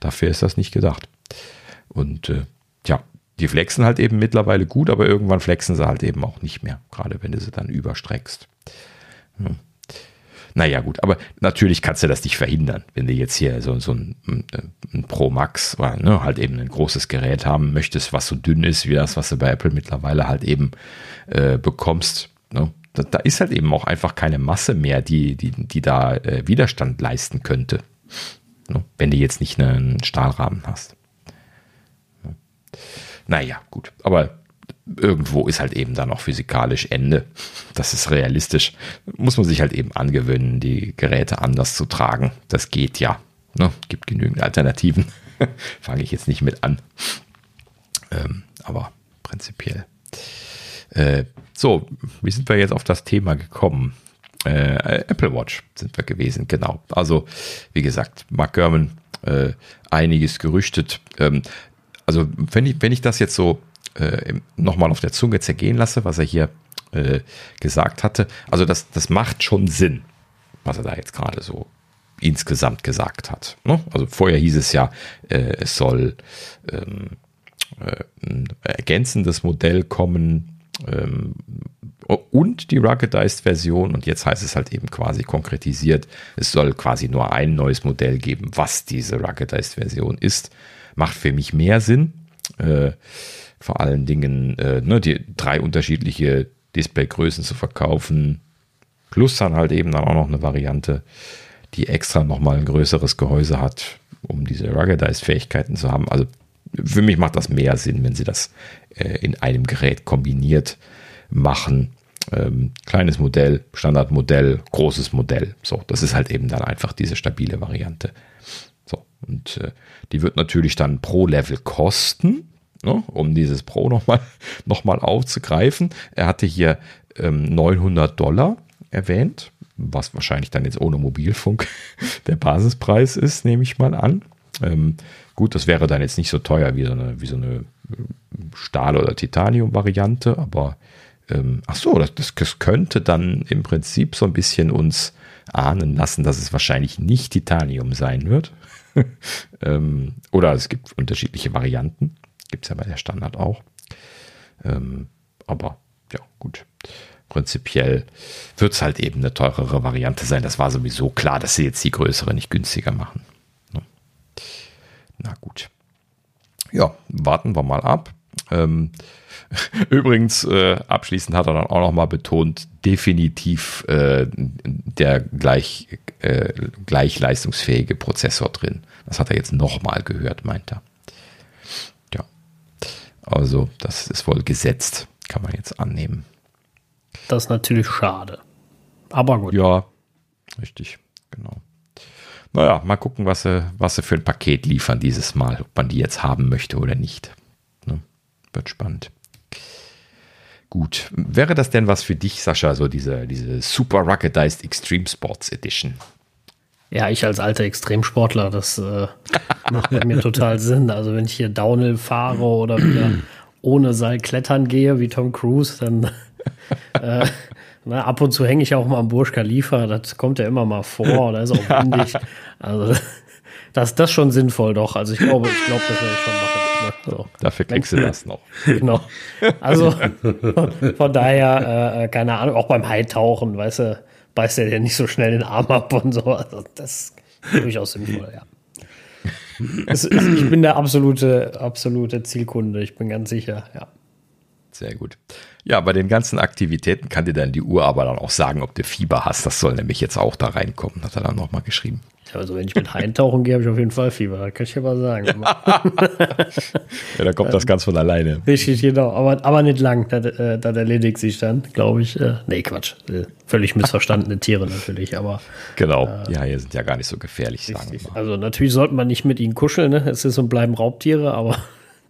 dafür ist das nicht gedacht. Und äh, ja, die flexen halt eben mittlerweile gut, aber irgendwann flexen sie halt eben auch nicht mehr, gerade wenn du sie dann überstreckst. Ja. Naja, gut, aber natürlich kannst du das nicht verhindern, wenn du jetzt hier so, so ein, ein Pro Max oder ne, halt eben ein großes Gerät haben möchtest, was so dünn ist wie das, was du bei Apple mittlerweile halt eben äh, bekommst. Ne? Da, da, ist halt eben auch einfach keine Masse mehr, die, die, die da äh, Widerstand leisten könnte. Ne? Wenn du jetzt nicht einen Stahlrahmen hast. Naja, gut, aber irgendwo ist halt eben dann auch physikalisch Ende. Das ist realistisch. Muss man sich halt eben angewöhnen, die Geräte anders zu tragen. Das geht ja. Ne? Gibt genügend Alternativen. Fange ich jetzt nicht mit an. Ähm, aber prinzipiell. Äh, so, wie sind wir jetzt auf das Thema gekommen? Äh, Apple Watch sind wir gewesen, genau. Also, wie gesagt, Mark Gurman, äh, einiges gerüchtet. Ähm, also, wenn ich, wenn ich das jetzt so äh, nochmal auf der Zunge zergehen lasse, was er hier äh, gesagt hatte. Also das, das macht schon Sinn, was er da jetzt gerade so insgesamt gesagt hat. Ne? Also vorher hieß es ja, äh, es soll ähm, äh, ein ergänzendes Modell kommen ähm, und die Ruggedized-Version und jetzt heißt es halt eben quasi konkretisiert, es soll quasi nur ein neues Modell geben, was diese Ruggedized-Version ist. Macht für mich mehr Sinn. Äh, vor allen Dingen äh, ne, die drei unterschiedliche Displaygrößen zu verkaufen, plus dann halt eben dann auch noch eine Variante, die extra nochmal ein größeres Gehäuse hat, um diese Ruggedized-Fähigkeiten zu haben. Also für mich macht das mehr Sinn, wenn sie das äh, in einem Gerät kombiniert machen. Ähm, kleines Modell, Standardmodell, großes Modell. So, das ist halt eben dann einfach diese stabile Variante. So, und äh, die wird natürlich dann pro Level kosten ne, um dieses Pro nochmal noch mal aufzugreifen. Er hatte hier ähm, 900 Dollar erwähnt, was wahrscheinlich dann jetzt ohne Mobilfunk der Basispreis ist, nehme ich mal an. Ähm, Gut, das wäre dann jetzt nicht so teuer wie so eine, wie so eine Stahl- oder Titanium-Variante, aber ähm, ach so, das, das könnte dann im Prinzip so ein bisschen uns ahnen lassen, dass es wahrscheinlich nicht Titanium sein wird. ähm, oder es gibt unterschiedliche Varianten. Gibt es ja bei der Standard auch. Ähm, aber ja, gut. Prinzipiell wird es halt eben eine teurere Variante sein. Das war sowieso klar, dass sie jetzt die größere nicht günstiger machen. Ne? Na gut. Ja, warten wir mal ab. Ähm, übrigens, äh, abschließend hat er dann auch nochmal betont, definitiv äh, der gleich, äh, gleich leistungsfähige Prozessor drin. Das hat er jetzt nochmal gehört, meint er. Also, das ist wohl gesetzt, kann man jetzt annehmen. Das ist natürlich schade. Aber gut. Ja, richtig, genau. Naja, mal gucken, was sie, was sie für ein Paket liefern dieses Mal, ob man die jetzt haben möchte oder nicht. Ne? Wird spannend. Gut, wäre das denn was für dich, Sascha, so diese, diese Super Ruggedized Extreme Sports Edition? Ja, ich als alter Extremsportler, das äh, macht bei mir total Sinn. Also wenn ich hier Downhill fahre oder wieder ohne Seil klettern gehe, wie Tom Cruise, dann äh, na, ab und zu hänge ich auch mal am Burj Khalifa, das kommt ja immer mal vor, da ist auch windig. Also das, das ist schon sinnvoll doch. Also ich glaube, ich glaube, das werde ich schon machen. Ne? So. Dafür kriegst du das noch. Genau. Also von daher, äh, keine Ahnung, auch beim Haitauchen, weißt du, beißt er dir nicht so schnell den Arm ab und so. Also das ist durchaus sinnvoll, ja. Es, ich bin der absolute, absolute Zielkunde, ich bin ganz sicher, ja. Sehr gut. Ja, bei den ganzen Aktivitäten kann dir dann die Uhr aber dann auch sagen, ob du Fieber hast. Das soll nämlich jetzt auch da reinkommen, hat er dann nochmal geschrieben. Also wenn ich mit eintauchen gehe, habe ich auf jeden Fall Fieber, das kann ich dir mal sagen. ja, da kommt das ganz von alleine. Richtig, genau. Aber, aber nicht lang, das, äh, das erledigt sich dann, glaube ich. Äh, nee, Quatsch. Äh, völlig missverstandene Tiere natürlich, aber. Genau, äh, ja, hier sind ja gar nicht so gefährlich, sagen wir mal. Also natürlich sollte man nicht mit ihnen kuscheln, ne? Es ist und bleiben Raubtiere, aber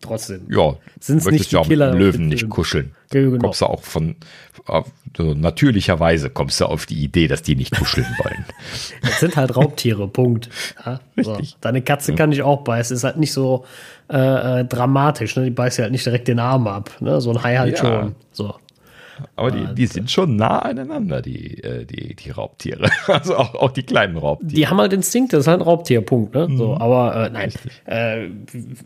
trotzdem. Ja, sind nicht die ja Killer. Mit Löwen nicht kuscheln. Genau. Kommst du auch von so natürlicherweise kommst du auf die Idee, dass die nicht kuscheln wollen. Das sind halt Raubtiere, Punkt. Ja, so. Deine Katze kann dich auch beißen, ist halt nicht so äh, äh, dramatisch, ne? Die beißt ja halt nicht direkt den Arm ab, ne? So ein Hai halt ja. schon. So. Aber die, die sind schon nah aneinander, die, äh, die, die Raubtiere. Also auch, auch die kleinen Raubtiere. Die haben halt Instinkte, das ist halt ein Raubtierpunkt. Ne? Mhm. So, aber äh, nein, äh,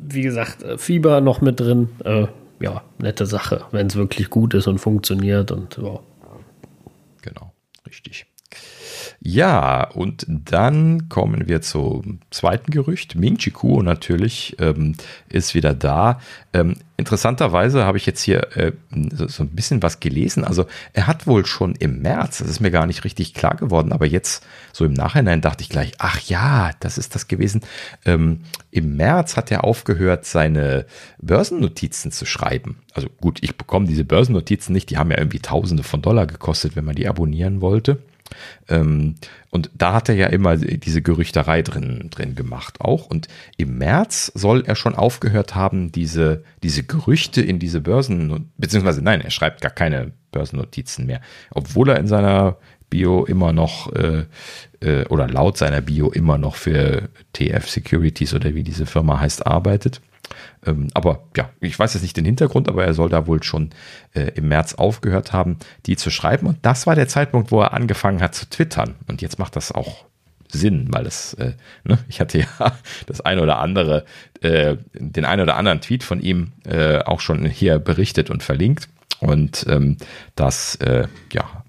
wie gesagt, äh, Fieber noch mit drin. Äh, ja, nette Sache, wenn es wirklich gut ist und funktioniert und ja. Genau, richtig. Ja, und dann kommen wir zum zweiten Gerücht. Ming Chi Kuo natürlich ähm, ist wieder da. Ähm, interessanterweise habe ich jetzt hier äh, so, so, ein bisschen was gelesen. Also er hat wohl schon im März, das ist mir gar nicht richtig klar geworden, aber jetzt so im Nachhinein dachte ich gleich, ach ja, das ist das gewesen. Ähm, Im März hat er aufgehört, seine Börsennotizen zu schreiben. Also gut, ich bekomme diese Börsennotizen nicht, die haben ja irgendwie Tausende von Dollar gekostet, wenn man die abonnieren wollte. Ähm, und da hat er ja immer diese Gerüchterei drin, drin gemacht auch. Und im März soll er schon aufgehört haben, diese, diese Gerüchte in diese Börsen, beziehungsweise nein, er schreibt gar keine Börsennotizen mehr. Obwohl er in seiner Bio immer noch äh, äh, oder laut seiner Bio immer noch für TF Securities oder wie diese Firma heißt arbeitet. Ähm, aber ja, ich weiß jetzt nicht den Hintergrund, aber er soll da wohl schon äh, im März aufgehört haben, die zu schreiben. Und das war der Zeitpunkt, wo er angefangen hat zu twittern. Und jetzt macht das auch Sinn, weil das, äh, ne, ich hatte ja das eine oder andere, äh, den einen oder anderen Tweet von ihm äh, auch schon hier berichtet und verlinkt. Und ähm, das, äh, ja,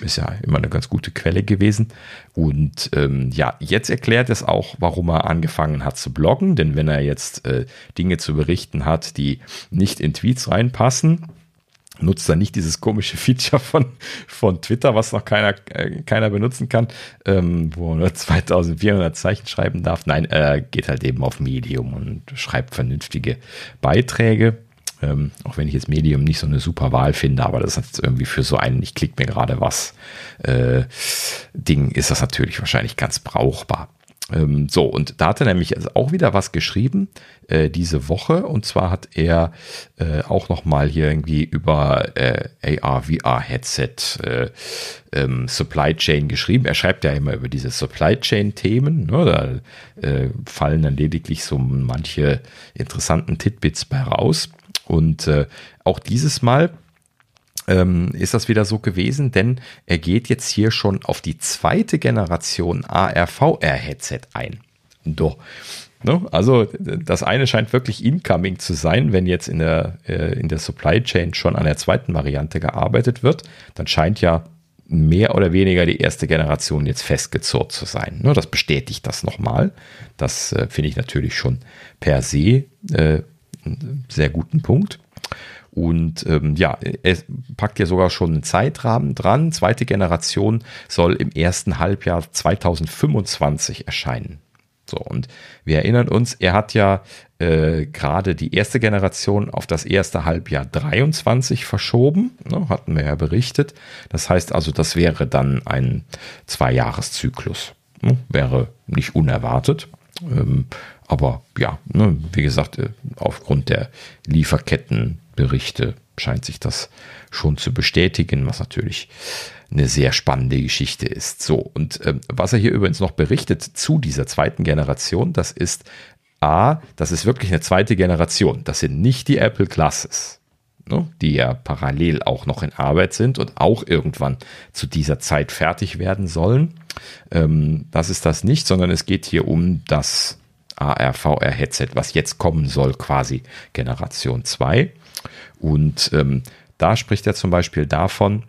ist ja immer eine ganz gute Quelle gewesen. Und ähm, ja, jetzt erklärt es auch, warum er angefangen hat zu bloggen. Denn wenn er jetzt äh, Dinge zu berichten hat, die nicht in Tweets reinpassen, nutzt er nicht dieses komische Feature von, von Twitter, was noch keiner, äh, keiner benutzen kann, ähm, wo er nur 2400 Zeichen schreiben darf. Nein, er geht halt eben auf Medium und schreibt vernünftige Beiträge. Ähm, auch wenn ich jetzt Medium nicht so eine super Wahl finde, aber das ist irgendwie für so einen, ich klicke mir gerade was, äh, Ding ist das natürlich wahrscheinlich ganz brauchbar. Ähm, so, und da hat er nämlich auch wieder was geschrieben äh, diese Woche. Und zwar hat er äh, auch nochmal hier irgendwie über äh, AR, VR-Headset, äh, ähm, Supply Chain geschrieben. Er schreibt ja immer über diese Supply Chain-Themen. Ne? Da äh, fallen dann lediglich so manche interessanten Titbits bei raus. Und äh, auch dieses Mal ähm, ist das wieder so gewesen, denn er geht jetzt hier schon auf die zweite Generation AR-VR-Headset ein. Doch. Ne? Also das eine scheint wirklich incoming zu sein, wenn jetzt in der, äh, in der Supply Chain schon an der zweiten Variante gearbeitet wird, dann scheint ja mehr oder weniger die erste Generation jetzt festgezurrt zu sein. Ne? Das bestätigt das nochmal. Das äh, finde ich natürlich schon per se äh, sehr guten Punkt. Und ähm, ja, es packt ja sogar schon einen Zeitrahmen dran. Zweite Generation soll im ersten Halbjahr 2025 erscheinen. So, und wir erinnern uns, er hat ja äh, gerade die erste Generation auf das erste Halbjahr 23 verschoben, ne, hatten wir ja berichtet. Das heißt also, das wäre dann ein Zweijahreszyklus. Ne, wäre nicht unerwartet. Ähm, aber ja, ne, wie gesagt, äh, aufgrund der Lieferketten Berichte scheint sich das schon zu bestätigen, was natürlich eine sehr spannende Geschichte ist. So, und äh, was er hier übrigens noch berichtet zu dieser zweiten Generation, das ist A, das ist wirklich eine zweite Generation. Das sind nicht die Apple Classes, ne, die ja parallel auch noch in Arbeit sind und auch irgendwann zu dieser Zeit fertig werden sollen. Ähm, das ist das nicht, sondern es geht hier um das AR-VR-Headset, was jetzt kommen soll, quasi Generation 2. Und ähm, da spricht er zum Beispiel davon,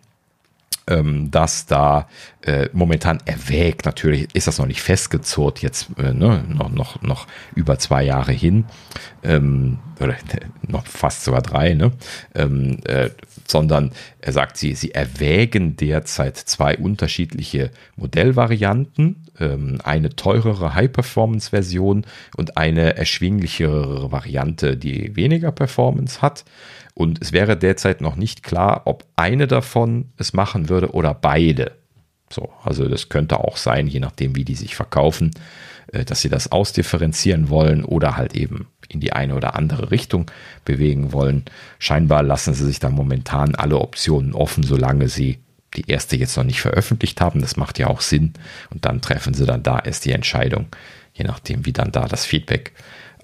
ähm, dass da äh, momentan erwägt, natürlich ist das noch nicht festgezurrt, jetzt äh, ne, noch, noch, noch über zwei Jahre hin, ähm, oder noch fast sogar drei, ne? Ähm, äh, sondern er sagt, sie, sie erwägen derzeit zwei unterschiedliche Modellvarianten, ähm, eine teurere High-Performance-Version und eine erschwinglichere Variante, die weniger Performance hat. Und es wäre derzeit noch nicht klar, ob eine davon es machen würde oder beide. So, also das könnte auch sein, je nachdem, wie die sich verkaufen, äh, dass sie das ausdifferenzieren wollen oder halt eben in die eine oder andere Richtung bewegen wollen. Scheinbar lassen sie sich da momentan alle Optionen offen, solange sie die erste jetzt noch nicht veröffentlicht haben. Das macht ja auch Sinn. Und dann treffen sie dann da erst die Entscheidung, je nachdem, wie dann da das Feedback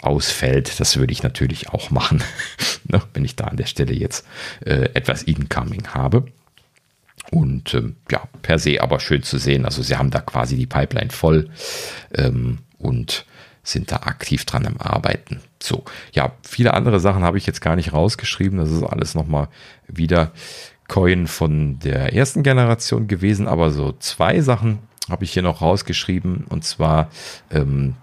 ausfällt. Das würde ich natürlich auch machen, ne, wenn ich da an der Stelle jetzt äh, etwas incoming habe. Und ähm, ja, per se aber schön zu sehen. Also sie haben da quasi die Pipeline voll ähm, und sind da aktiv dran am Arbeiten. So, ja, viele andere Sachen habe ich jetzt gar nicht rausgeschrieben. Das ist alles nochmal wieder Coin von der ersten Generation gewesen. Aber so zwei Sachen habe ich hier noch rausgeschrieben. Und zwar ähm,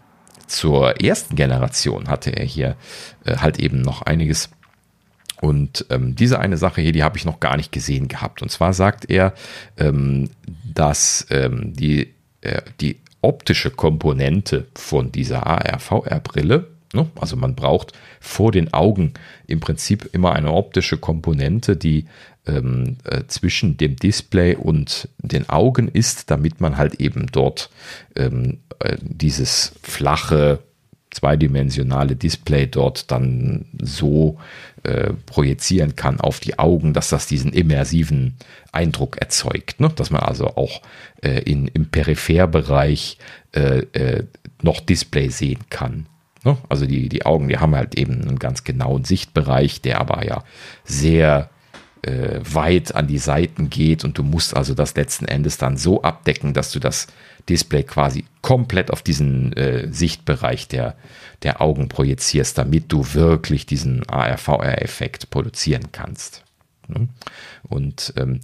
zur ersten Generation hatte er hier äh, halt eben noch einiges. Und ähm, diese eine Sache hier, die habe ich noch gar nicht gesehen gehabt. Und zwar sagt er, ähm, dass ähm, die, äh, die optische Komponente von dieser AR-VR-Brille, ne, also man braucht vor den Augen im Prinzip immer eine optische Komponente, die ähm, äh, zwischen dem Display und den Augen ist, damit man halt eben dort ähm, äh, dieses flache zweidimensionale Display dort dann so äh, projizieren kann auf die Augen, dass das diesen immersiven Eindruck erzeugt. Ne? Dass man also auch äh, in, im Peripherbereich äh, äh noch Display sehen kann. Ne? Also die, die Augen, die haben halt eben einen ganz genauen Sichtbereich, der aber ja sehr äh, weit an die Seiten geht und du musst also das letzten Endes dann so abdecken, dass du das Display quasi komplett auf diesen äh, Sichtbereich der, der Augen projizierst, damit du wirklich diesen AR-VR-Effekt produzieren kannst. Ne? Und ähm,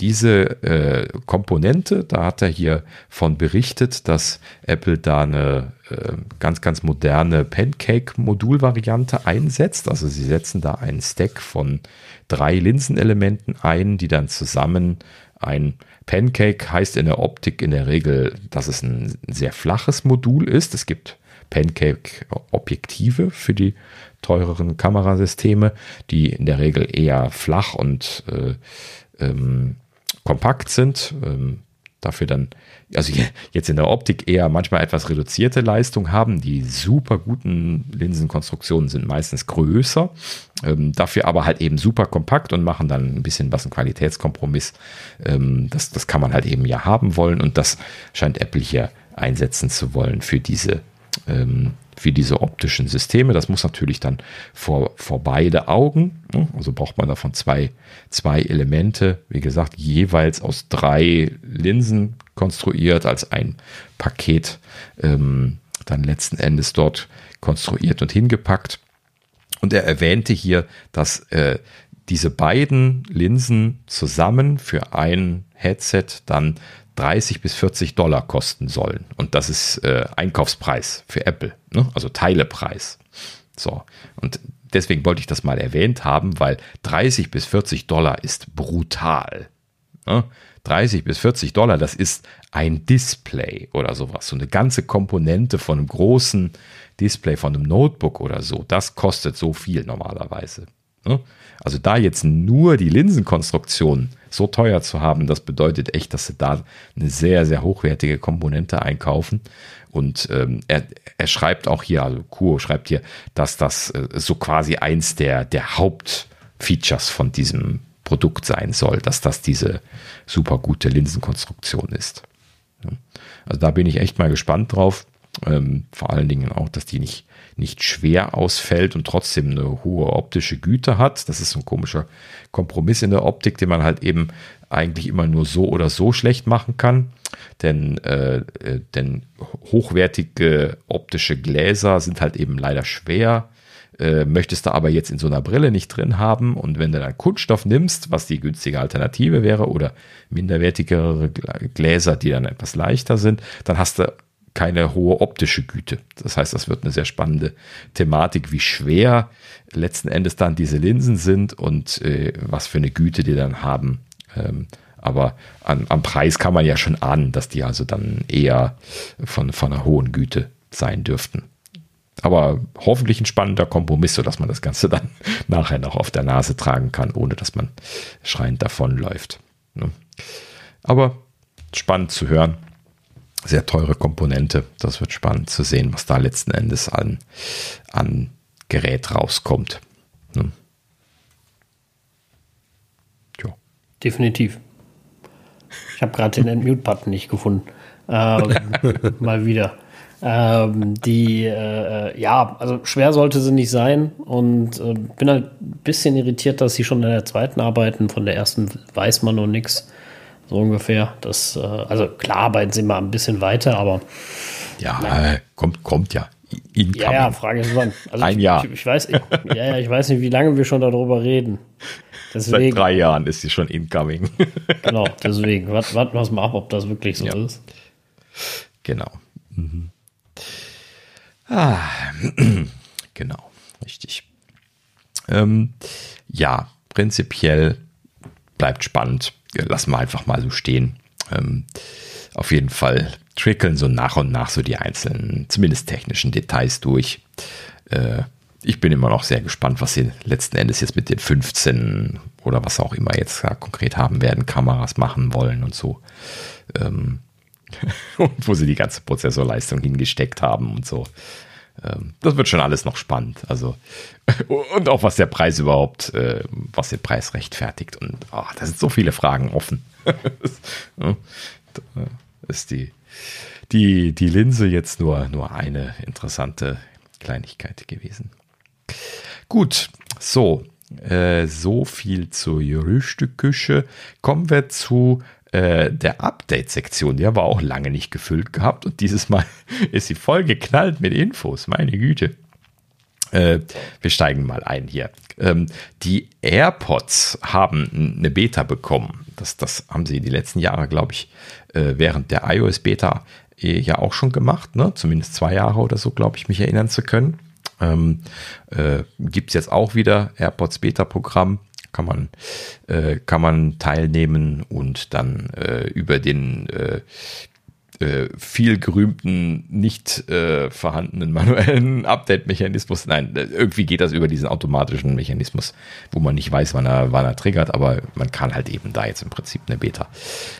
diese äh, Komponente, da hat er hier von berichtet, dass Apple da eine äh, ganz, ganz moderne Pancake-Modulvariante einsetzt. Also sie setzen da einen Stack von drei Linsenelementen ein, die dann zusammen ein Pancake heißt in der Optik in der Regel, dass es ein sehr flaches Modul ist. Es gibt Pancake-Objektive für die teureren Kamerasysteme, die in der Regel eher flach und äh, ähm, kompakt sind. Ähm, dafür dann, also jetzt in der Optik eher manchmal etwas reduzierte Leistung haben. Die super guten Linsenkonstruktionen sind meistens größer, ähm, dafür aber halt eben super kompakt und machen dann ein bisschen was ein Qualitätskompromiss. Ähm, das, das kann man halt eben ja haben wollen und das scheint Apple hier einsetzen zu wollen für diese ähm, für diese optischen Systeme. Das muss natürlich dann vor, vor beide Augen. Ne? Also braucht man davon zwei, zwei Elemente, wie gesagt, jeweils aus drei Linsen konstruiert, als ein Paket ähm, dann letzten Endes dort konstruiert und hingepackt. Und er erwähnte hier, dass äh, diese beiden Linsen zusammen für ein Headset dann 30 bis 40 Dollar kosten sollen. Und das ist äh, Einkaufspreis für Apple, ne? also Teilepreis. So, und deswegen wollte ich das mal erwähnt haben, weil 30 bis 40 Dollar ist brutal. Ne? 30 bis 40 Dollar, das ist ein Display oder sowas. So eine ganze Komponente von einem großen Display, von einem Notebook oder so. Das kostet so viel normalerweise. Ne? Also da jetzt nur die Linsenkonstruktion so teuer zu haben, das bedeutet echt, dass sie da eine sehr, sehr hochwertige Komponente einkaufen. Und ähm, er, er schreibt auch hier, also Kuo schreibt hier, dass das äh, so quasi eins der, der Hauptfeatures von diesem Produkt sein soll, dass das diese super gute Linsenkonstruktion ist. Also da bin ich echt mal gespannt drauf. Ähm, vor allen Dingen auch, dass die nicht nicht schwer ausfällt und trotzdem eine hohe optische Güte hat. Das ist so ein komischer Kompromiss in der Optik, den man halt eben eigentlich immer nur so oder so schlecht machen kann. Denn, äh, äh denn hochwertige optische Gläser sind halt eben leider schwer. Äh, möchtest du aber jetzt in so einer Brille nicht drin haben und wenn du dann Kunststoff nimmst, was die günstige Alternative wäre oder minderwertigere Gläser, die dann etwas leichter sind, dann hast du keine hohe optische Güte. Das heißt, das wird eine sehr spannende Thematik, wie schwer letzten Endes dann diese Linsen sind und äh, was für eine Güte die dann haben. Ähm, aber an, am Preis kann man ja schon ahnen, dass die also dann eher von, von einer hohen Güte sein dürften. Aber hoffentlich ein spannender Kompromiss, sodass man das Ganze dann nachher noch auf der Nase tragen kann, ohne dass man schreiend davonläuft. Ne? Aber spannend zu hören sehr teure Komponente. Das wird spannend zu sehen, was da letzten Endes an, an Gerät rauskommt. Ja. Definitiv. Ich habe gerade den Entmute-Button nicht gefunden. Ähm, mal wieder. Ähm, die, äh, ja, also schwer sollte sie nicht sein und äh, bin halt ein bisschen irritiert, dass sie schon in der zweiten arbeiten. Von der ersten weiß man noch nichts. So ungefähr. Das, äh, also klar, arbeiten sie mal ein bisschen weiter, aber. Ja, na, kommt, kommt ja. Incoming. Ja, ja, Frage ist wann. Also ein ich, Jahr. Ich, ich, weiß, ich, ja, ja, ich weiß nicht, wie lange wir schon darüber reden. Deswegen, Seit drei Jahren ist sie schon incoming. genau, deswegen. Warten wir mal ab, ob das wirklich so ja. ist. Genau. Mhm. Ah, genau, richtig. Ähm, ja, prinzipiell bleibt spannend lassen wir einfach mal so stehen. Ähm, auf jeden Fall trickeln so nach und nach so die einzelnen, zumindest technischen Details durch. Äh, ich bin immer noch sehr gespannt, was sie letzten Endes jetzt mit den 15 oder was auch immer jetzt konkret haben werden, Kameras machen wollen und so. Ähm, und wo sie die ganze Prozessorleistung hingesteckt haben und so. Ähm, das wird schon alles noch spannend. Also, und auch was der Preis überhaupt, äh, was den Preis rechtfertigt. Und oh, da sind so viele Fragen offen. da ist die, die, die Linse jetzt nur, nur eine interessante Kleinigkeit gewesen. Gut, so, äh, so viel zur Gerüchteküche. Kommen wir zu äh, der Update-Sektion, die haben wir auch lange nicht gefüllt gehabt und dieses Mal ist sie voll geknallt mit Infos, meine Güte. Äh, wir steigen mal ein hier. Ähm, die AirPods haben eine Beta bekommen. Das, das haben sie die letzten Jahre, glaube ich, äh, während der iOS-Beta äh, ja auch schon gemacht. Ne? Zumindest zwei Jahre oder so, glaube ich, mich erinnern zu können. Ähm, äh, Gibt es jetzt auch wieder AirPods Beta-Programm kann man, äh, kann man teilnehmen und dann äh, über den äh, äh, viel gerühmten, nicht äh, vorhandenen manuellen Update-Mechanismus. Nein, äh, irgendwie geht das über diesen automatischen Mechanismus, wo man nicht weiß, wann er, wann er triggert, aber man kann halt eben da jetzt im Prinzip eine Beta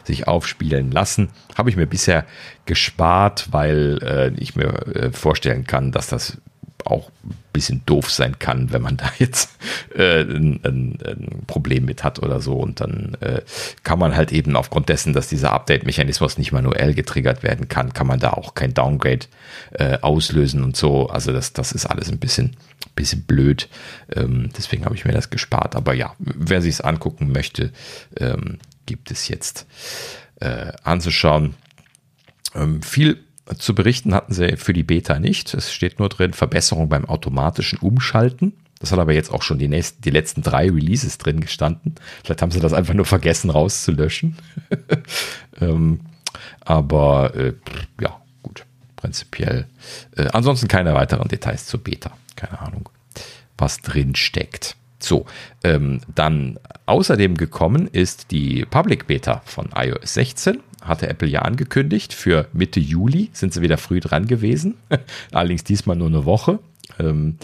sich aufspielen lassen. Habe ich mir bisher gespart, weil ich mir vorstellen kann, dass das auch ein bisschen doof sein kann, wenn man da jetzt äh, ein, ein, ein, Problem mit hat oder so. Und dann äh, kann man halt eben aufgrund dessen, dass dieser Update-Mechanismus nicht manuell getriggert werden kann, kann man da auch kein Downgrade äh, auslösen und so. Also das, das ist alles ein bisschen, bisschen blöd. Ähm, deswegen habe ich mir das gespart. Aber ja, wer sich es angucken möchte, ähm, gibt es jetzt äh, anzuschauen. Ähm, viel zu berichten hatten sie für die Beta nicht. Es steht nur drin, Verbesserung beim automatischen Umschalten. Das hat aber jetzt auch schon die, nächsten, die letzten drei Releases drin gestanden. Vielleicht haben sie das einfach nur vergessen rauszulöschen. ähm, aber äh, ja, gut, prinzipiell. Äh, ansonsten keine weiteren Details zur Beta. Keine Ahnung, was drin steckt. So, ähm, dann außerdem gekommen ist die Public Beta von iOS 16 hatte Apple ja angekündigt. Für Mitte Juli sind sie wieder früh dran gewesen. Allerdings diesmal nur eine Woche. Ähm,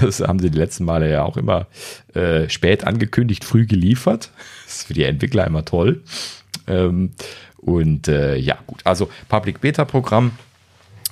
das haben sie die letzten Male ja auch immer äh, spät angekündigt, früh geliefert. Das ist für die Entwickler immer toll. Ähm, und äh, ja, gut. Also Public Beta Programm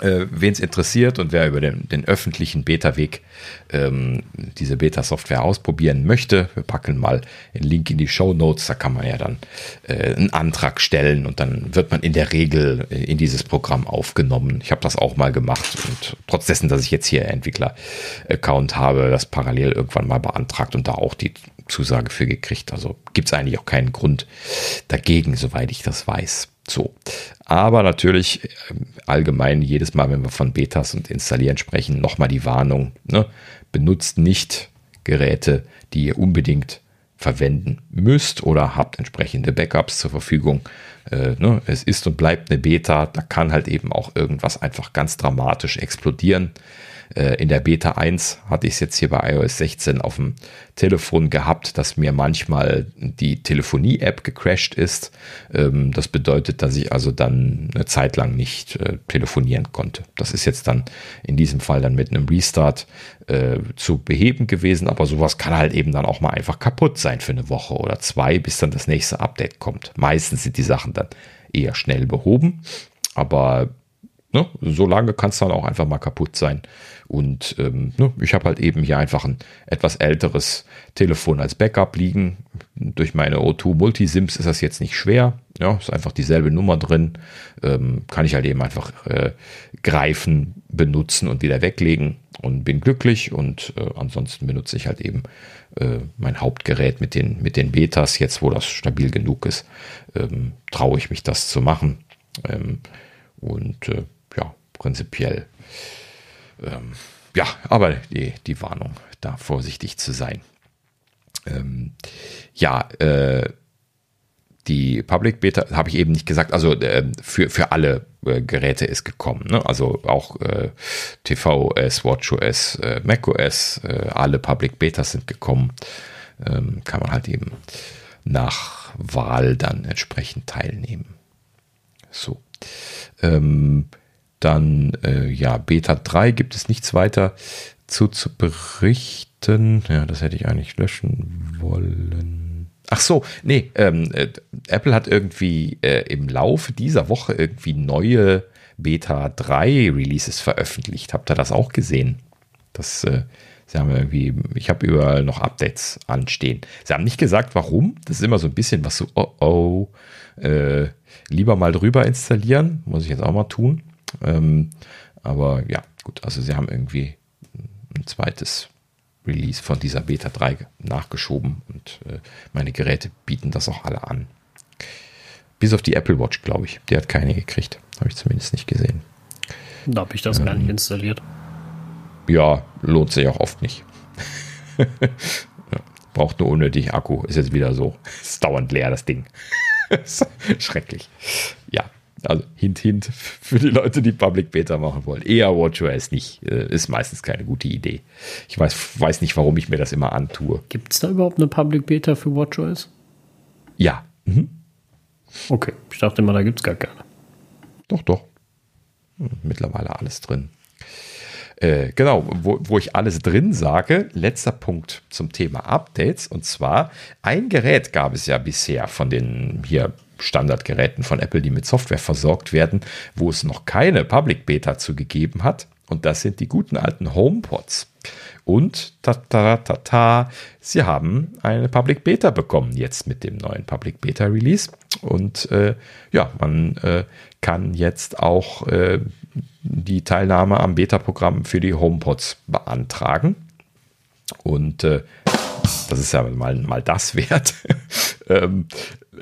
äh, Wen es interessiert und wer über den, den öffentlichen Beta-Weg ähm, diese Beta-Software ausprobieren möchte, wir packen mal einen Link in die Show Notes. Da kann man ja dann äh, einen Antrag stellen und dann wird man in der Regel äh, in dieses Programm aufgenommen. Ich habe das auch mal gemacht und trotz dessen, dass ich jetzt hier Entwickler-Account habe, das parallel irgendwann mal beantragt und da auch die Zusage für gekriegt. Also gibt es eigentlich auch keinen Grund dagegen, soweit ich das weiß. So. Aber natürlich ähm, allgemein jedes Mal, wenn wir von Betas und Installieren sprechen, nochmal die Warnung. Ne? Benutzt nicht Geräte, die ihr unbedingt verwenden müsst oder habt entsprechende Backups zur Verfügung. Äh, ne? Es ist und bleibt eine Beta, da kann halt eben auch irgendwas einfach ganz dramatisch explodieren. Äh, in der Beta 1 hatte ich es jetzt hier bei iOS 16 auf dem Telefon gehabt, dass mir manchmal die Telefonie-App gecrashed ist. Ähm, das bedeutet, dass ich also dann eine Zeit lang nicht äh, telefonieren konnte. Das ist jetzt dann in diesem Fall dann mit einem Restart äh, zu beheben gewesen, aber sowas kann halt eben dann auch mal einfach kaputt sein für eine Woche oder zwei, bis dann das nächste Update kommt. Meistens sind die Sachen dann eher schnell behoben, aber ne, so lange kann es dann auch einfach mal kaputt sein. Und ähm, ne, ich habe halt eben hier einfach ein etwas älteres Telefon als Backup liegen. Durch meine O2 Multisims ist das jetzt nicht schwer. Ja, ist einfach dieselbe Nummer drin. Ähm, kann ich halt eben einfach äh, greifen, benutzen und wieder weglegen und bin glücklich. Und äh, ansonsten benutze ich halt eben äh, mein Hauptgerät mit den, mit den Betas. Jetzt, wo das stabil genug ist, ähm, traue ich mich das zu machen. Ähm, und äh, ja, prinzipiell ähm, ja, aber die, die Warnung, da vorsichtig zu sein. Ähm, ja, äh, die Public Beta habe ich eben nicht gesagt, also äh, für, für alle äh, Geräte ist gekommen. Ne? Also auch äh, tvOS, watchOS, äh, macOS, äh, alle Public Betas sind gekommen. Ähm, kann man halt eben nach Wahl dann entsprechend teilnehmen. So. Ähm, dann, äh, ja, Beta 3 gibt es nichts weiter zu, zu berichten. Ja, das hätte ich eigentlich löschen wollen. Ach so, nee, ähm, äh, Apple hat irgendwie äh, im Laufe dieser Woche irgendwie neue Beta 3 Releases veröffentlicht. Habt ihr das auch gesehen? Das, äh, sie haben irgendwie, ich habe überall noch Updates anstehen. Sie haben nicht gesagt, warum. Das ist immer so ein bisschen was so, oh oh, äh, lieber mal drüber installieren. Muss ich jetzt auch mal tun. Ähm, aber ja, gut, also sie haben irgendwie ein zweites Release von dieser Beta 3 nachgeschoben und äh, meine Geräte bieten das auch alle an. Bis auf die Apple Watch, glaube ich. Die hat keine gekriegt. Habe ich zumindest nicht gesehen. Da habe ich das ähm, gar nicht ähm, installiert. Ja, lohnt sich auch oft nicht. braucht nur unnötig Akku. Ist jetzt wieder so. Ist dauernd leer, das Ding. Schrecklich. Ja, also hint, hint für die Leute, die Public Beta machen wollen. Eher WatchOS nicht. Äh, ist meistens keine gute Idee. Ich weiß, weiß nicht, warum ich mir das immer antue. Gibt es da überhaupt eine Public Beta für WatchOS? Ja. Mhm. Okay, ich dachte immer, da gibt es gar keine. Doch, doch. Hm, mittlerweile alles drin. Äh, genau, wo, wo ich alles drin sage, letzter Punkt zum Thema Updates. Und zwar, ein Gerät gab es ja bisher von den hier Standardgeräten von Apple, die mit Software versorgt werden, wo es noch keine Public Beta zugegeben hat. Und das sind die guten alten HomePods. Und ta, ta, ta, ta, sie haben eine Public Beta bekommen jetzt mit dem neuen Public Beta Release. Und äh, ja, man äh, kann jetzt auch äh, die Teilnahme am Beta-Programm für die HomePods beantragen. Und äh, das ist ja mal, mal das wert. Ähm,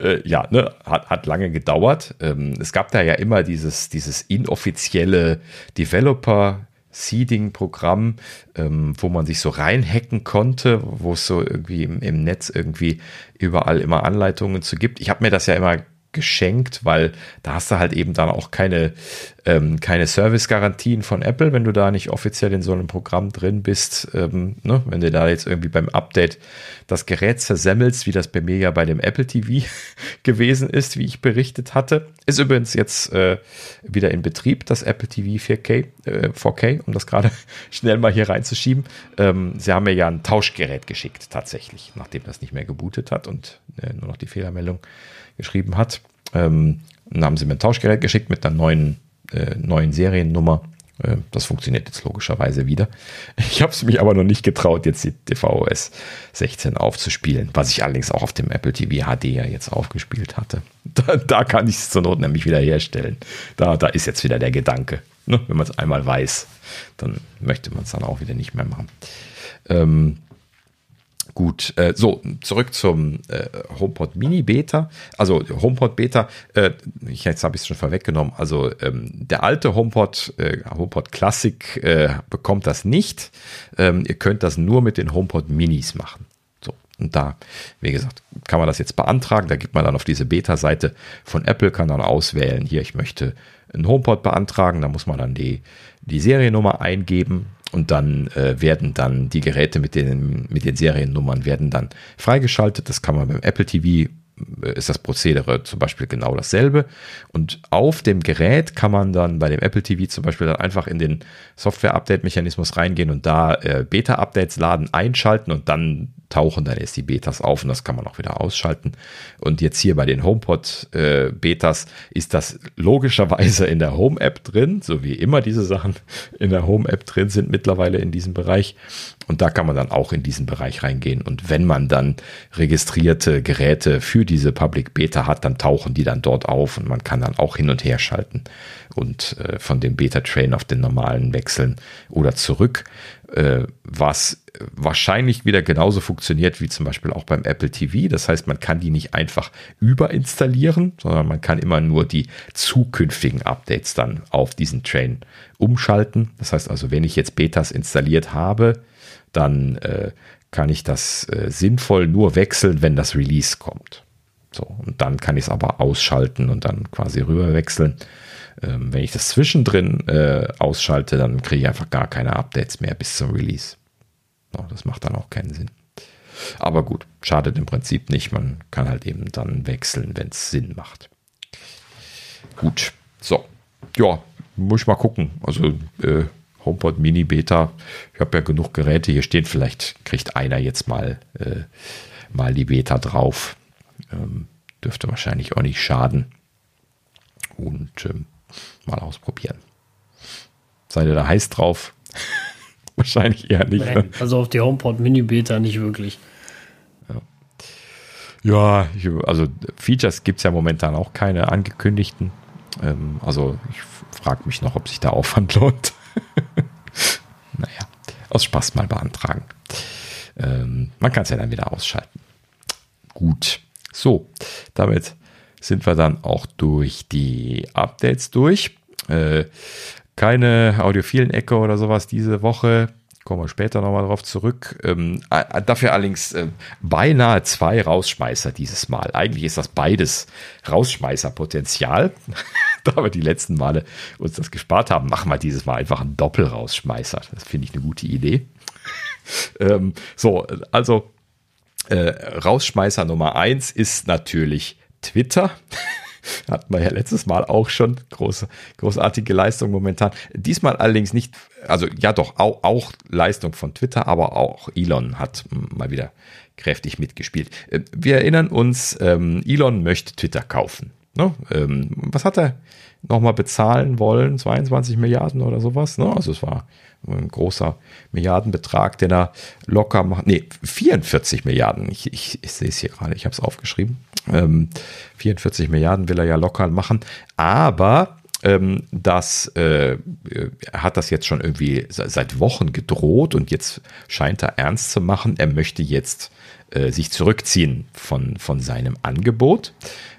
äh, ja, ne, hat, hat lange gedauert. Ähm, es gab da ja immer dieses, dieses inoffizielle Developer- Seeding-Programm, ähm, wo man sich so reinhacken konnte, wo es so irgendwie im, im Netz irgendwie überall immer Anleitungen zu gibt. Ich habe mir das ja immer geschenkt, weil da hast du halt eben dann auch keine, ähm, keine Service-Garantien von Apple, wenn du da nicht offiziell in so einem Programm drin bist. Ähm, ne? Wenn du da jetzt irgendwie beim Update das Gerät zersemmelst, wie das bei mir ja bei dem Apple TV gewesen ist, wie ich berichtet hatte. Ist übrigens jetzt äh, wieder in Betrieb, das Apple TV 4K, äh, 4K, um das gerade schnell mal hier reinzuschieben. Ähm, sie haben mir ja ein Tauschgerät geschickt, tatsächlich, nachdem das nicht mehr gebootet hat und äh, nur noch die Fehlermeldung geschrieben hat. Ähm, dann haben sie mir ein Tauschgerät geschickt mit einer neuen, äh, neuen Seriennummer. Äh, das funktioniert jetzt logischerweise wieder. Ich habe es mich aber noch nicht getraut, jetzt die tvOS 16 aufzuspielen, was ich allerdings auch auf dem Apple TV HD ja jetzt aufgespielt hatte. Da, da kann ich es zur Not nämlich wieder herstellen. Da, da ist jetzt wieder der Gedanke. Ne? Wenn man es einmal weiß, dann möchte man es dann auch wieder nicht mehr machen. Ähm, Gut, äh, so, zurück zum äh, HomePod Mini Beta. Also HomePod Beta, äh, jetzt habe ich es schon vorweggenommen. Also ähm, der alte HomePod, äh, HomePod Classic äh, bekommt das nicht. Ähm, ihr könnt das nur mit den HomePod Minis machen. So, und da, wie gesagt, kann man das jetzt beantragen. Da geht man dann auf diese Beta-Seite von Apple, kann dann auswählen, hier, ich möchte einen HomePod beantragen. Da muss man dann die, die Seriennummer eingeben und dann äh, werden dann die Geräte mit den, mit den Seriennummern werden dann freigeschaltet. Das kann man beim Apple TV äh, ist das Prozedere zum Beispiel genau dasselbe. Und auf dem Gerät kann man dann bei dem Apple TV zum Beispiel dann einfach in den Software-Update-Mechanismus reingehen und da äh, Beta-Updates laden, einschalten und dann tauchen dann erst die Betas auf und das kann man auch wieder ausschalten. Und jetzt hier bei den HomePod-Betas äh, ist das logischerweise in der Home-App drin, so wie immer diese Sachen in der Home-App drin sind mittlerweile in diesem Bereich. Und da kann man dann auch in diesen Bereich reingehen. Und wenn man dann registrierte Geräte für diese Public Beta hat, dann tauchen die dann dort auf und man kann dann auch hin und her schalten und äh, von dem Beta-Train auf den normalen wechseln oder zurück, äh, was wahrscheinlich wieder genauso funktioniert wie zum Beispiel auch beim Apple TV. Das heißt, man kann die nicht einfach überinstallieren, sondern man kann immer nur die zukünftigen Updates dann auf diesen Train umschalten. Das heißt also, wenn ich jetzt Betas installiert habe, dann äh, kann ich das äh, sinnvoll nur wechseln, wenn das Release kommt. So, und dann kann ich es aber ausschalten und dann quasi rüber wechseln. Ähm, wenn ich das zwischendrin äh, ausschalte, dann kriege ich einfach gar keine Updates mehr bis zum Release. No, das macht dann auch keinen Sinn. Aber gut, schadet im Prinzip nicht. Man kann halt eben dann wechseln, wenn es Sinn macht. Gut, so. Ja, muss ich mal gucken. Also äh, HomePod Mini Beta. Ich habe ja genug Geräte hier stehen. Vielleicht kriegt einer jetzt mal, äh, mal die Beta drauf. Ähm, dürfte wahrscheinlich auch nicht schaden. Und ähm, mal ausprobieren. Seid ihr da heiß drauf? wahrscheinlich eher nicht. Ne? Also auf die HomePod Mini Beta nicht wirklich. Ja, ich, also Features gibt es ja momentan auch keine angekündigten. Ähm, also ich frage mich noch, ob sich der Aufwand lohnt. naja, aus Spaß mal beantragen. Ähm, man kann es ja dann wieder ausschalten. Gut. So, damit sind wir dann auch durch die Updates durch. Äh, keine audiophilen Ecke oder sowas diese Woche. Kommen wir später nochmal drauf zurück. Ähm, dafür allerdings äh, beinahe zwei Rausschmeißer dieses Mal. Eigentlich ist das beides Rausschmeißerpotenzial. da wir die letzten Male uns das gespart haben, machen wir dieses Mal einfach einen Doppelrausschmeißer. Das finde ich eine gute Idee. ähm, so, also äh, Rausschmeißer Nummer eins ist natürlich Twitter. Hatten wir ja letztes Mal auch schon. Große, großartige Leistung momentan. Diesmal allerdings nicht, also ja doch, auch, auch Leistung von Twitter, aber auch Elon hat mal wieder kräftig mitgespielt. Äh, wir erinnern uns, ähm, Elon möchte Twitter kaufen. Ne? Ähm, was hat er nochmal bezahlen wollen? 22 Milliarden oder sowas? Ne? Also es war ein großer Milliardenbetrag, den er locker macht. Nee, 44 Milliarden. Ich, ich, ich sehe es hier gerade, ich habe es aufgeschrieben. Ähm, 44 Milliarden will er ja locker machen. Aber ähm, das äh, er hat das jetzt schon irgendwie seit Wochen gedroht und jetzt scheint er ernst zu machen. Er möchte jetzt äh, sich zurückziehen von, von seinem Angebot.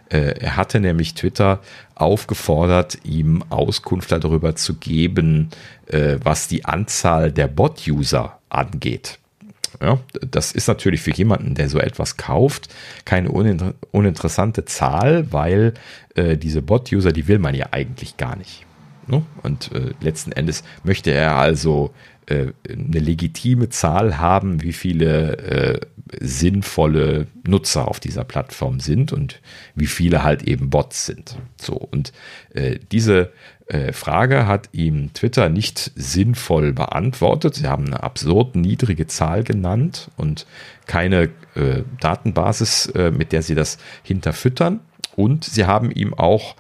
Äh, er hatte nämlich Twitter aufgefordert, ihm Auskunft darüber zu geben, äh, was die Anzahl der Bot-User angeht. Ja, das ist natürlich für jemanden, der so etwas kauft, keine uninter uninteressante Zahl, weil äh, diese Bot-User, die will man ja eigentlich gar nicht. Ne? Und äh, letzten Endes möchte er also äh, eine legitime Zahl haben, wie viele äh, sinnvolle Nutzer auf dieser Plattform sind und wie viele halt eben Bots sind. So und äh, diese Frage hat ihm Twitter nicht sinnvoll beantwortet. Sie haben eine absurd niedrige Zahl genannt und keine äh, Datenbasis, äh, mit der sie das hinterfüttern. Und sie haben ihm auch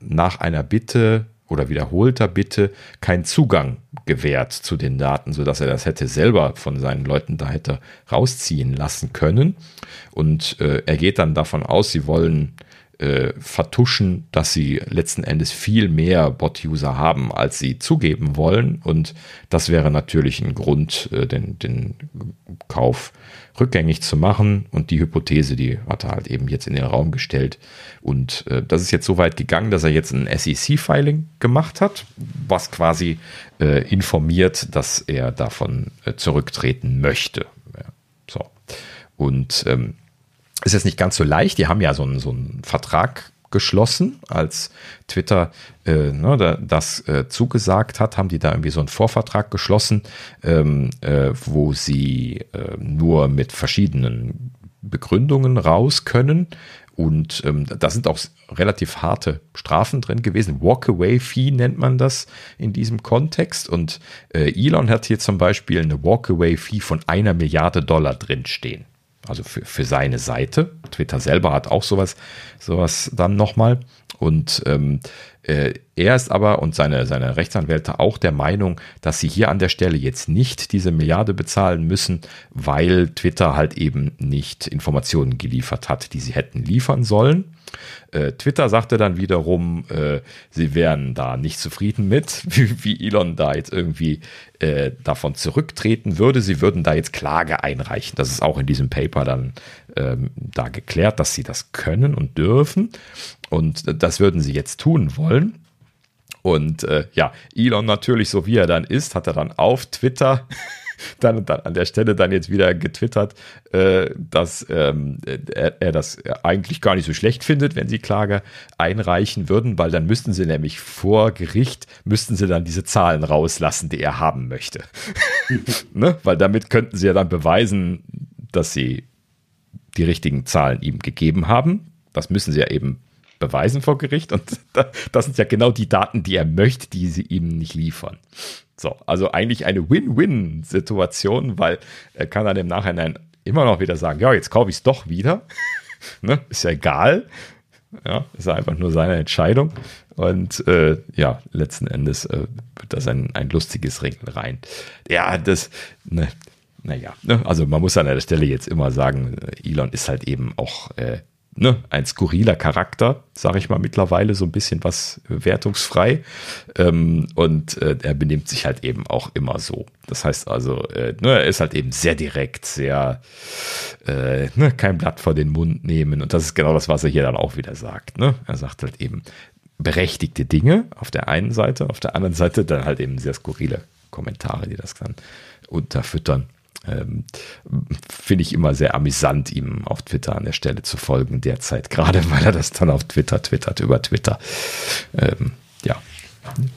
nach einer Bitte oder wiederholter Bitte keinen Zugang gewährt zu den Daten, sodass er das hätte selber von seinen Leuten da hätte rausziehen lassen können. Und äh, er geht dann davon aus, sie wollen äh, vertuschen, dass sie letzten Endes viel mehr Bot-User haben, als sie zugeben wollen. Und das wäre natürlich ein Grund, äh, den, den Kauf rückgängig zu machen. Und die Hypothese, die hat er halt eben jetzt in den Raum gestellt. Und äh, das ist jetzt so weit gegangen, dass er jetzt ein SEC-Filing gemacht hat, was quasi äh, informiert, dass er davon äh, zurücktreten möchte. Ja, so. Und ähm, ist jetzt nicht ganz so leicht. Die haben ja so einen, so einen Vertrag geschlossen, als Twitter äh, ne, das äh, zugesagt hat, haben die da irgendwie so einen Vorvertrag geschlossen, ähm, äh, wo sie äh, nur mit verschiedenen Begründungen raus können. Und ähm, da sind auch relativ harte Strafen drin gewesen. Walkaway-Fee nennt man das in diesem Kontext. Und äh, Elon hat hier zum Beispiel eine Walkaway-Fee von einer Milliarde Dollar drinstehen also für, für seine Seite. Twitter selber hat auch sowas, sowas dann nochmal. Und ähm, äh, er ist aber und seine, seine Rechtsanwälte auch der Meinung, dass sie hier an der Stelle jetzt nicht diese Milliarde bezahlen müssen, weil Twitter halt eben nicht Informationen geliefert hat, die sie hätten liefern sollen. Äh, Twitter sagte dann wiederum, äh, sie wären da nicht zufrieden mit, wie, Elon da jetzt irgendwie äh, davon zurücktreten würde. Sie würden da jetzt Klage einreichen. Das ist auch in diesem Paper dann ähm, da geklärt, dass sie das können und dürfen. Und das würden sie jetzt tun wollen. Und äh, ja, Elon natürlich, so wie er dann ist, hat er dann auf Twitter dann, dann an der Stelle dann jetzt wieder getwittert, äh, dass ähm, er, er, das eigentlich gar nicht so schlecht findet, wenn sie Klage einreichen würden, weil dann müssten sie nämlich vor Gericht, müssten sie dann diese Zahlen rauslassen, die er haben möchte. ne? Weil damit könnten sie ja dann beweisen, dass sie die richtigen Zahlen ihm gegeben haben. Das müssen sie ja eben beweisen vor Gericht und das sind ja genau die Daten, die er möchte, die sie ihm nicht liefern. So, also eigentlich eine Win-Win-Situation, weil er kann dann im Nachhinein immer noch wieder sagen, ja, jetzt kaufe ich es doch wieder. ne? Ist ja egal. Ja, ist einfach nur seine Entscheidung. Und äh, ja, letzten Endes äh, wird das ein, ein lustiges Ringen rein. Ja, das, ne, naja, ne, also man muss an der Stelle jetzt immer sagen, Elon ist halt eben auch äh, ne, ein skurriler Charakter, sage ich mal mittlerweile, so ein bisschen was wertungsfrei. Ähm, und äh, er benimmt sich halt eben auch immer so. Das heißt also, äh, ne, er ist halt eben sehr direkt, sehr äh, ne, kein Blatt vor den Mund nehmen. Und das ist genau das, was er hier dann auch wieder sagt. Ne? Er sagt halt eben berechtigte Dinge auf der einen Seite, auf der anderen Seite dann halt eben sehr skurrile Kommentare, die das dann unterfüttern. Ähm, Finde ich immer sehr amüsant, ihm auf Twitter an der Stelle zu folgen derzeit, gerade weil er das dann auf Twitter twittert, über Twitter. Ähm, ja,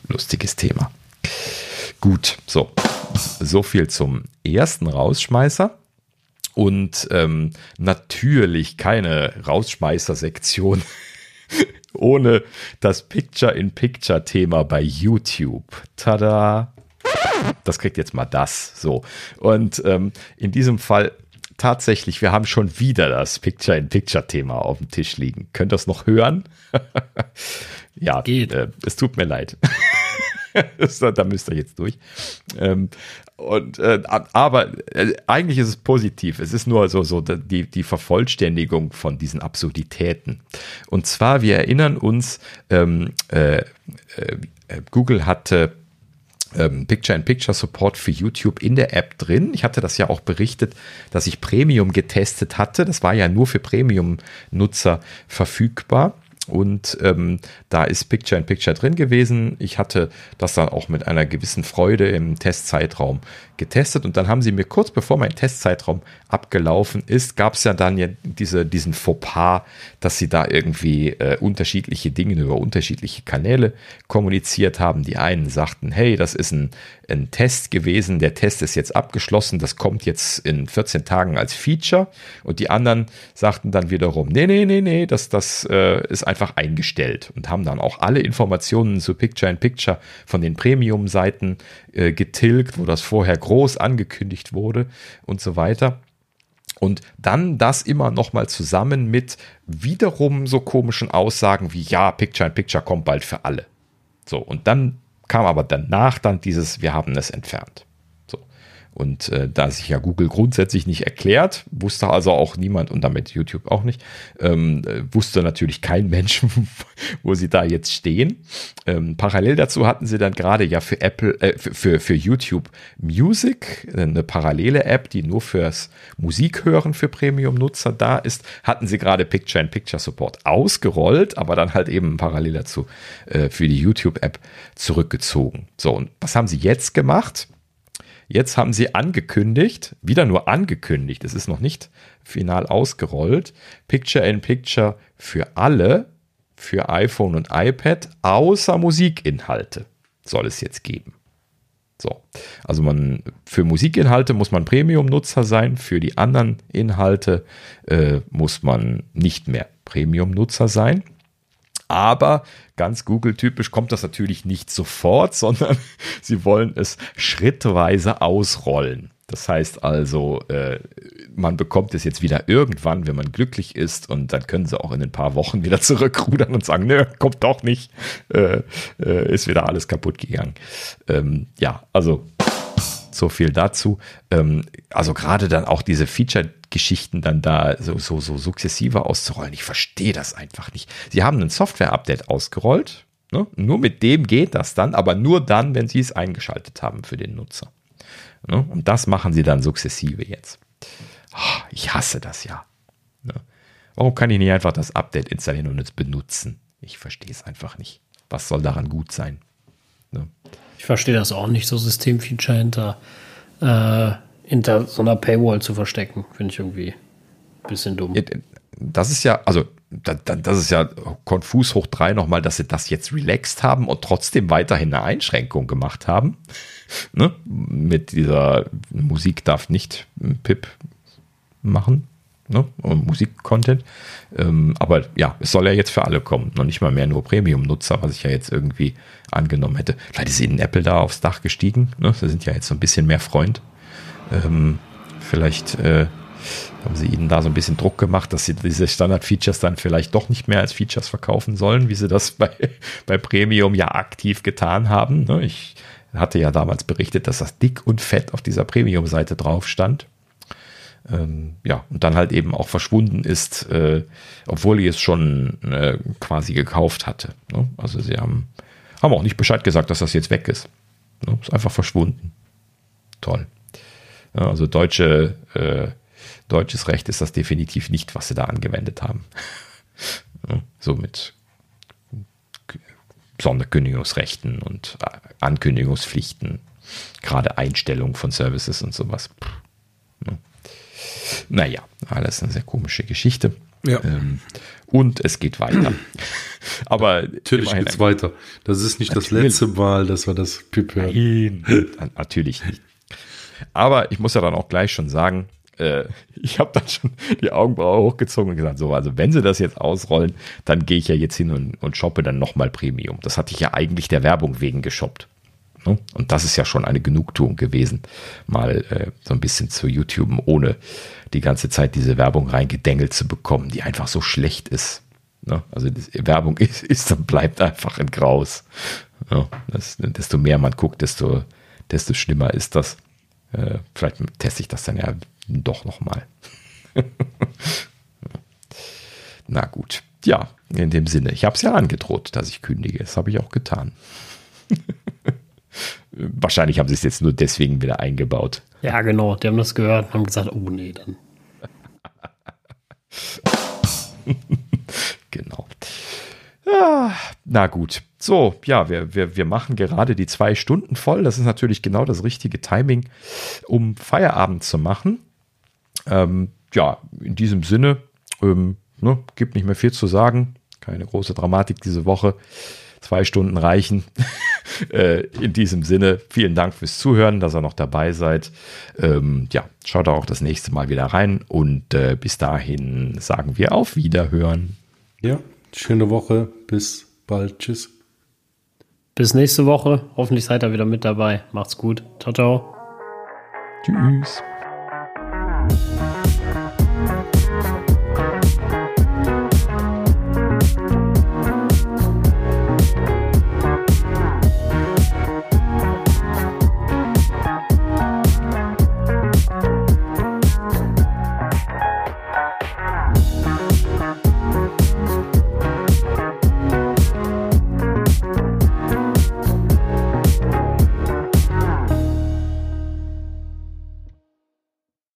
lustiges Thema. Gut, so. So viel zum ersten Rausschmeißer. Und ähm, natürlich keine Rausschmeißer-Sektion ohne das Picture-in-Picture-Thema bei YouTube. Tada! Das kriegt jetzt mal das. So. Und ähm, in diesem Fall tatsächlich, wir haben schon wieder das Picture-in-Picture-Thema auf dem Tisch liegen. Könnt ihr das noch hören? ja, Geht. Äh, es tut mir leid. da müsst ihr jetzt durch. Ähm, und, äh, aber äh, eigentlich ist es positiv. Es ist nur so, so die, die Vervollständigung von diesen Absurditäten. Und zwar, wir erinnern uns, ähm, äh, äh Google hatte Picture-in-Picture-Support für YouTube in der App drin. Ich hatte das ja auch berichtet, dass ich Premium getestet hatte. Das war ja nur für Premium-Nutzer verfügbar. Und ähm, da ist Picture in Picture drin gewesen. Ich hatte das dann auch mit einer gewissen Freude im Testzeitraum getestet und dann haben sie mir kurz bevor mein Testzeitraum abgelaufen ist, gab es ja dann ja diese, diesen Fauxpas, dass sie da irgendwie äh, unterschiedliche Dinge über unterschiedliche Kanäle kommuniziert haben. Die einen sagten, hey, das ist ein, ein Test gewesen, der Test ist jetzt abgeschlossen, das kommt jetzt in 14 Tagen als Feature und die anderen sagten dann wiederum, nee, nee, nee, nee, das, das äh, ist einfach eingestellt und haben dann auch alle Informationen zu Picture-in-Picture von den Premium-Seiten äh, getilgt, wo das vorher groß angekündigt wurde und so weiter. Und dann das immer nochmal zusammen mit wiederum so komischen Aussagen wie, ja, Picture in Picture kommt bald für alle. So, und dann kam aber danach dann dieses, wir haben es entfernt. Und äh, da sich ja Google grundsätzlich nicht erklärt, wusste also auch niemand und damit YouTube auch nicht, ähm, äh, wusste natürlich kein Mensch, wo sie da jetzt stehen. Ähm, parallel dazu hatten sie dann gerade ja für Apple, äh, für, für YouTube Music, eine parallele App, die nur fürs Musikhören für Premium-Nutzer da ist, hatten sie gerade Picture-in-Picture-Support ausgerollt, aber dann halt eben parallel dazu äh, für die YouTube-App zurückgezogen. So, und was haben sie jetzt gemacht? Jetzt haben sie angekündigt, wieder nur angekündigt, es ist noch nicht final ausgerollt, Picture in Picture für alle, für iPhone und iPad, außer Musikinhalte soll es jetzt geben. So, also man für Musikinhalte muss man Premium-Nutzer sein, für die anderen Inhalte äh, muss man nicht mehr Premium-Nutzer sein. Aber ganz Google-typisch kommt das natürlich nicht sofort, sondern sie wollen es schrittweise ausrollen. Das heißt also, äh, man bekommt es jetzt wieder irgendwann, wenn man glücklich ist, und dann können sie auch in ein paar Wochen wieder zurückrudern und sagen, nö, kommt doch nicht, äh, äh, ist wieder alles kaputt gegangen. Ähm, ja, also so viel dazu. Ähm, also gerade dann auch diese Feature-Geschichten dann da so, so, so sukzessive auszurollen. Ich verstehe das einfach nicht. Sie haben ein Software-Update ausgerollt. Ne? Nur mit dem geht das dann, aber nur dann, wenn Sie es eingeschaltet haben für den Nutzer. Ne? Und das machen Sie dann sukzessive jetzt. Oh, ich hasse das ja. Ne? Warum kann ich nicht einfach das Update installieren und es benutzen? Ich verstehe es einfach nicht. Was soll daran gut sein? Ne? Ich verstehe das auch nicht, so Systemfeature hinter, äh, hinter so einer Paywall zu verstecken. Finde ich irgendwie ein bisschen dumm. Das ist ja, also das ist ja konfus hoch drei nochmal, dass sie das jetzt relaxed haben und trotzdem weiterhin eine Einschränkung gemacht haben. ne? Mit dieser Musik darf nicht PIP machen ne? Musik-Content. Ähm, aber ja, es soll ja jetzt für alle kommen. Noch nicht mal mehr nur Premium-Nutzer, was ich ja jetzt irgendwie angenommen hätte. Vielleicht ist ihnen Apple da aufs Dach gestiegen. Ne? Sie sind ja jetzt so ein bisschen mehr Freund. Ähm, vielleicht äh, haben sie ihnen da so ein bisschen Druck gemacht, dass sie diese Standard-Features dann vielleicht doch nicht mehr als Features verkaufen sollen, wie sie das bei, bei Premium ja aktiv getan haben. Ne? Ich hatte ja damals berichtet, dass das dick und fett auf dieser Premium-Seite drauf stand ähm, ja, und dann halt eben auch verschwunden ist, äh, obwohl ich es schon äh, quasi gekauft hatte. Ne? Also sie haben, haben auch nicht Bescheid gesagt, dass das jetzt weg ist. Ne? Ist einfach verschwunden. Toll. Ja, also deutsche, äh, deutsches Recht ist das definitiv nicht, was sie da angewendet haben. ja, so mit Sonderkündigungsrechten und äh, Ankündigungspflichten, gerade Einstellung von Services und sowas. Puh. Naja, alles eine sehr komische Geschichte. Ja. Ähm, und es geht weiter. Aber natürlich geht es weiter. Das ist nicht das letzte Mal, dass wir das Pip hören. Nein, natürlich nicht. Aber ich muss ja dann auch gleich schon sagen, äh, ich habe dann schon die Augenbraue hochgezogen und gesagt, so, also wenn sie das jetzt ausrollen, dann gehe ich ja jetzt hin und, und shoppe dann nochmal Premium. Das hatte ich ja eigentlich der Werbung wegen geshoppt. Ne? Und das ist ja schon eine Genugtuung gewesen, mal äh, so ein bisschen zu YouTube, ohne die ganze Zeit diese Werbung reingedengelt zu bekommen, die einfach so schlecht ist. Ne? Also Werbung ist, ist und bleibt einfach in Graus. Ja, das, desto mehr man guckt, desto, desto schlimmer ist das. Äh, vielleicht teste ich das dann ja doch nochmal. Na gut. Ja, in dem Sinne. Ich habe es ja angedroht, dass ich kündige. Das habe ich auch getan. Wahrscheinlich haben sie es jetzt nur deswegen wieder eingebaut. Ja, genau. Die haben das gehört und haben gesagt, oh nee, dann. genau. Ah, na gut. So, ja, wir, wir, wir machen gerade die zwei Stunden voll. Das ist natürlich genau das richtige Timing, um Feierabend zu machen. Ähm, ja, in diesem Sinne, ähm, ne, gibt nicht mehr viel zu sagen. Keine große Dramatik diese Woche. Zwei Stunden reichen. äh, in diesem Sinne, vielen Dank fürs Zuhören, dass ihr noch dabei seid. Ähm, ja, schaut auch das nächste Mal wieder rein und äh, bis dahin sagen wir auf Wiederhören. Ja, Schöne Woche. Bis bald. Tschüss. Bis nächste Woche. Hoffentlich seid ihr wieder mit dabei. Macht's gut. Ciao, ciao. Tschüss.